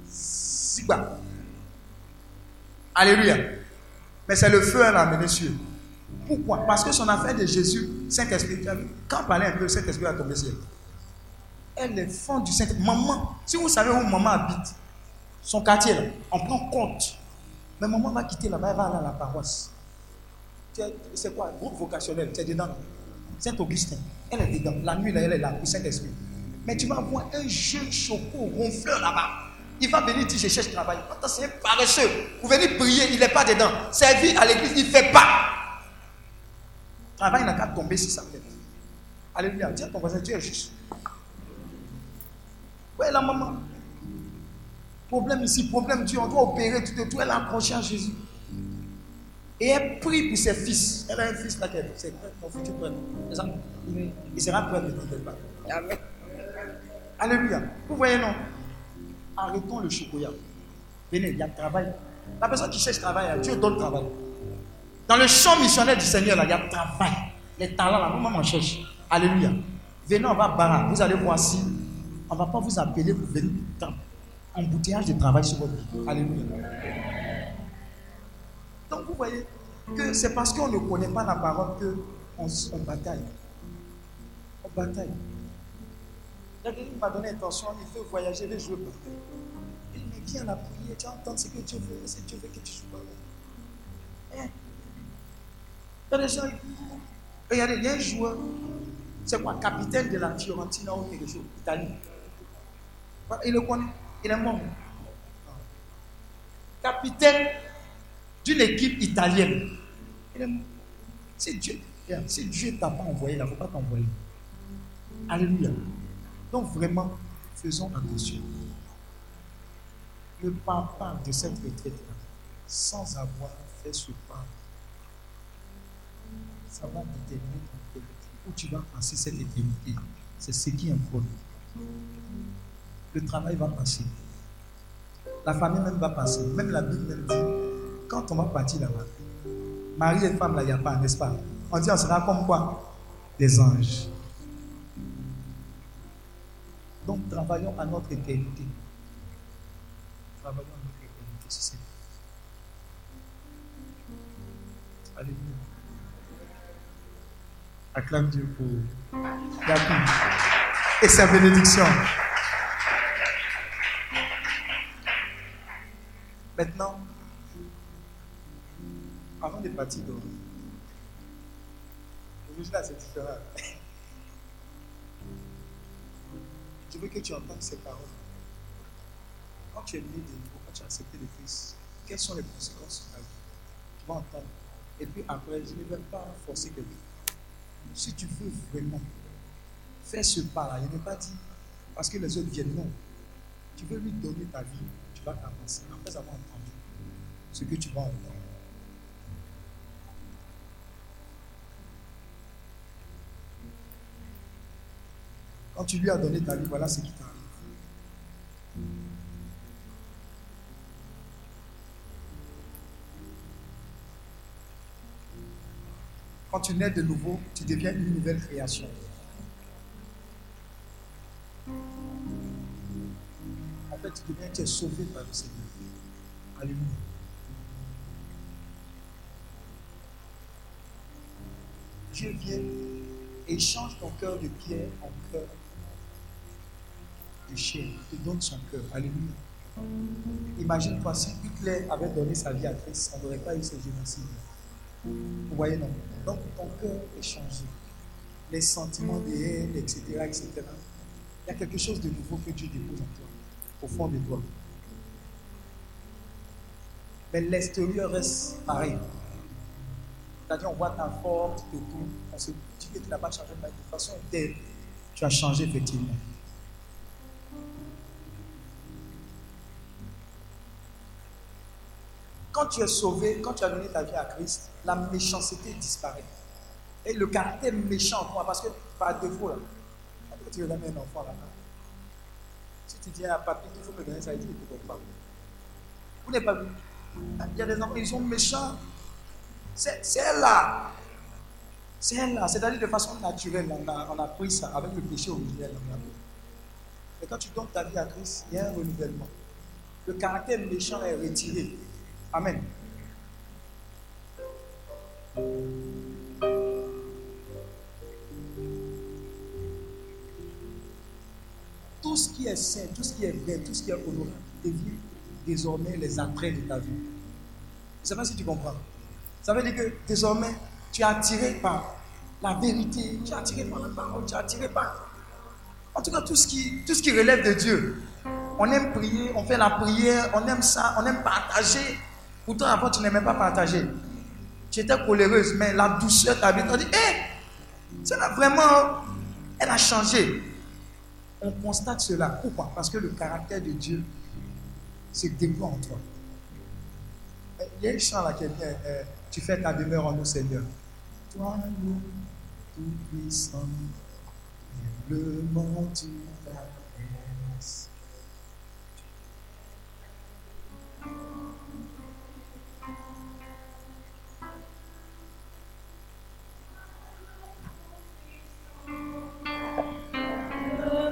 Speaker 2: Siba. Alléluia. Mais c'est le feu, elle a amené sur. Pourquoi? Parce que son affaire de Jésus, Saint-Esprit, quand on parlait un peu, Saint-Esprit a tombé sur elle. Est fond du Saint-Esprit. Maman, si vous savez où maman habite, son quartier, là, on prend compte. Mais maman va quitter là-bas, elle va aller à la paroisse. C'est quoi Groupe vocationnel, tu es dedans. Saint-Augustin, elle est dedans. La nuit, là, elle est là, pour Saint-Esprit. Mais tu vas voir un jeune choco ronfleur là-bas. Il va venir dire Je cherche travail. Attends, c'est un paresseux. Vous venez prier, il n'est pas dedans. Servir à l'église, il ne fait pas. Travail n'a qu'à tomber sur sa tête. Alléluia. Dis à ton voisin, Dieu est juste. Ouais, la maman? Problème ici, problème Dieu, on doit opérer tout et tout. Elle a accroché à Jésus? Et elle prie pour ses fils. Elle a un fils là, qu'elle- c'est mon futur prêtre. Il sera prêtre, ne pas. Amen. Alléluia. Vous voyez, non? Arrêtons le chocolat. Venez, il y a travail. La personne qui cherche travail, Dieu donne travail. Dans le champ missionnaire du Seigneur, là, il y a travail. Les talents, là, nous-mêmes, on cherche. Alléluia. Venez, on va. Vous allez voir si on ne va pas vous appeler pour venir dans embouteillage de travail sur votre vie. Alléluia. Donc, vous voyez que c'est parce qu'on ne connaît pas la parole qu'on on bataille. On bataille. Quelqu'un m'a donné intention, il veut voyager, jouer pour Il me vient à la prière, tu entends ce que Dieu veut, c'est Dieu veut que tu joues pas. Hein? Il y a des gens, ils- regardez, il y a un joueur, c'est quoi, capitaine de la Fiorentina ou quelque chose, Italie. Il le connaît, il est mort. Capitaine d'une équipe italienne. Il est Dieu. Si Dieu t'a pas envoyé, il ne faut pas t'envoyer. Alléluia. Donc vraiment, faisons attention. Ne pars pas de cette retraite-là sans avoir fait ce pas. Où tu vas passer cette éternité. C'est ce qui importe. Le travail va passer. La famille même va passer. Même la Bible même dit, quand on va partir là-bas, mari et femme là, il n'y a pas, n'est-ce pas? On dit on sera comme quoi? Des anges. Donc travaillons à notre éternité. Travaillons à notre éternité. Alléluia. Acclame Dieu pour la vie et sa bénédiction. Maintenant, avant de partir donc, aujourd'hui là c'est. [laughs] Je veux que tu entendes ces paroles. Quand tu es né de nouveau, quand tu as accepté le Christ, quelles sont les conséquences de ta vie? Tu vas entendre. Et puis après, je ne vais pas forcer quelqu'un. Si tu veux vraiment faire ce pas-là, il n'est pas dit parce que les autres viennent, non. Tu veux lui donner ta vie, tu vas t'avancer après avoir entendu ce que tu vas entendre. Quand tu lui as donné ta vie, voilà ce qui t'arrive. Quand tu nais de nouveau, tu deviens une nouvelle création. En fait, tu deviens, tu es sauvé par le Seigneur. Alléluia. Dieu vient Et change ton cœur de pierre en cœur de chair. Te donne son cœur. Alléluia. Imagine-toi si Hitler avait donné sa vie à Christ, on n'aurait pas eu ce génocide. Vous voyez, non Donc ton cœur est changé. Les sentiments de haine, etc., etc. Il y a quelque chose de nouveau que Dieu dépose en toi, au fond de toi. Mais l'extérieur reste pareil. C'est-à-dire, on voit ta force, de tout. On se dit que tu n'as pas changé, de toute façon, tu as changé effectivement. Quand tu es sauvé, quand tu as donné ta vie à Christ, la méchanceté disparaît. Et le caractère méchant parce que par défaut, là, tu donnes un enfant là, si tu dis à papy, il faut me donner ça, il dit, il pas. Vous n'avez pas vu Il y a des enfants, ils sont méchants. C'est là. C'est là. C'est-à-dire de façon naturelle, on a, on a pris ça avec le péché originel. Mais quand tu donnes ta vie à Christ, il y a un renouvellement. Le caractère méchant est retiré. Amen. Tout ce qui est saint, tout ce qui est vrai, tout ce qui est honorable devient désormais les attraits de ta vie. Je ne sais pas si tu comprends. Ça veut dire que désormais, tu es attiré par la vérité, tu es attiré par la parole, tu es attiré par. En tout cas, tout ce qui, tout ce qui relève de Dieu. On aime prier, on fait la prière, on aime ça, on aime partager. Pourtant, avant, tu n'aimais pas partager. Tu étais coléreuse, mais la douceur t'habite. On dit, hé, c'est là vraiment, elle a changé. On constate cela. Pourquoi? Parce que le caractère de Dieu se déploie en toi. Il y a un chant là qui est bien. Euh, tu fais ta demeure en nous, Seigneur. Toi, nous, tout puissant, le monde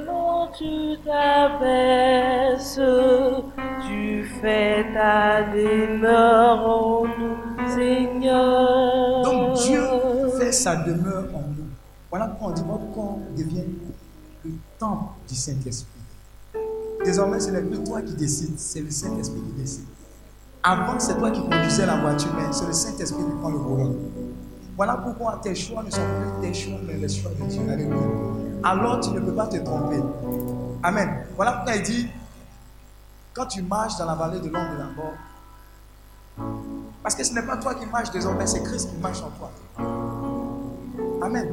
Speaker 10: Nom tu t'abaisses, tu fais ta demeure en nous, Seigneur.
Speaker 2: Donc Dieu fait sa demeure en nous. Voilà pourquoi on dit votre corps devient le temple du Saint-Esprit. Désormais, ce n'est plus toi qui décides, c'est le Saint-Esprit qui décide. Avant, c'est toi qui conduisais la voiture, mais c'est le Saint-Esprit qui prend le volant. Voilà pourquoi tes choix ne sont plus tes choix, mais les choix de Dieu. Alléluia. Alors tu ne peux pas te tromper. Amen. Voilà pourquoi il dit, quand tu marches dans la vallée de l'ombre de la mort, parce que ce n'est pas toi qui marches désormais, c'est Christ qui marche en toi. Amen.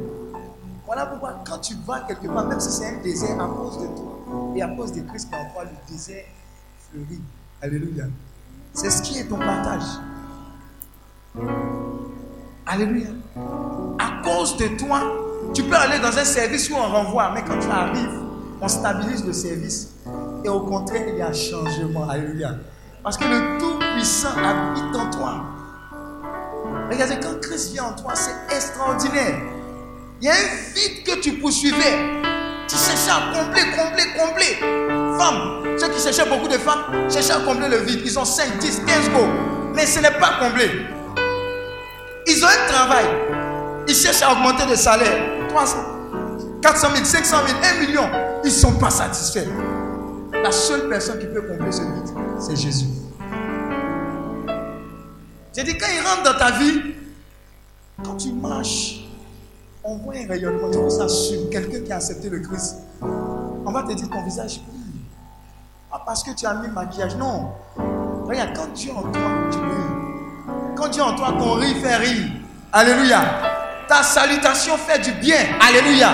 Speaker 2: Voilà pourquoi quand tu vas quelque part, même si c'est un désert à cause de toi et à cause de Christ qui en toi, le désert fleurit. Alléluia. C'est ce qui est ton partage. Alléluia. À cause de toi, tu peux aller dans un service où on renvoie, mais quand tu arrives, on stabilise le service. Et au contraire, il y a un changement. Alléluia. Parce que le Tout-Puissant habite en toi. Regardez, quand Christ vient en toi, c'est extraordinaire. Il y a un vide que tu poursuivais. Tu cherchais à combler, combler, combler. Femmes, ceux qui cherchaient beaucoup de femmes, cherchaient à combler le vide. Ils ont 5, 10, 15 go. Mais ce n'est pas comblé. Ils ont un travail. Ils cherchent à augmenter le salaire. 300, 400 000, 500 000, 1 million. Ils ne sont pas satisfaits. La seule personne qui peut combler ce vide, c'est Jésus. J'ai dit, quand il rentre dans ta vie, quand tu marches, on voit un rayonnement, tu ça sur quelqu'un qui a accepté le Christ. On va te dire, ton visage brille. Pas parce que tu as mis maquillage, non. Regarde, quand Dieu en toi, tu brilles. Quand Dieu en toi, ton rire fait rire. Alléluia. Ta salutation fait du bien. Alléluia.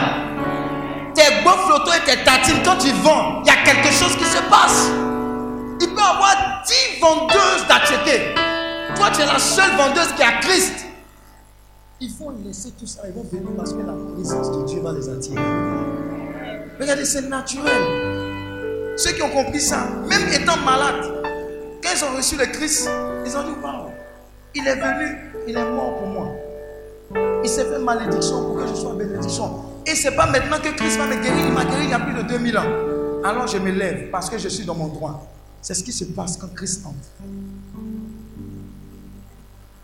Speaker 2: Tes beaux photos et tes tatines, quand tu vends, il y a quelque chose qui se passe. Il peut y avoir 10 vendeuses d'acheter. Toi, tu es la seule vendeuse qui a Christ. Il faut laisser tout ça. Ils vont venir parce que la présence de Dieu va les attirer. Regardez, c'est naturel. Ceux qui ont compris ça, même étant malades, quand ils ont reçu le Christ, ils ont dit Waouh, il est venu, il est mort pour moi. Il s'est fait malédiction pour que je sois bénédiction. Et ce n'est pas maintenant que Christ va me guérir. Il m'a guéri il y a plus de 2000 ans. Alors je me lève parce que je suis dans mon droit. C'est ce qui se passe quand Christ entre.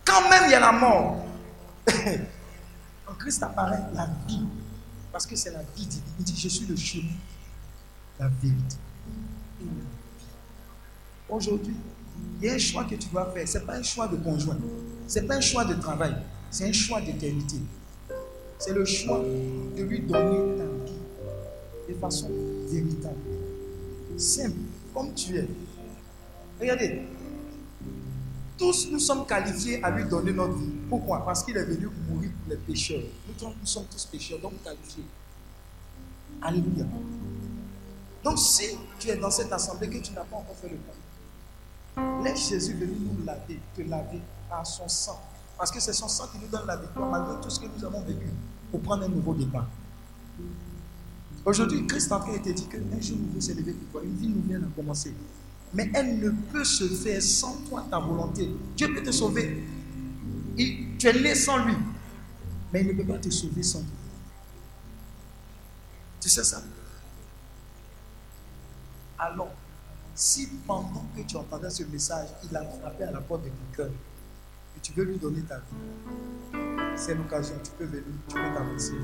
Speaker 2: Quand même il y a la mort, [laughs] quand Christ apparaît, la vie Parce que c'est la vie. Il dit, je suis le chemin, la vérité la vie. Aujourd'hui, il y a un choix que tu dois faire. Ce n'est pas un choix de conjoint. Ce n'est pas un choix de travail. C'est un choix d'éternité. C'est le choix de lui donner ta vie de façon véritable. Simple, comme tu es. Regardez, tous nous sommes qualifiés à lui donner notre vie. Pourquoi? Parce qu'il est venu mourir pour les pécheurs. Nous, sommes tous pécheurs, donc qualifiés. Alléluia. Donc si tu es dans cette assemblée que tu n'as pas encore fait le pas, laisse Jésus venir nous laver, te laver par son sang. Parce que c'est son sang qui nous donne la victoire malgré tout ce que nous avons vécu pour prendre un nouveau départ. Aujourd'hui, Christ en train de te dire qu'un jour nouveau s'est levé pour toi, une vie nouvelle a commencé. Mais elle ne peut se faire sans toi, ta volonté. Dieu peut te sauver. Tu es né sans lui. Mais il ne peut pas te sauver sans toi. Tu sais ça? Alors, si pendant que tu entendais ce message, il a frappé à la porte de cœur, et tu veux lui donner ta vie, c'est l'occasion, tu peux venir, tu peux t'avancer.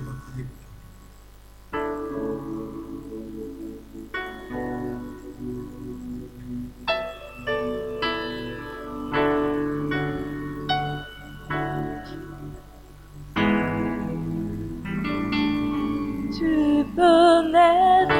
Speaker 10: Tu peux